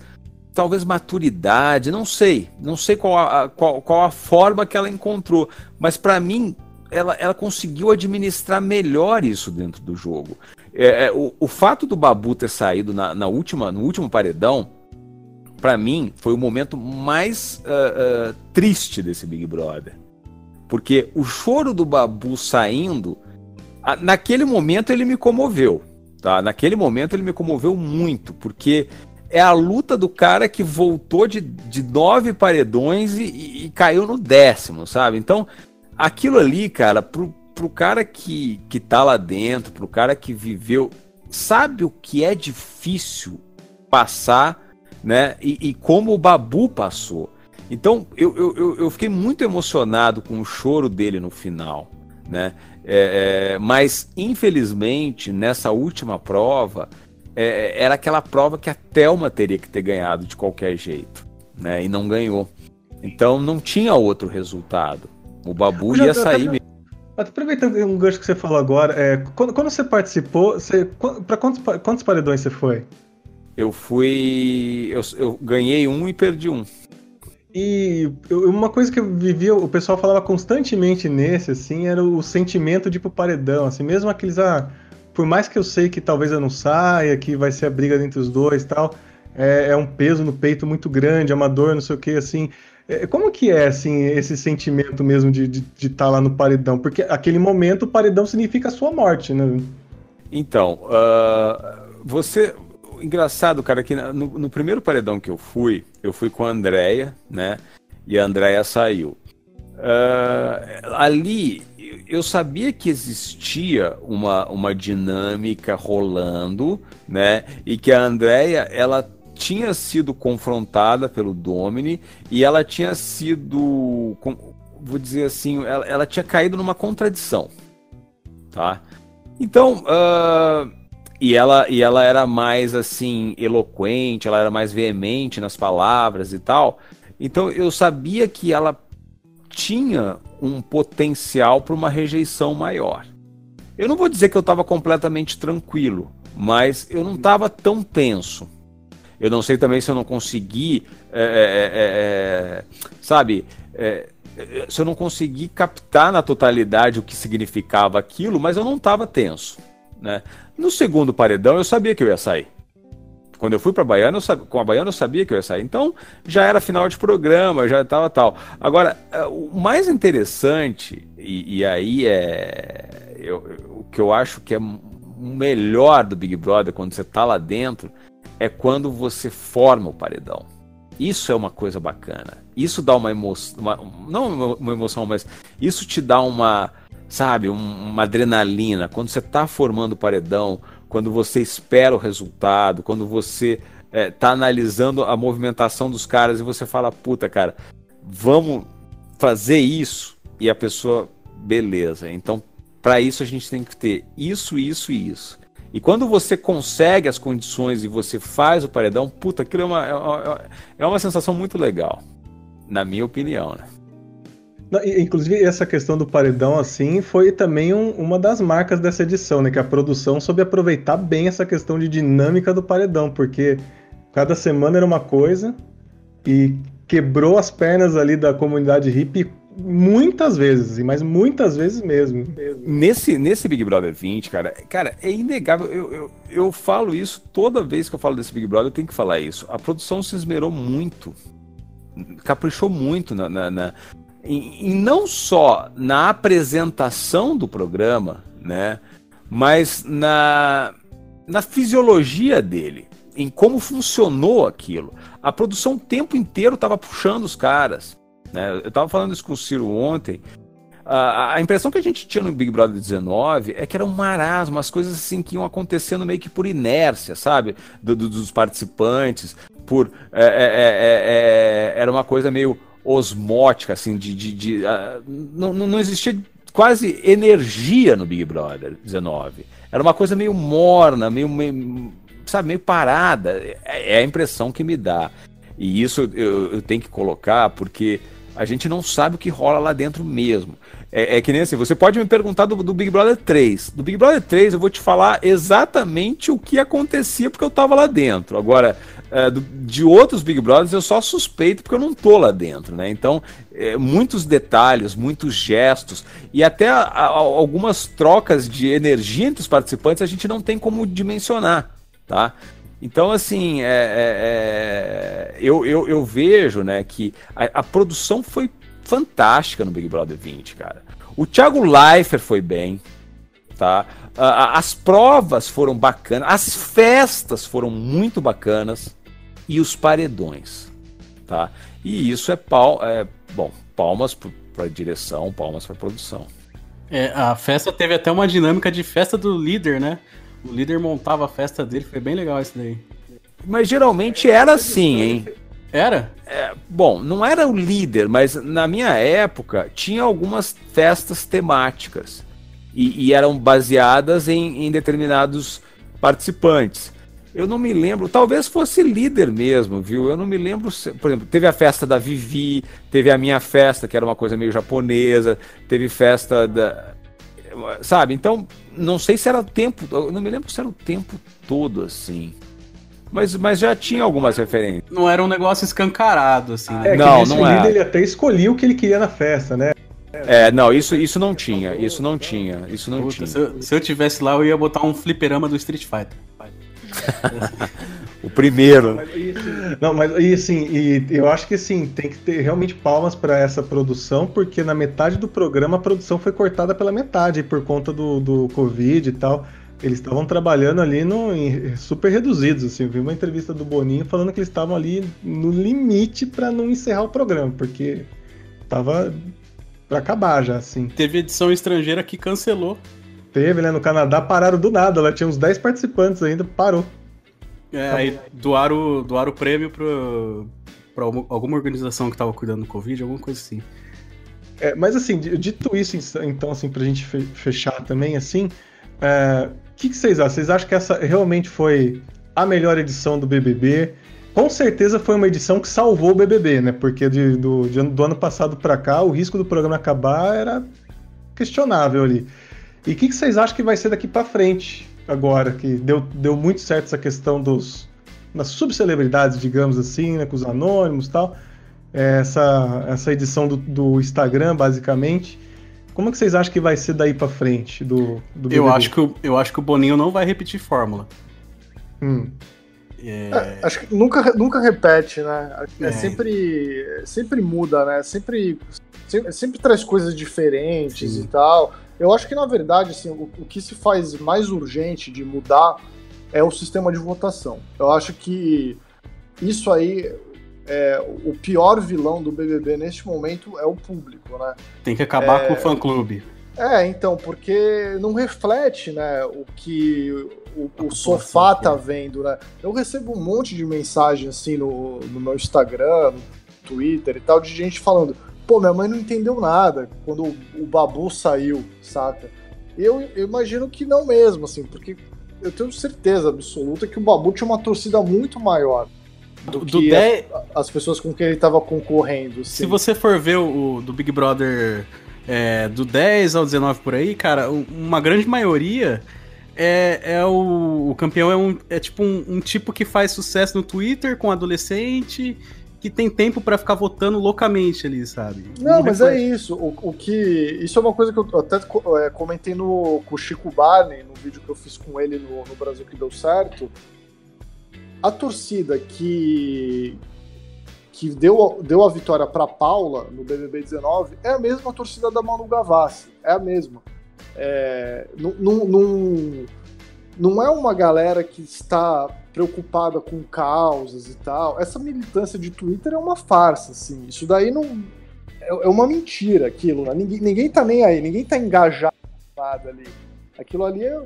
E: talvez, maturidade, não sei. Não sei qual a, qual, qual a forma que ela encontrou, mas para mim ela, ela conseguiu administrar melhor isso dentro do jogo. É, é, o, o fato do Babu ter saído na, na última, no último paredão, para mim, foi o momento mais uh, uh, triste desse Big Brother. Porque o choro do Babu saindo, naquele momento ele me comoveu. Tá? Naquele momento ele me comoveu muito, porque é a luta do cara que voltou de, de nove paredões e, e, e caiu no décimo, sabe? Então, aquilo ali, cara, pro, pro cara que, que tá lá dentro, pro cara que viveu, sabe o que é difícil passar né? E, e como o Babu passou. Então eu, eu, eu fiquei muito emocionado com o choro dele no final, né? É, é, mas infelizmente nessa última prova é, era aquela prova que a Telma teria que ter ganhado de qualquer jeito, né? E não ganhou. Então não tinha outro resultado. O Babu ia sair mesmo.
C: Aproveitando um gancho que você falou agora, é, quando, quando você participou, você, para quantos, quantos paredões você foi?
E: Eu fui. Eu, eu ganhei um e perdi um.
C: E uma coisa que eu vivia, o pessoal falava constantemente nesse, assim, era o sentimento de ir pro paredão, assim, mesmo aqueles, ah, por mais que eu sei que talvez eu não saia, que vai ser a briga entre os dois tal, é, é um peso no peito muito grande, é uma dor, não sei o que, assim. É, como que é, assim, esse sentimento mesmo de estar de, de tá lá no paredão? Porque aquele momento o paredão significa a sua morte, né?
E: Então, uh, você engraçado, cara, que no, no, primeiro paredão que eu fui, eu fui com a Andrea, né? E a Andrea saiu. Uh, ali eu sabia que existia uma, uma dinâmica rolando, né? E que a Andrea, ela tinha sido confrontada pelo Domini e ela tinha sido, vou dizer assim, ela, ela tinha caído numa contradição, tá? Então, uh, e ela, e ela era mais assim eloquente, ela era mais veemente nas palavras e tal. Então eu sabia que ela tinha um potencial para uma rejeição maior. Eu não vou dizer que eu estava completamente tranquilo, mas eu não estava tão tenso. Eu não sei também se eu não consegui, é, é, é, sabe, se eu não consegui captar na totalidade o que significava aquilo, mas eu não estava tenso. Né? No segundo paredão eu sabia que eu ia sair. Quando eu fui para Baiana, eu com a Baiana eu sabia que eu ia sair. Então já era final de programa, já estava tal. Agora, eh, o mais interessante, e, e aí é eu, o que eu acho que é melhor do Big Brother quando você está lá dentro, é quando você forma o paredão. Isso é uma coisa bacana. Isso dá uma emoção, uma, não uma emoção, mas isso te dá uma, sabe, um, uma adrenalina. Quando você está formando paredão, quando você espera o resultado, quando você é, analisando a movimentação dos caras e você fala, puta, cara, vamos fazer isso. E a pessoa, beleza. Então, para isso a gente tem que ter isso, isso e isso. E quando você consegue as condições e você faz o paredão, puta, aquilo é uma, é uma, é uma sensação muito legal. Na minha opinião, né?
C: Inclusive, essa questão do paredão, assim, foi também um, uma das marcas dessa edição, né? Que a produção soube aproveitar bem essa questão de dinâmica do paredão, porque Cada semana era uma coisa e quebrou as pernas ali da comunidade hippie muitas vezes, mas muitas vezes mesmo.
E: Nesse, nesse Big Brother 20, cara, cara, é inegável. Eu, eu, eu falo isso toda vez que eu falo desse Big Brother, eu tenho que falar isso. A produção se esmerou muito, caprichou muito na, na, na em não só na apresentação do programa, né, mas na, na fisiologia dele, em como funcionou aquilo. A produção o tempo inteiro estava puxando os caras. Né? Eu estava falando isso com o Ciro ontem. A, a, impressão que a gente tinha no Big Brother 19 é que era um marasmo, as coisas assim que iam acontecendo meio que por inércia, sabe? Do, do, dos participantes, por. É, é, é, era uma coisa meio osmótica, assim, de. de, de uh, não, não existia quase energia no Big Brother 19. Era uma coisa meio morna, meio, meio sabe, meio parada. É, é a impressão que me dá. E isso eu, eu tenho que colocar porque a gente não sabe o que rola lá dentro mesmo. É, é que nem assim, você pode me perguntar do, do, Big Brother 3. Do Big Brother 3 eu vou te falar exatamente o que acontecia porque eu tava lá dentro. Agora, é, do, de outros Big Brothers eu só suspeito porque eu não tô lá dentro, né? Então, é, muitos detalhes, muitos gestos e até a, a, algumas trocas de energia entre os participantes a gente não tem como dimensionar, tá? Então, assim, é, é, é, eu, eu, eu, vejo né, que a, a, produção foi fantástica no Big Brother 20, cara. O Thiago Leifert foi bem, tá? as provas foram bacanas, as festas foram muito bacanas e os paredões, tá? E isso é, pal é bom, palmas para direção, palmas para produção.
B: É, a festa teve até uma dinâmica de festa do líder, né? O líder montava a festa dele, foi bem legal isso daí.
E: Mas geralmente era assim, hein?
B: Era?
E: É, bom, não era o líder, mas na minha época tinha algumas festas temáticas e, e eram baseadas em, em, determinados participantes. Eu não me lembro, talvez fosse líder mesmo, viu? Eu não me lembro, se, por exemplo, teve a festa da Vivi, teve a minha festa, que era uma coisa meio japonesa, teve festa da. Sabe? Então, não sei se era o tempo, eu não me lembro se era o tempo todo assim. Mas, mas já tinha algumas referências.
B: Não era um negócio escancarado, assim.
C: É, não, não era. Ele até escolhia o que ele queria na festa, né?
E: É, não, isso, isso não tinha, isso não tinha, isso não Puta, tinha.
B: Se eu, se eu, tivesse lá, eu ia botar um fliperama do Street Fighter.
E: o primeiro.
C: Não, mas e assim, e eu acho que assim, tem que ter realmente palmas para essa produção, porque na metade do programa a produção foi cortada pela metade por conta do, do Covid e tal. Eles estavam trabalhando ali no, em, super reduzidos, assim. Eu vi uma entrevista do Boninho falando que eles estavam ali no limite para não encerrar o programa, porque tava para acabar já, assim.
B: Teve edição estrangeira que cancelou.
C: Teve, né? No Canadá pararam do nada, lá tinha uns 10 participantes ainda, parou.
B: É, aí doaram, doaram o prêmio pro, pra alguma organização que tava cuidando do Covid, alguma coisa assim.
C: É, mas assim, dito isso, então, assim, pra gente fechar também, assim, é, o que, que, vocês acham? Vocês acham que essa realmente foi a melhor edição do BBB? Com certeza foi uma edição que salvou o BBB, né? Porque de, do, de, do ano passado para cá, o risco do programa acabar era questionável ali. E o que, que, vocês acham que vai ser daqui para frente, agora? Que deu, deu muito certo essa questão dos das subcelebridades, digamos assim, né? Com os anônimos e tal. Essa, essa edição do, do Instagram, basicamente. Como que vocês acham que vai ser daí para frente do, do
B: BBB? Eu acho, que o, eu acho que o Boninho não vai repetir fórmula.
A: Hum. É... É, acho que nunca, nunca repete, né? É, é, sempre, sempre muda, né? Sempre, sempre, sempre traz coisas diferentes Sim. e tal. Eu acho que, na verdade, assim, o, o que se faz mais urgente de mudar é o sistema de votação. Eu acho que isso aí é, o pior vilão do BBB neste momento é o público, né?
B: Tem que acabar é... com o fã-clube.
A: É, então, porque não reflete, né, o que o, o sofá tá vendo, né? Eu recebo um monte de mensagem assim no, no meu Instagram, no Twitter e tal, de gente falando, pô, minha mãe não entendeu nada quando o, o Babu saiu, saca? Eu, eu imagino que não mesmo, assim, porque eu tenho certeza absoluta que o Babu tinha uma torcida muito maior do, do que a, as pessoas com quem ele estava concorrendo.
B: Assim. Se você for ver o, o do Big Brother é, do 10 ao 19 por aí, cara, uma grande maioria é, é o, o campeão é, um, é tipo um, um tipo que faz sucesso no Twitter com adolescente que tem tempo para ficar votando loucamente ali, sabe?
A: Não, mas é isso. O, o, que. Isso é uma coisa que eu até é, comentei no, com o Chico Barney, no vídeo que eu fiz com ele no, no Brasil que deu certo. A torcida que. que deu, deu a vitória para Paula no BBB 19 é a mesma torcida da Manu Gavassi. É a mesma. É, não, não, não é uma galera que está preocupada com causas e tal. Essa militância de Twitter é uma farsa, assim. Isso daí não. É, é uma mentira aquilo. Né? Ninguém, ninguém tá nem aí, ninguém tá engajado ali. Aquilo ali é.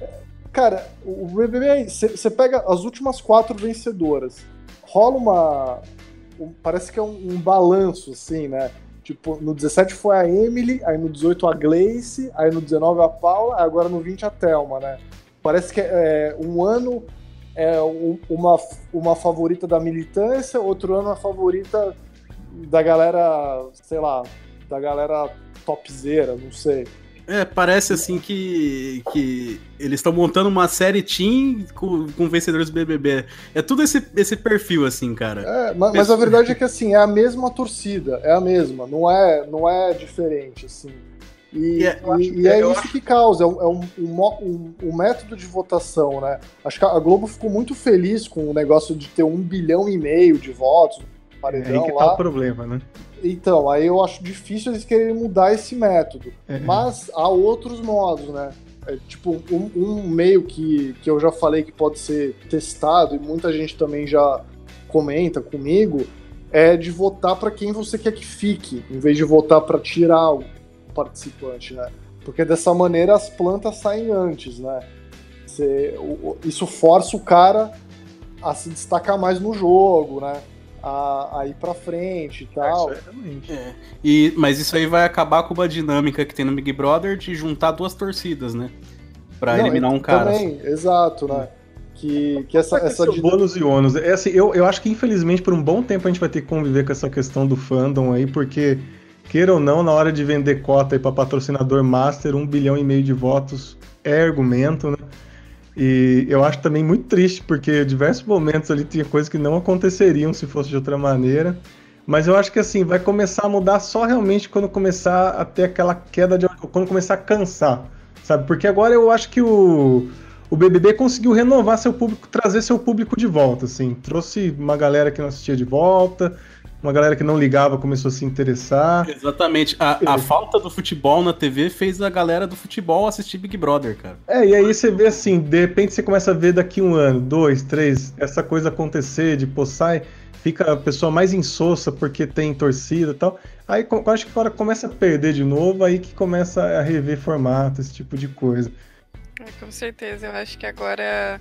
A: é cara, o BBB, você pega as últimas quatro vencedoras, rola uma. Um, parece que é um, um balanço, assim, né? Tipo, no 17 foi a Emily, aí no 18 a Gleice, aí no 19 a Paula, agora no 20 a Thelma, né? Parece que é, um ano é uma, uma favorita da militância, outro ano a favorita da galera, sei lá, da galera topzera, não sei.
B: É, parece assim que, que eles estão montando uma série Team com, com vencedores do BBB. É tudo esse, esse perfil, assim, cara.
A: É, mas, mas, a verdade é que, assim, é a mesma torcida, é a mesma, não é, não é diferente, assim. E, é, e, e é, isso acho... que causa, é, um, é um, um, um, método de votação, né? Acho que a Globo ficou muito feliz com o negócio de ter um bilhão e meio de votos
C: paredão é aí que lá. tá o problema, né?
A: Então, aí eu acho difícil eles quererem mudar esse método. É. Mas há outros modos, né? É, tipo, um, um, meio que, que eu já falei que pode ser testado e muita gente também já comenta comigo é de votar para quem você quer que fique, em vez de votar para tirar o participante, né? Porque dessa maneira as plantas saem antes, né? Você, isso força o cara a se destacar mais no jogo, né? A, a ir pra frente e tal.
B: É, é. E, mas isso aí vai acabar com uma dinâmica que tem no Big Brother de juntar duas torcidas, né? Pra Não, eliminar um cara.
A: Também, exato, né? Que, que essa, essa
C: de... bônus e ônus. É assim, eu, eu acho que infelizmente por um bom tempo a gente vai ter que conviver com essa questão do fandom aí, porque queira ou não, na hora de vender cota para patrocinador master, um bilhão e meio de votos é argumento, né? E eu acho também muito triste, porque diversos momentos ali tinha coisas que não aconteceriam se fosse de outra maneira. Mas eu acho que assim, vai começar a mudar só realmente quando começar a ter aquela queda de. quando começar a cansar, sabe? Porque agora eu acho que o, o BBB conseguiu renovar seu público, trazer seu público de volta, assim. Trouxe uma galera que não assistia de volta, uma galera que não ligava começou a se interessar.
B: Exatamente. A, a, falta do futebol na TV fez a galera do futebol assistir Big Brother, cara.
C: É, e aí você vê assim, de repente você começa a ver daqui um ano, dois, três, essa coisa acontecer, de pô, sai, fica a pessoa mais insossa porque tem torcida e tal. Aí eu acho que agora começa a perder de novo, aí que começa a rever formato, esse tipo de coisa.
D: É, com certeza, eu acho que agora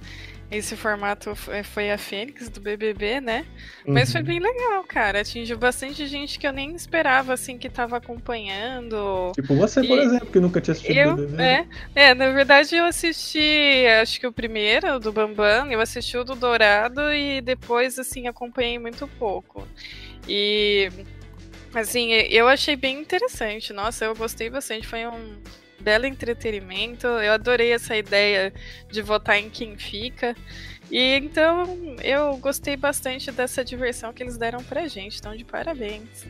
D: esse formato foi a Fênix do BBB, né? Uhum. Mas foi uhum. bem legal, cara. Atingiu bastante gente que eu nem esperava, assim, que tava acompanhando.
C: Tipo você, e... por exemplo, que nunca tinha assistido
D: eu,
C: BBB.
D: É, é, na verdade eu assisti, acho que o primeiro, do Bambam, eu assisti o do Dourado e depois, assim, acompanhei muito pouco. E, assim, eu achei bem interessante. Nossa, eu gostei bastante. Foi um belo entretenimento. Eu adorei essa ideia de votar em quem fica. E então eu gostei bastante dessa diversão que eles deram pra gente. Então, de parabéns.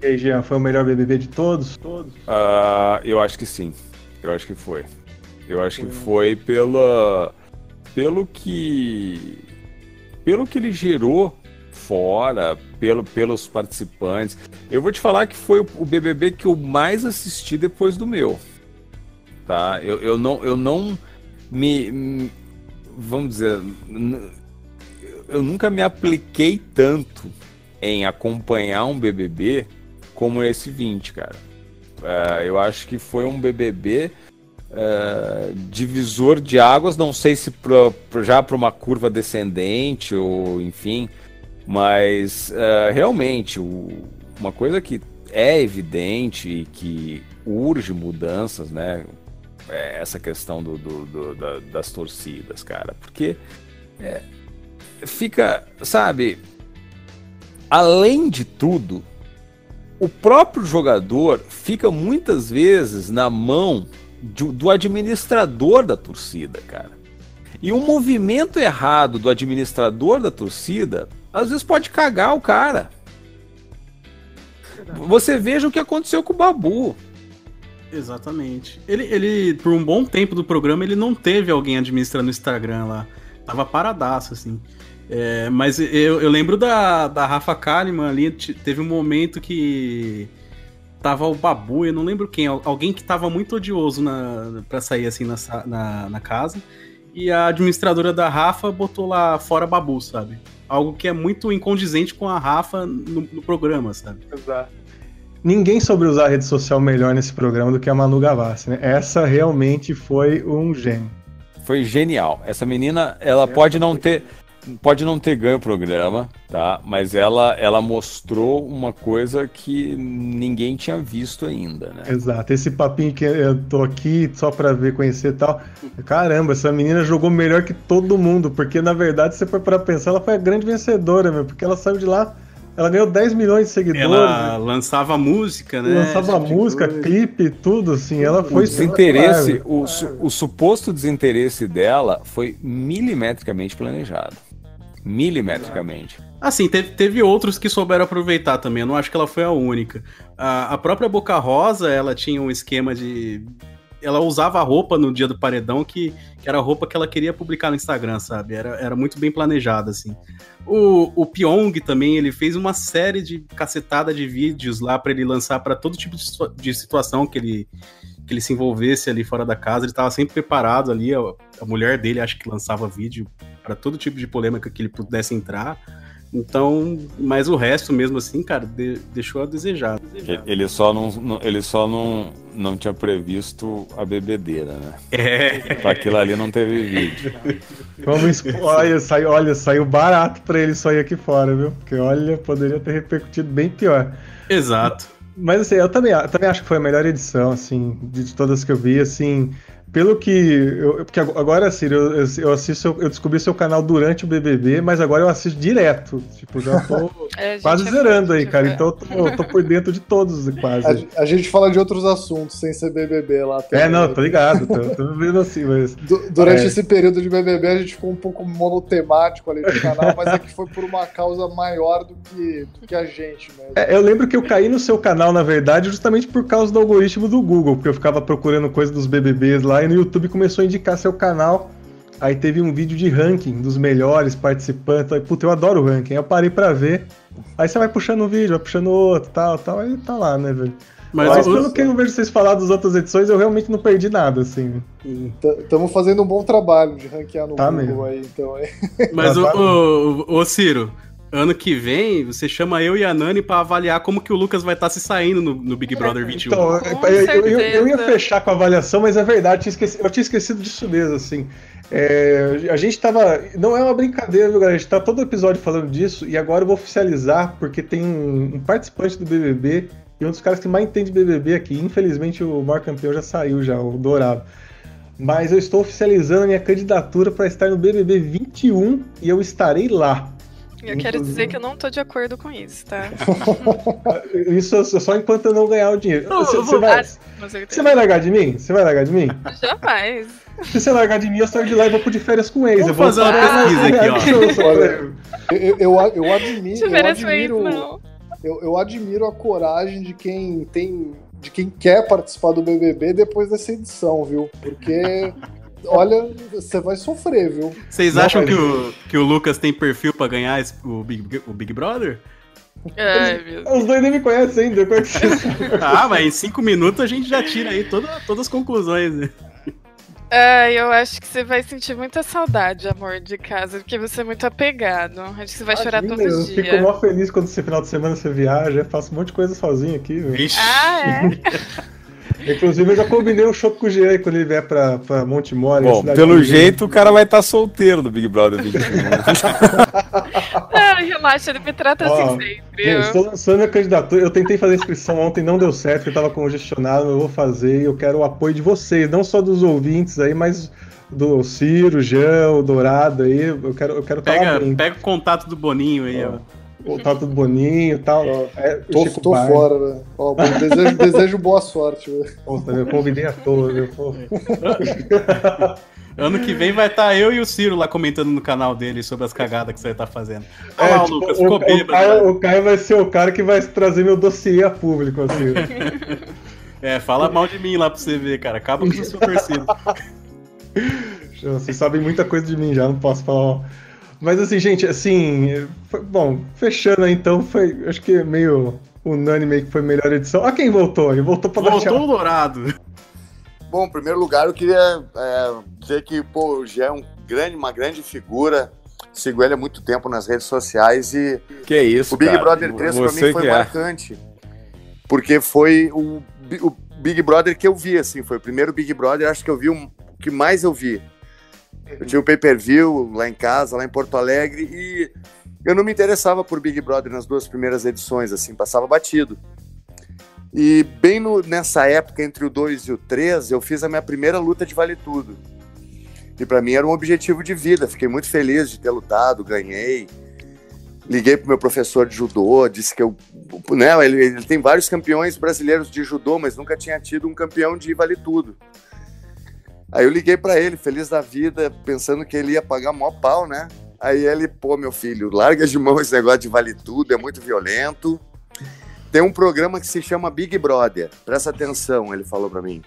C: E aí, Jean, foi o melhor BBB de todos? Todos?
E: Uh, eu acho que sim. Eu acho que foi. Eu acho que foi pela, pelo que. Pelo que ele gerou fora, pelo, pelos participantes. Eu vou te falar que foi o BBB que eu mais assisti depois do meu tá? Eu, eu não, eu não me, vamos dizer, eu nunca me apliquei tanto em acompanhar um BBB como esse 20, cara. Uh, eu acho que foi um BBB uh, é, divisor de águas, não sei se pra, já para uma curva descendente ou enfim, mas uh, realmente o, uma coisa que é evidente e que urge mudanças, né? É, essa questão do, do, do da, das torcidas, cara. Porque é, fica, sabe, além de tudo, o próprio jogador fica muitas vezes na mão do, do administrador da torcida, cara. E um movimento errado do administrador da torcida, às vezes pode cagar o cara. Você veja o que aconteceu com o Babu.
B: Exatamente. Ele, ele, por um bom tempo do programa, ele não teve alguém administrando o Instagram lá. Tava paradaço, assim. É, mas eu, eu, lembro da, da Rafa Kalimann ali, teve um momento que tava o Babu, eu não lembro quem, alguém que tava muito odioso na, pra sair assim na, na, na casa. E a administradora da Rafa botou lá fora Babu, sabe? Algo que é muito incondizente com a Rafa no, no programa, sabe?
C: Exato. Ninguém soube usar a rede social melhor nesse programa do que a Manu Gavassi, né? Essa realmente foi um gênio.
E: Foi genial. Essa menina, ela pode não ter pode não ter ganho o programa, tá? Mas ela, ela mostrou uma coisa que ninguém tinha visto ainda, né?
C: Exato. Esse papinho que eu tô aqui só pra ver, conhecer e tal. Caramba, essa menina jogou melhor que todo mundo, porque na verdade, se você for pra pensar, ela foi a grande vencedora, meu, porque ela saiu de lá. Ela ganhou 10 milhões de seguidores.
B: Ela lançava música, né?
C: Lançava tipo música, clipe, tudo, assim. Ela foi.
E: O desinteresse, o, o suposto desinteresse dela foi milimetricamente planejado milimetricamente.
B: Assim, teve, teve outros que souberam aproveitar também. Eu não acho que ela foi a única. A, a própria Boca Rosa, ela tinha um esquema de. Ela usava a roupa no dia do paredão que, que era a roupa que ela queria publicar no Instagram, sabe? Era, era muito bem planejada, assim. O, o Pyong também, ele fez uma série de cacetada de vídeos lá para ele lançar para todo tipo de, de situação que ele, que ele se envolvesse ali fora da casa. Ele estava sempre preparado ali. A, a mulher dele acho que lançava vídeo para todo tipo de polêmica que ele pudesse entrar. Então, mas o resto mesmo assim, cara, de, deixou a desejar.
E: Ele só não, ele só não, não tinha previsto a bebedeira, né?
B: É.
E: Pra aquilo ali não teve vídeo.
C: Vamos, olha, saiu, olha, saiu barato para ele sair aqui fora, viu? Porque olha, poderia ter repercutido bem pior.
B: Exato.
C: Mas assim, eu também, eu também acho que foi a melhor edição, assim, de todas que eu vi, assim pelo que. Eu, porque agora, assim, eu, eu assisto, eu descobri seu canal durante o BBB, mas agora eu assisto direto. Tipo, já tô é, quase é zerando aí, cara. Então eu tô, eu tô, por dentro de todos, quase.
A: A, a, gente fala de outros assuntos sem ser BBB lá.
C: É, não, tô ligado. Tô, tô vendo assim, mas.
A: Du, durante é. esse período de BBB a gente ficou um pouco monotemático ali no canal, mas é que foi por uma causa maior do que, do que a gente mesmo.
C: É, eu lembro que eu caí no seu canal, na verdade, justamente por causa do algoritmo do Google, porque eu ficava procurando coisa dos BBBs lá aí no YouTube começou a indicar seu canal. Aí teve um vídeo de ranking dos melhores participantes. Aí, puta, eu adoro o ranking. Aí eu parei pra ver. Aí você vai puxando um vídeo, vai puxando outro, tal, tal. Aí tá lá, né, velho? Mas, Mas pelo que eu vejo vocês falar das outras edições, eu realmente não perdi nada, assim.
A: Estamos fazendo um bom trabalho de ranquear no
C: tá
A: Google
C: mesmo.
A: aí, então.
B: Mas, o, o, o, Ciro, ano que vem, você chama eu e a Nani para avaliar como que o Lucas vai estar tá se saindo no, no Big Brother 21. Então,
C: eu, eu, eu, ia fechar com a avaliação, mas é verdade, eu tinha esquecido, eu tinha esquecido disso mesmo, assim. É, a gente tava. Não é uma brincadeira, viu, galera? A gente tá todo episódio falando disso e agora eu vou oficializar, porque tem um, um participante do BBB e um dos caras que mais entende BBB aqui. Infelizmente o maior campeão já saiu, já, o Dourado. Mas eu estou oficializando a minha candidatura para estar no BBB 21 e eu estarei lá.
D: Eu quero dizer que eu não tô de acordo com isso, tá?
C: isso só enquanto eu não ganhar o dinheiro. Você, você, vai, você vai largar de mim? Você vai largar de mim?
D: Jamais.
C: Se você largar de mim, eu saio de lá e vou pro de férias com ex.
B: Vamos eu vou fazer uma pesquisa aqui, ó.
A: eu, eu, eu, admiro. Eu admiro, eu, eu admiro a coragem de quem tem. De quem quer participar do BBB depois dessa edição, viu? Porque olha, você vai sofrer, viu?
B: Vocês acham que, o, que o Lucas tem perfil pra ganhar esse, o, Big, o Big Brother?
D: Ai,
C: Os dois nem me conhecem ainda. Como é que
B: ah, mas em cinco minutos a gente já tira aí toda, todas as conclusões, né?
D: É, eu acho que você vai sentir muita saudade, amor, de casa, porque você é muito apegado. Acho que você vai Imagina, chorar todo
C: eu
D: dia.
C: Eu fico mó feliz quando esse final de semana você viaja, faço um monte de coisa sozinho aqui.
B: Vixe.
D: Ah, é?
C: Inclusive, eu já combinei um show com o Jean quando ele vier pra, pra Monte Mori.
E: Bom, pelo jeito, o cara vai estar tá solteiro do Big Brother 21.
D: não, relaxa, ele me trata Ó, assim sempre.
C: Eu estou lançando a candidatura. Eu tentei fazer a inscrição ontem, não deu certo, eu estava congestionado, eu vou fazer. Eu quero o apoio de vocês, não só dos ouvintes aí, mas do Ciro, Jean, o Dourado aí. Eu quero, eu quero
B: pega, Pega o contato do Boninho aí, ó. ó.
C: Tá tudo boninho e tal.
A: É, tô, tô fora, né? Ó, desejo, desejo boa sorte, velho.
C: Nossa, eu convidei a todos, viu?
B: Ano que vem vai estar tá eu e o Ciro lá comentando no canal dele sobre as cagadas que você tá fazendo. Olha
C: é, lá, tipo, Lucas, ficou o, bêbado. O Caio, o Caio vai ser o cara que vai trazer meu dossiê a público, assim.
B: é, fala mal de mim lá pra você ver, cara. Acaba com o seu torcido.
C: Vocês sabem muita coisa de mim já, não posso falar. Mas assim, gente, assim, foi, bom, fechando aí então, foi, acho que é meio unânime que foi a melhor edição. Ah, quem voltou? Ele voltou para
B: Voltou o Dourado.
F: Bom, em primeiro lugar, eu queria é, dizer que pô, o Gé é um grande, uma grande figura. Sigo ele há muito tempo nas redes sociais e.
E: Que isso,
F: O Big
E: cara.
F: Brother 3 para mim foi é. marcante. Porque foi o, o Big Brother que eu vi, assim. Foi o primeiro Big Brother, acho que eu vi o que mais eu vi. Eu tinha o pay per view lá em casa, lá em Porto Alegre, e eu não me interessava por Big Brother nas duas primeiras edições, assim, passava batido. E bem no, nessa época, entre o 2 e o 3, eu fiz a minha primeira luta de vale tudo. E para mim era um objetivo de vida. Fiquei muito feliz de ter lutado, ganhei. Liguei pro meu professor de judô, disse que eu. Né, ele, ele tem vários campeões brasileiros de judô, mas nunca tinha tido um campeão de vale tudo. Aí eu liguei para ele, feliz da vida, pensando que ele ia pagar mó pau, né? Aí ele, pô, meu filho, larga de mão esse negócio de vale tudo, é muito violento. Tem um programa que se chama Big Brother. Presta atenção, ele falou para mim.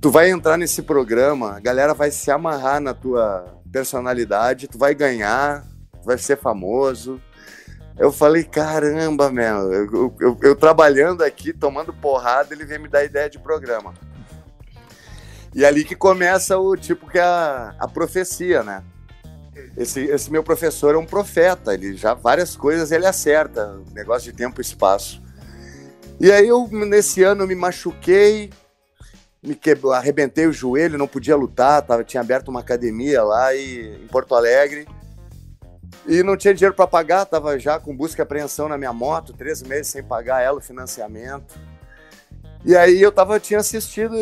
F: Tu vai entrar nesse programa, a galera vai se amarrar na tua personalidade, tu vai ganhar, tu vai ser famoso. Eu falei, caramba, meu, eu, eu, eu, trabalhando aqui, tomando porrada, ele vem me dar ideia de programa. E é ali que começa o tipo que é a, a profecia, né? Esse, esse meu professor é um profeta, ele já várias coisas ele acerta, negócio de tempo e espaço. E aí eu, nesse ano, me machuquei, me quebrou, arrebentei o joelho, não podia lutar, tava, tinha aberto uma academia lá e, em Porto Alegre. E não tinha dinheiro para pagar, tava já com busca e apreensão na minha moto, três meses sem pagar ela o financiamento. E aí eu tava, tinha assistido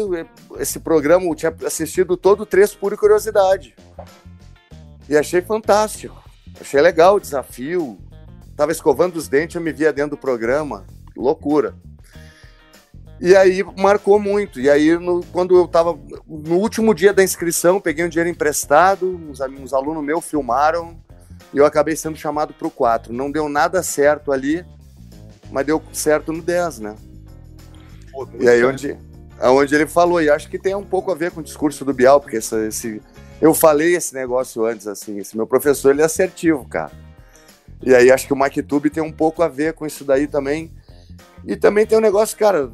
F: esse programa, eu tinha assistido todo o trecho por curiosidade. E achei fantástico. Achei legal o desafio. Tava escovando os dentes, eu me via dentro do programa. Loucura. E aí marcou muito. E aí, no, quando eu estava no último dia da inscrição, peguei um dinheiro emprestado, uns, uns alunos meus filmaram e eu acabei sendo chamado para o 4. Não deu nada certo ali, mas deu certo no 10, né? E aí, onde, onde ele falou, e acho que tem um pouco a ver com o discurso do Bial, porque essa, esse, eu falei esse negócio antes, assim, esse meu professor, ele é assertivo, cara. E aí, acho que o MacTube tem um pouco a ver com isso daí também. E também tem um negócio, cara,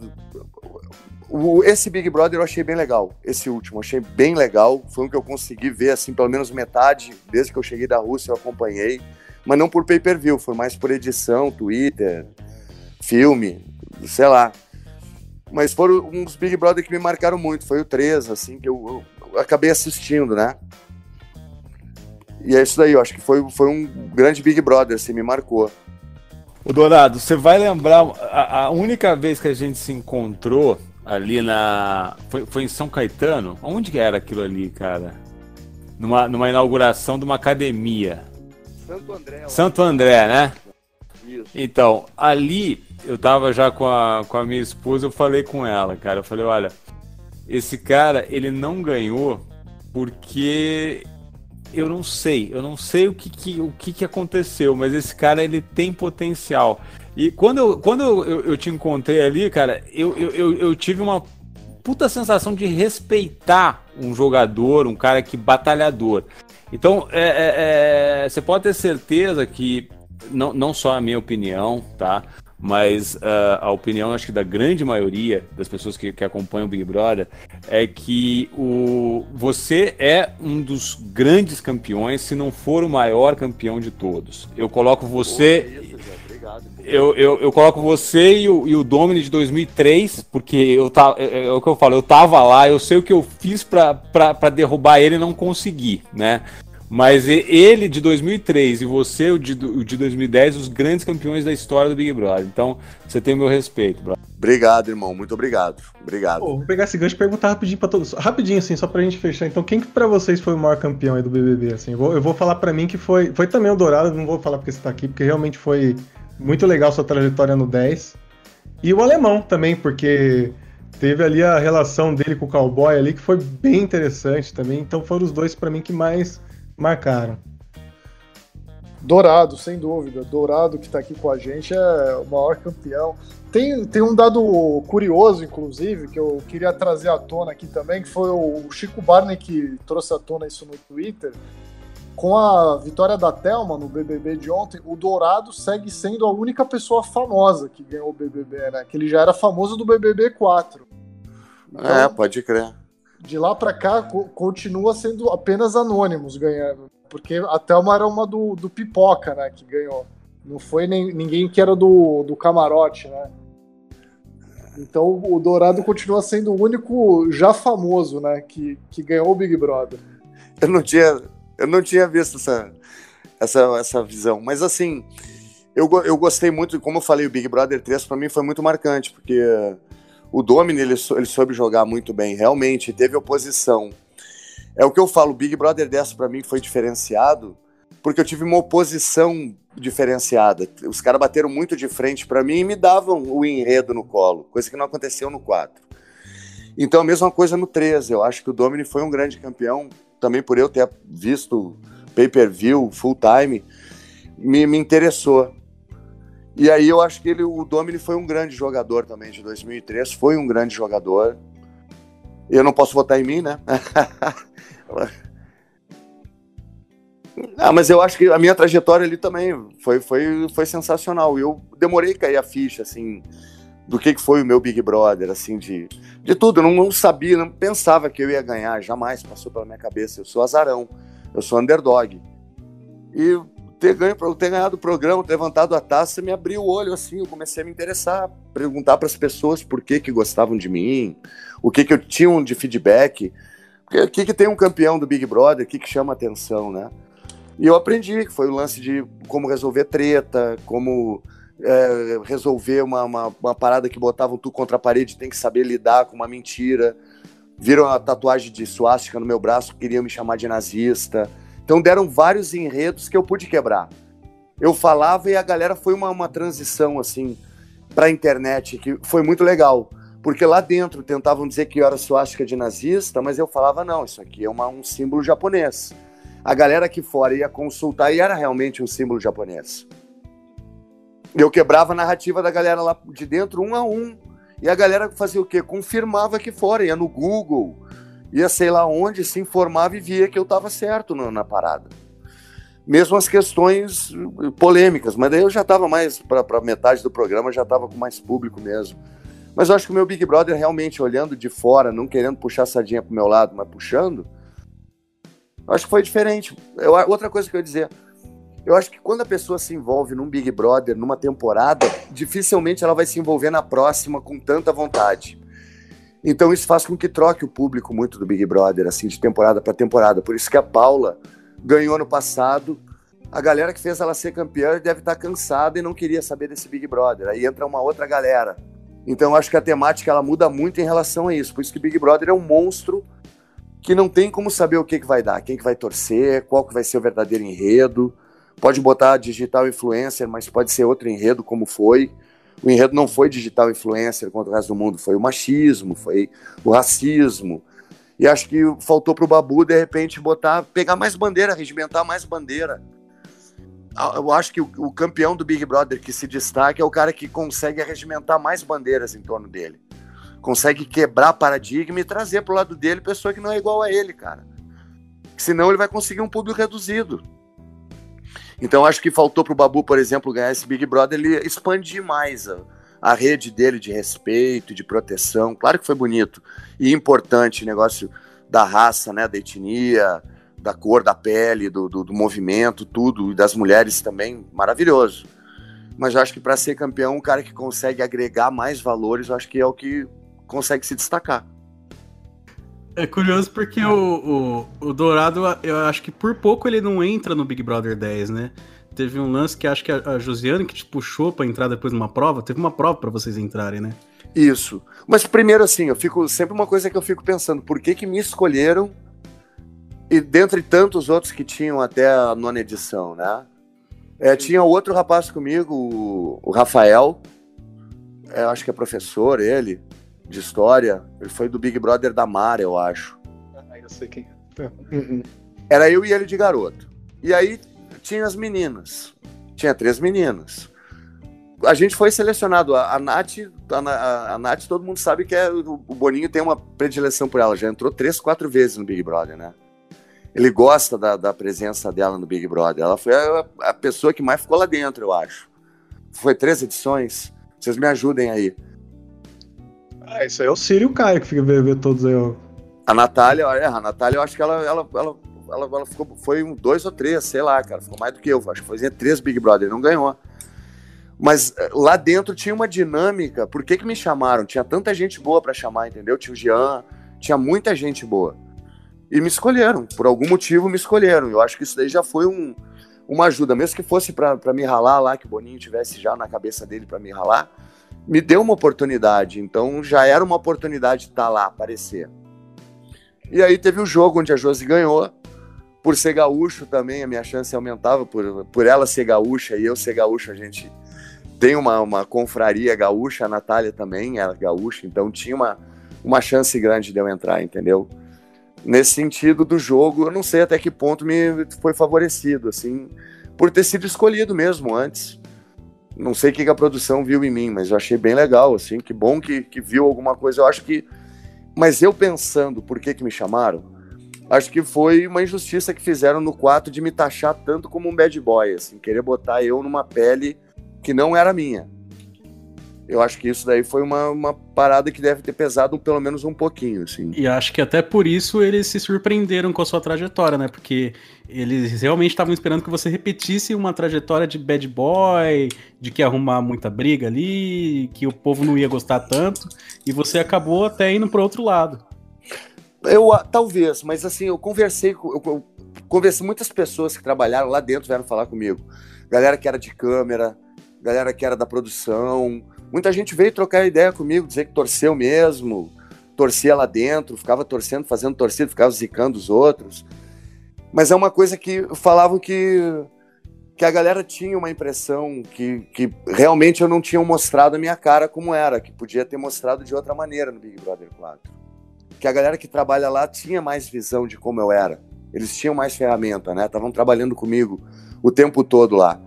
F: o, esse Big Brother eu achei bem legal. Esse último, achei bem legal. Foi um que eu consegui ver, assim, pelo menos metade. Desde que eu cheguei da Rússia, eu acompanhei. Mas não por pay-per-view, foi mais por edição, Twitter, filme, sei lá. Mas foram uns Big Brother que me marcaram muito. Foi o 3, assim, que eu, eu acabei assistindo, né? E é isso daí, eu acho que foi, foi um grande Big Brother, assim, me marcou.
E: O Dourado, você vai lembrar a, a única vez que a gente se encontrou ali na. Foi, foi em São Caetano? Onde que era aquilo ali, cara? Numa, numa inauguração de uma academia.
F: Santo André.
E: Santo André, né? Isso. Então, ali eu tava já com a, com a minha esposa, eu falei com ela, cara. Eu falei, olha, esse cara, ele não ganhou porque eu não sei, eu não sei o que, que o que, que aconteceu, mas esse cara ele tem potencial. E quando eu, quando eu, eu, te encontrei ali, cara, eu, eu, eu, eu tive uma puta sensação de respeitar um jogador, um cara que batalhador. Então, é, é, é, você pode ter certeza que, não, não só a minha opinião, tá? Mas uh, a opinião, acho que da grande maioria das pessoas que, que acompanham o Big Brother, é que o, você é um dos grandes campeões, se não for o maior campeão de todos. Eu coloco você eu, eu, eu coloco você e o, e o Domini de 2003, porque eu tá, é, é, o que eu falo, eu tava lá, eu sei o que eu fiz para derrubar ele e não consegui, né? Mas ele de 2003 e você o de, o de 2010, os grandes campeões da história do Big Brother. Então, você tem o meu respeito, bro.
F: Obrigado, irmão. Muito obrigado. Obrigado.
C: Pô, vou pegar esse gancho e perguntar rapidinho para todos. Rapidinho, assim, só pra gente fechar. Então, quem que pra vocês foi o maior campeão aí do BBB? Assim, eu vou, eu vou falar para mim que foi, foi também o Dourado. Não vou falar porque você tá aqui, porque realmente foi Muito legal sua trajetória no 10. E o alemão também, porque teve ali a relação dele com o cowboy ali que foi bem interessante também. Então foram os dois para mim que mais marcaram.
A: Dourado, sem dúvida. Dourado que está aqui com a gente é o maior campeão. Tem, tem um dado curioso, inclusive, que eu queria trazer à tona aqui também, que foi o Chico Barney que trouxe à tona isso no Twitter. Com a vitória da Thelma no BBB de ontem, o Dourado segue sendo a única pessoa famosa que ganhou o BBB, né? Que ele já era famoso do BBB 4.
F: Então, é, pode crer.
A: De lá para cá, co continua sendo apenas anônimos ganhando. Porque a Thelma era uma do, do Pipoca, né? Que ganhou. Não foi nem, ninguém que era do, do camarote, né? Então o Dourado continua sendo o único já famoso, né? Que, que ganhou o Big Brother.
F: Eu não tinha eu não tinha visto essa, essa, essa visão. Mas assim, eu, eu gostei muito, como eu falei, o Big Brother 3 para mim foi muito marcante, porque o Domini ele, ele soube jogar muito bem, realmente, teve oposição. É o que eu falo, Big Brother 10 para mim foi diferenciado, porque eu tive uma oposição diferenciada. Os caras bateram muito de frente para mim e me davam o enredo no colo, coisa que não aconteceu no 4. Então a mesma coisa no 13. Eu acho que o Domini foi um grande campeão também por eu ter visto pay-per-view, full time, me, me interessou. E aí eu acho que ele, o Domini foi um grande jogador também de 2003, foi um grande jogador. Eu não posso votar em mim, né? ah, mas eu acho que a minha trajetória ali também foi, foi, foi sensacional. Eu demorei a cair a ficha, assim, do que, que foi o meu Big Brother, assim, de, de tudo. Eu não, não, sabia, não pensava que eu ia ganhar, jamais passou pela minha cabeça. Eu sou azarão, eu sou underdog. E ter, ganho, ter ganhado o programa, ter levantado a taça, me abriu o olho, assim, eu comecei a me interessar, perguntar para as pessoas por que que gostavam de mim, o que que eu tinha de feedback, o que que tem um campeão do Big Brother, o que que chama atenção, né? E eu aprendi que foi o lance de como resolver treta, como é, resolver uma, uma, uma, parada que botavam tu contra a parede, tem que saber lidar com uma mentira. Viram a tatuagem de suástica no meu braço, queriam me chamar de nazista. Então deram vários enredos que eu pude quebrar. Eu falava e a galera foi uma, uma transição assim para a internet que foi muito legal. Porque lá dentro tentavam dizer que eu era suástica de nazista, mas eu falava, não, isso aqui é uma, um símbolo japonês. A galera aqui fora ia consultar e era realmente um símbolo japonês. Eu quebrava a narrativa da galera lá de dentro, um a um. E a galera fazia o quê? Confirmava aqui fora, ia no Google, ia sei lá onde, se informava e via que eu estava certo no, na parada. Mesmo as questões polêmicas, mas daí eu já estava mais, para metade do programa, já estava com mais público mesmo. Mas eu acho que o meu Big Brother, realmente, olhando de fora, não querendo puxar a sardinha pro meu lado, mas puxando, acho que foi diferente. Eu, outra coisa que eu ia dizer, eu acho que quando a pessoa se envolve num Big Brother, numa temporada, dificilmente ela vai se envolver na próxima com tanta vontade. Então isso faz com que troque o público muito do Big Brother, assim, de temporada para temporada. Por isso que a Paula ganhou no passado. A galera que fez ela ser campeã deve estar cansada e não queria saber desse Big Brother. Aí entra uma outra galera. Então acho que a temática ela muda muito em relação a isso. Por isso que Big Brother é um monstro que não tem como saber o que, que vai dar, quem que vai torcer, qual que vai ser o verdadeiro enredo. Pode botar digital influencer, mas pode ser outro enredo, como foi. O enredo não foi digital influencer contra o resto do mundo, foi o machismo, foi o racismo. E acho que faltou para o Babu, de repente, botar, pegar mais bandeira, regimentar mais bandeira. Ah, eu acho que o, campeão do Big Brother que se destaca é o cara que consegue regimentar mais bandeiras em torno dele. Consegue quebrar paradigma e trazer para o lado dele pessoa que não é igual a ele, cara. Senão ele vai conseguir um público reduzido. Então acho que faltou para o Babu, por exemplo, ganhar esse Big Brother, ele expandir mais a, a rede dele de respeito, de proteção. Claro que foi bonito e importante o negócio da raça, né, da etnia, da cor da pele, do, do, do movimento, tudo, e das mulheres também, maravilhoso. Mas eu acho que para ser campeão, um cara que consegue agregar mais valores, eu acho que é o que consegue se destacar.
B: É curioso porque o, o, o, Dourado, eu acho que por pouco ele não entra no Big Brother 10, né? Teve um lance que acho que a, Josiane que te puxou para entrar depois numa prova. Teve uma prova para vocês entrarem, né?
F: Isso. Mas primeiro assim, eu fico sempre uma coisa que eu fico pensando, por que que me escolheram e dentre tantos outros que tinham até a nona edição, né? É, tinha outro rapaz comigo, o, o Rafael, é, acho que é professor ele, de história. Ele foi do Big Brother da Mara, eu acho.
C: Ah, eu sei quem é.
F: Era eu e ele de garoto. E aí tinha as meninas. Tinha três meninas. A gente foi selecionado. A, a Nath, a, a Nath, todo mundo sabe que é, o, o Boninho tem uma predileção por ela. Já entrou três, quatro vezes no Big Brother, né? Ele gosta da, da presença dela no Big Brother. Ela foi a, a pessoa que mais ficou lá dentro, eu acho. Foi três edições. Vocês me ajudem aí.
C: Ah, isso aí é o Círio o Caio que fica ver todos aí, ó.
F: A Natália, é, a Natália, eu acho que ela, ela, ela, ela, ela ficou, foi um dois ou três, sei lá, cara. Ficou mais do que eu. Acho que fazia três Big Brother, não ganhou. Mas eh, lá dentro tinha uma dinâmica. Por que, que me chamaram? Tinha tanta gente boa para chamar, entendeu? Tinha o Jean, tinha muita gente boa. E me escolheram. Por algum motivo me escolheram. Eu acho que isso daí já foi um, uma ajuda. Mesmo que fosse para me ralar lá, que o Boninho tivesse já na cabeça dele para me ralar, me deu uma oportunidade. Então já era uma oportunidade de estar tá lá, aparecer. E aí teve o jogo onde a Josi ganhou. Por ser gaúcho também, a minha chance aumentava. Por, por ela ser gaúcha e eu ser gaúcho, a gente tem uma, uma confraria gaúcha. A Natália também era gaúcha, então tinha uma, uma chance grande de eu entrar, entendeu? Nesse sentido do jogo, eu não sei até que ponto me foi favorecido, assim, por ter sido escolhido mesmo antes. Não sei o que a produção viu em mim, mas eu achei bem legal, assim, que bom que, que viu alguma coisa. Eu acho que mas eu pensando por que, que me chamaram, acho que foi uma injustiça que fizeram no 4 de me taxar tanto como um bad boy, assim, querer botar eu numa pele que não era minha. Eu acho que isso daí foi uma, uma parada que deve ter pesado pelo menos um pouquinho, assim.
B: E acho que até por isso eles se surpreenderam com a sua trajetória, né? Porque eles realmente estavam esperando que você repetisse uma trajetória de bad boy, de que ia arrumar muita briga ali, que o povo não ia gostar tanto, e você acabou até indo para outro lado.
F: Eu, talvez, mas assim, eu conversei com. Eu, eu conversei muitas pessoas que trabalharam lá dentro vieram falar comigo. Galera que era de câmera, galera que era da produção, Muita gente veio trocar ideia comigo, dizer que torceu mesmo, torcia lá dentro, ficava torcendo, fazendo torcida, ficava zicando os outros. Mas é uma coisa que falavam que, que a galera tinha uma impressão que, que realmente eu não tinha mostrado a minha cara como era, que podia ter mostrado de outra maneira no Big Brother 4. Que a galera que trabalha lá tinha mais visão de como eu era. Eles tinham mais ferramenta, né? Estavam trabalhando comigo o tempo todo lá.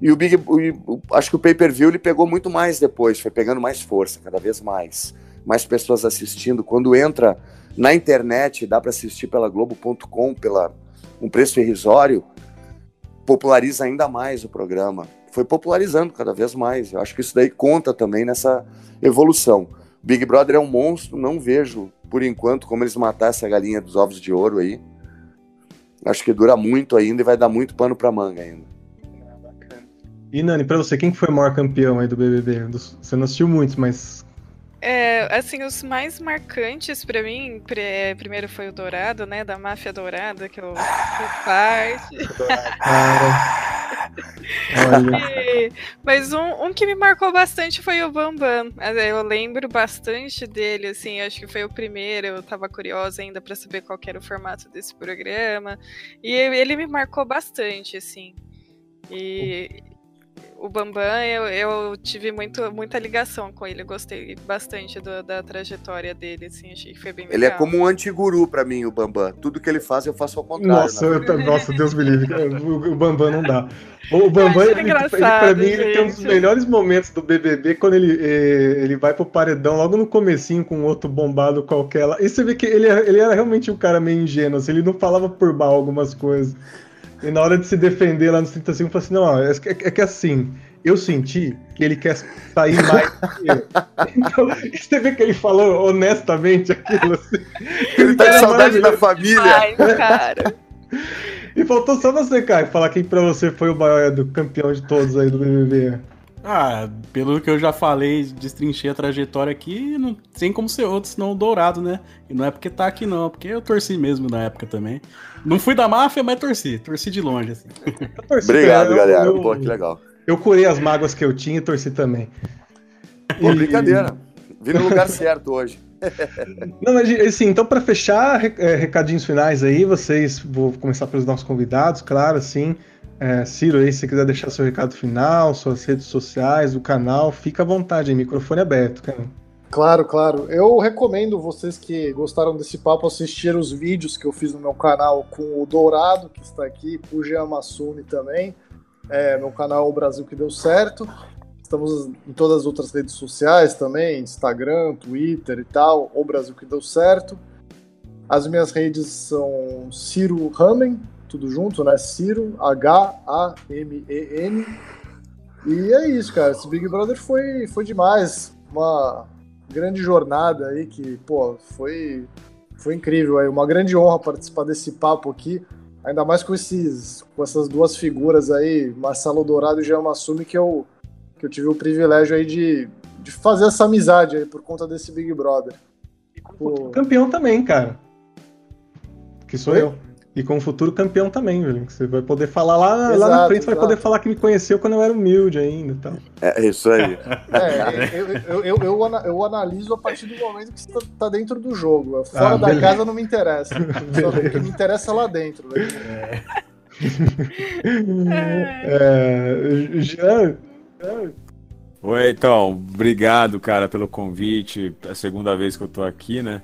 F: E o Big, o, acho que o pay-per-view ele pegou muito mais depois, foi pegando mais força, cada vez mais, mais pessoas assistindo. Quando entra na internet, dá para assistir pela Globo.com, pela um preço irrisório, populariza ainda mais o programa. Foi popularizando cada vez mais. Eu acho que isso daí conta também nessa evolução. Big Brother é um monstro, não vejo por enquanto como eles matar essa galinha dos ovos de ouro aí. Acho que dura muito ainda e vai dar muito pano para manga ainda.
C: E Nani, pra você, quem foi o maior campeão aí do BBB? Você não assistiu muitos, mas.
D: É, assim, os mais marcantes para mim, primeiro foi o Dourado, né, da Máfia Dourada, que eu fui parte. e, mas um, um, que me marcou bastante foi o Bambam. Eu lembro bastante dele, assim, acho que foi o primeiro, eu tava curiosa ainda para saber qual era o formato desse programa. E ele me marcou bastante, assim. E o Bambam, eu, eu tive muito, muita ligação com ele. Eu gostei bastante do, da trajetória dele, assim, achei que foi bem
F: legal. Ele é como um antiguru para mim, o Bambam. Tudo que ele faz, eu faço ao contrário.
C: Nossa, eu, nossa Deus me livre. O, o Bambam não dá. O Bambam, ele, ele, pra mim, gente. ele tem um dos melhores momentos do BBB quando ele, eh, ele vai pro paredão logo no comecinho com outro bombado qualquer lá. E você vê que ele, ele era realmente um cara meio ingênuo, assim, ele não falava por mal algumas coisas. E na hora de se defender lá no 30 segundos, eu falei assim: não, é, é, é que assim, eu senti que ele quer sair mais que eu. Então, você vê que ele falou honestamente aquilo assim.
F: Ele tá com saudade da família. Ai,
D: cara.
C: E faltou só você, Caio, falar quem pra você foi o maior do campeão de todos aí do BBB.
B: Ah, pelo que eu já falei, destrinchei a trajetória aqui, não tem como ser outro senão o Dourado, né? E não é porque tá aqui não, porque eu torci mesmo na época também. Não fui da máfia, mas torci, torci de longe, assim.
F: Torci, Obrigado, galera. Eu, Pô, que legal.
C: Eu curei as mágoas que eu tinha e torci também.
F: Pô, e... brincadeira. Vi no lugar certo hoje.
C: Não, mas assim, então para fechar, é, recadinhos finais aí, vocês, vou começar pelos nossos convidados, claro, assim. É, Ciro, aí, se você quiser deixar seu recado final, suas redes sociais, o canal, fica à vontade, microfone aberto, cara.
A: Claro, claro. Eu recomendo vocês que gostaram desse papo assistir os vídeos que eu fiz no meu canal com o Dourado, que está aqui, o Massumi também. É, meu canal O Brasil que deu certo. Estamos em todas as outras redes sociais também, Instagram, Twitter e tal, O Brasil que deu certo. As minhas redes são Ciro Ramen, tudo junto, né? Ciro, H-A-M-E-N. E é isso, cara. Esse Big Brother foi, foi demais. Uma grande jornada aí que, pô, foi, foi incrível aí. Uma grande honra participar desse papo aqui. Ainda mais com, esses, com essas duas figuras aí, Marcelo Dourado e Jean Massumi, que eu, que eu tive o privilégio aí de, de fazer essa amizade aí por conta desse Big Brother.
C: Pô... Campeão também, cara. Que sou Oi? eu. E com o futuro campeão também, velho. Você vai poder falar lá, exato, lá na frente, você vai poder falar que me conheceu quando eu era humilde ainda então.
F: É isso aí.
A: É, eu, eu, eu, eu, eu, analiso a partir do momento que você tá, tá dentro do jogo. Fora ah, da beleza. casa não me interessa. Só o que me interessa é lá dentro, velho. É.
E: é, já... Oi, então, obrigado, cara, pelo convite. É a segunda vez que eu tô aqui, né?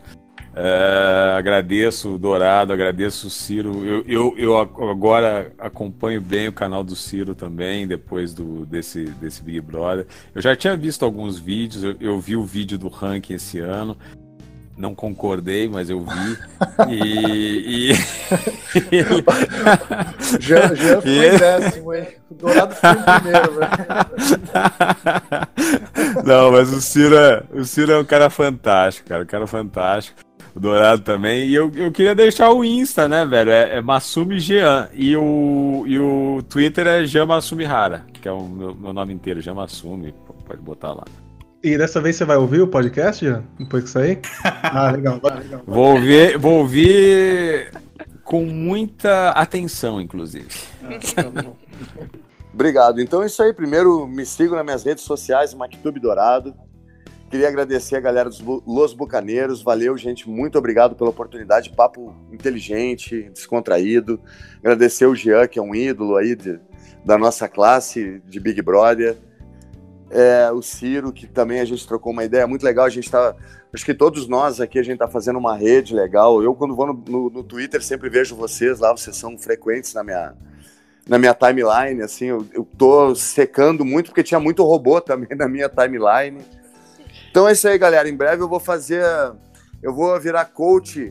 E: É, agradeço o Dourado, agradeço o Ciro. Eu, eu, eu, agora acompanho bem o canal do Ciro também, depois do, desse, desse Big Brother. Eu já tinha visto alguns vídeos, eu, eu vi o vídeo do ranking esse ano. Não concordei, mas eu vi. E. e...
A: já, já foi e... décimo, hein? O Dourado foi o primeiro, velho.
E: Não, mas o Ciro, é, o Ciro é um cara fantástico, cara. Um cara fantástico o Dourado também. E eu, eu queria deixar o Insta, né, velho? É, é Masumi Jean. E o, e o Twitter é Jean Masumi Rara, que é o meu, meu nome inteiro, Jean Masumi. Pode botar lá.
C: E dessa vez você vai ouvir o podcast, Jean? Depois que sair?
E: ah, legal, legal. Vou ouvir, vou ouvir com muita atenção, inclusive.
F: Obrigado. Então é isso aí. Primeiro, me sigam nas minhas redes sociais, MacTube Dourado. Queria agradecer a galera dos Los Bucaneiros. Valeu, gente. Muito obrigado pela oportunidade. Papo inteligente, descontraído. Agradecer o Jean, que é um ídolo aí de, da nossa classe de Big Brother. É, o Ciro, que também a gente trocou uma ideia muito legal. A gente tá. Acho que todos nós aqui a gente tá fazendo uma rede legal. Eu, quando vou no, no, no Twitter, sempre vejo vocês lá, vocês são frequentes na minha, na minha timeline. Assim, eu, eu tô secando muito, porque tinha muito robô também na minha timeline. Então é isso aí, galera. Em breve eu vou fazer. Eu vou virar coach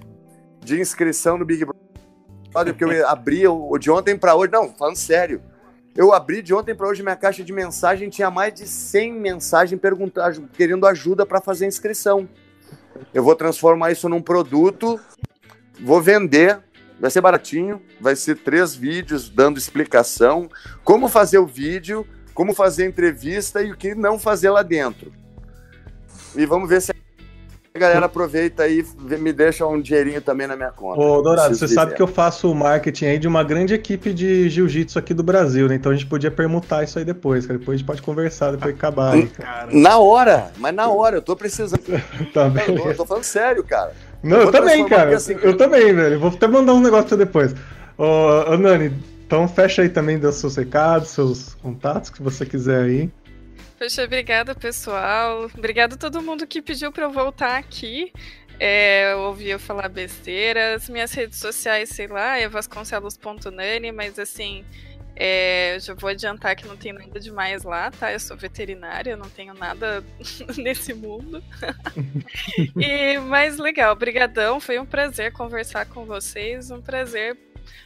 F: de inscrição no Big Brother, porque eu abri de ontem para hoje. Não, falando sério. Eu abri de ontem para hoje minha caixa de mensagem, tinha mais de 100 mensagens perguntando, querendo ajuda para fazer inscrição. Eu vou transformar isso num produto, vou vender, vai ser baratinho, vai ser três vídeos dando explicação, como fazer o vídeo, como fazer a entrevista e o que não fazer lá dentro. E vamos ver se a galera aproveita e me deixa um dinheirinho também na minha conta.
C: Ô, Dourado, você sabe que eu faço o marketing aí de uma grande equipe de jiu-jitsu aqui do Brasil, né? Então a gente podia permutar isso aí depois, cara. Depois a gente pode conversar, depois que acabar. Aí,
F: cara. Na hora, mas na hora, eu tô precisando. tá bem. Eu tô falando sério, cara.
C: Não, eu, eu também, cara. Assim, eu também, velho. Vou até mandar um negócio pra depois. Ô, ô Nani, então fecha aí também dos seus recados, seus contatos que você quiser aí.
D: Poxa, obrigada, pessoal. Obrigada a todo mundo que pediu para eu voltar aqui. É, eu ouvi eu falar besteiras. Minhas redes sociais, sei lá, é vasconcelos.nani, mas assim, é, já vou adiantar que não tem nada demais lá, tá? Eu sou veterinária, não tenho nada nesse mundo. e mais legal, brigadão, foi um prazer conversar com vocês, um prazer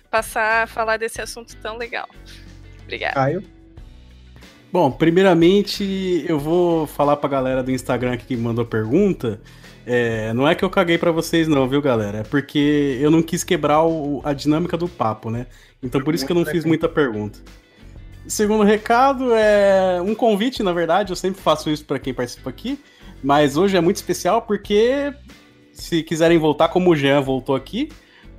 D: passar a falar desse assunto tão legal. Obrigada.
C: Caio?
B: Bom, primeiramente eu vou falar pra galera do Instagram que mandou pergunta. É, não é que eu caguei para vocês, não, viu, galera? É porque eu não quis quebrar o, a dinâmica do papo, né? Então por isso que eu não fiz muita pergunta. Segundo recado, é um convite, na verdade, eu sempre faço isso para quem participa aqui, mas hoje é muito especial porque se quiserem voltar como o Jean voltou aqui,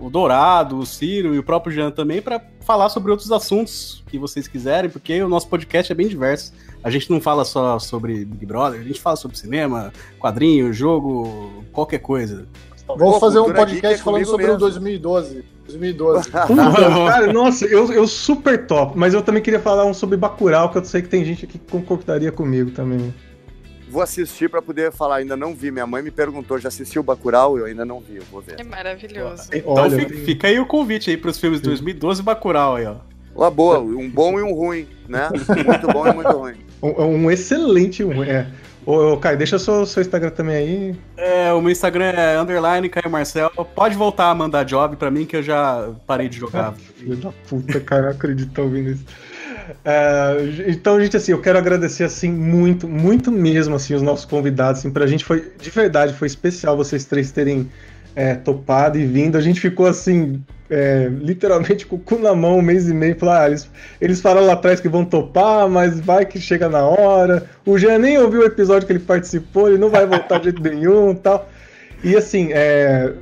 B: o Dourado, o Ciro e o próprio Jean também para falar sobre outros assuntos que vocês quiserem, porque o nosso podcast é bem diverso. A gente não fala só sobre Big Brother, a gente fala sobre cinema, quadrinho, jogo, qualquer coisa.
A: Vamos fazer um podcast é falando sobre mesmo. o 2012. 2012.
C: cara, nossa, eu, eu super top. Mas eu também queria falar um sobre Bacurau, que eu sei que tem gente aqui que concordaria comigo também.
K: Vou assistir para poder falar, ainda não vi. Minha mãe me perguntou, já assistiu Bacurau? Eu ainda não vi, eu vou ver.
D: É maravilhoso.
B: Então Olha, fica, fica, aí o convite aí pros filmes de 2012 e Bacurau aí, ó.
K: Uma boa, um bom e um ruim, né? Muito bom e muito ruim.
C: Um, um excelente um, é. Ô, Caio, deixa seu, seu Instagram também aí.
B: É, o meu Instagram é underline Caio Marcel. Pode voltar a mandar job pra mim que eu já parei de jogar. Ah,
C: filho da puta, cara, não acredito tá ouvindo isso. É, então, gente, assim, eu quero agradecer, assim, muito, muito mesmo, assim, os nossos convidados, assim, pra gente foi, de verdade, foi especial vocês três terem é, topado e vindo. A gente ficou, assim, é, literalmente com o cu na mão um mês e meio. Falar, ah, eles, eles falaram lá atrás que vão topar, mas vai que chega na hora. O Jean nem ouviu o episódio que ele participou, ele não vai voltar de jeito nenhum tal. E assim, é,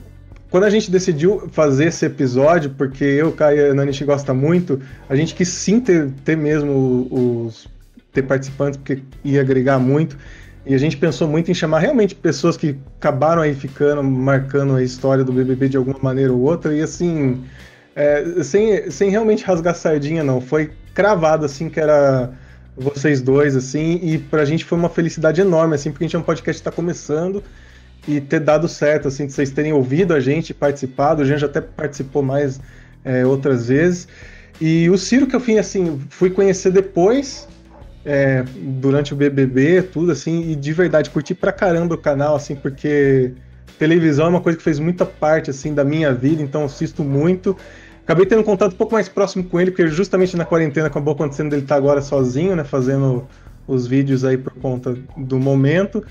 C: quando a gente decidiu fazer esse episódio, porque eu, Caio e a Nani gosta muito, a gente quis sim ter, ter mesmo os ter participantes, porque ia agregar muito. E a gente pensou muito em chamar realmente pessoas que acabaram aí ficando, marcando a história do BBB de alguma maneira ou outra. E assim, é, sem, sem realmente rasgar sardinha, não. Foi cravado, assim, que era vocês dois, assim. E pra gente foi uma felicidade enorme, assim, porque a gente é um podcast que tá começando e ter dado certo, assim, de vocês terem ouvido a gente, participado. A gente até participou mais é, outras vezes. E o Ciro que eu fui, assim, fui conhecer depois é, durante o BBB, tudo assim, e de verdade curti pra caramba o canal, assim, porque televisão é uma coisa que fez muita parte, assim, da minha vida, então assisto muito. Acabei tendo um contato um pouco mais próximo com ele, porque justamente na quarentena acabou acontecendo dele estar tá agora sozinho, né, fazendo os vídeos aí por conta do momento.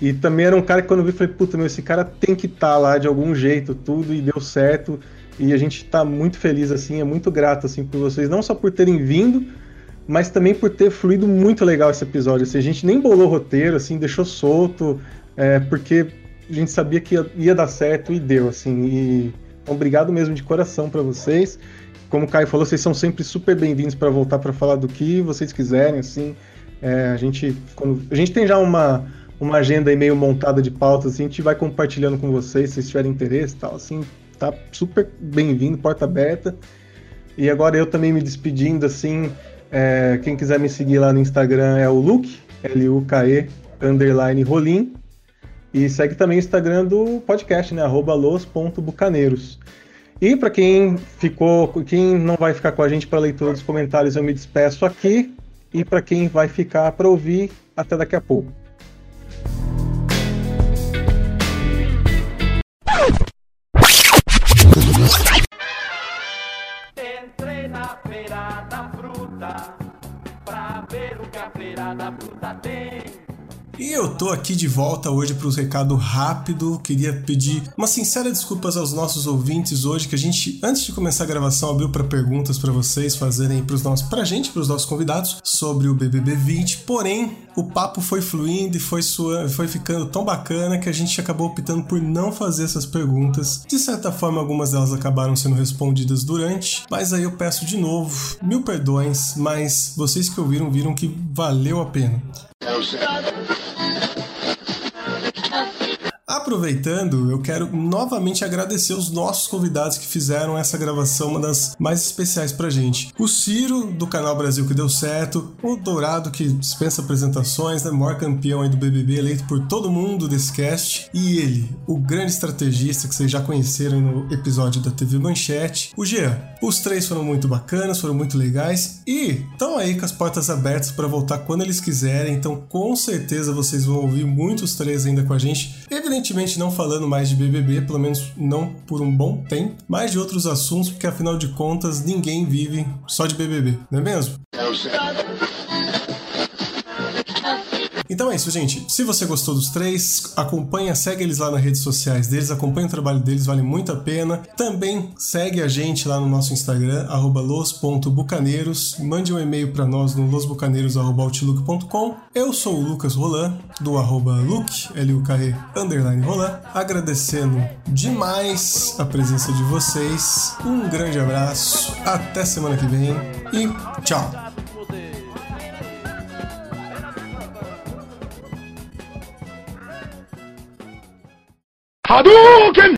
C: E também era um cara que quando eu vi, falei, puta, meu, esse cara tem que estar tá lá de algum jeito, tudo, e deu certo. E a gente tá muito feliz, assim, é muito grato, assim, por vocês, não só por terem vindo, mas também por ter fluído muito legal esse episódio. Assim, a gente nem bolou roteiro, assim, deixou solto, é, porque a gente sabia que ia, ia, dar certo e deu, assim. E obrigado mesmo de coração para vocês. Como o Caio falou, vocês são sempre super bem-vindos para voltar para falar do que vocês quiserem, assim. É, a gente quando, a gente tem já uma uma agenda aí meio montada de pautas, assim, a gente vai compartilhando com vocês, se vocês tiverem interesse e tal, assim, tá super bem-vindo, porta aberta. E agora eu também me despedindo, assim, é, quem quiser me seguir lá no Instagram é o Luke, L-U-K-E, underline Rolim. E segue também o Instagram do podcast, né? Arroba los.bucaneiros. E para quem ficou, quem não vai ficar com a gente para leitura dos comentários, eu me despeço aqui. E para quem vai ficar para ouvir, até daqui a pouco.
L: Da fruta tem. E eu tô aqui de volta hoje para os recados rápido. Queria pedir uma sincera desculpas aos nossos ouvintes hoje que a gente antes de começar a gravação abriu para perguntas para vocês fazerem para os nossos pra gente, para os nossos convidados sobre o BBB 20. Porém, o papo foi fluindo e foi suando, foi ficando tão bacana que a gente acabou optando por não fazer essas perguntas. De certa forma, algumas delas acabaram sendo respondidas durante, mas aí eu peço de novo, mil perdões, mas vocês que ouviram viram que valeu a pena. Oh, shit. Aproveitando, eu quero novamente agradecer os nossos convidados que fizeram essa gravação, uma das mais especiais pra gente. O Ciro, do canal Brasil que deu certo, o Dourado, que dispensa apresentações, né? maior campeão aí do BBB, eleito por todo mundo desse cast, e ele, o grande estrategista que vocês já conheceram no episódio da TV Manchete, o Jean. Os três foram muito bacanas, foram muito legais e estão aí com as portas abertas para voltar quando eles quiserem, então com certeza vocês vão ouvir muitos três ainda com a gente. Evidentemente, Evidentemente não falando mais de BBB, pelo menos não por um bom tempo, mas de outros assuntos, porque afinal de contas ninguém vive só de BBB, não é mesmo? Então é isso, gente. Se você gostou dos três, acompanha, segue eles lá nas redes sociais deles, acompanha o trabalho deles, vale muito a pena. Também segue a gente lá no nosso Instagram, los.bucaneiros. Mande um e-mail para nós no losbucaneiros.outlook.com. Eu sou o Lucas Roland, do arroba Luke, L-U-K-E, underline Roland. Agradecendo demais a presença de vocês. Um grande abraço, até semana que vem e tchau!
H: Hadouken!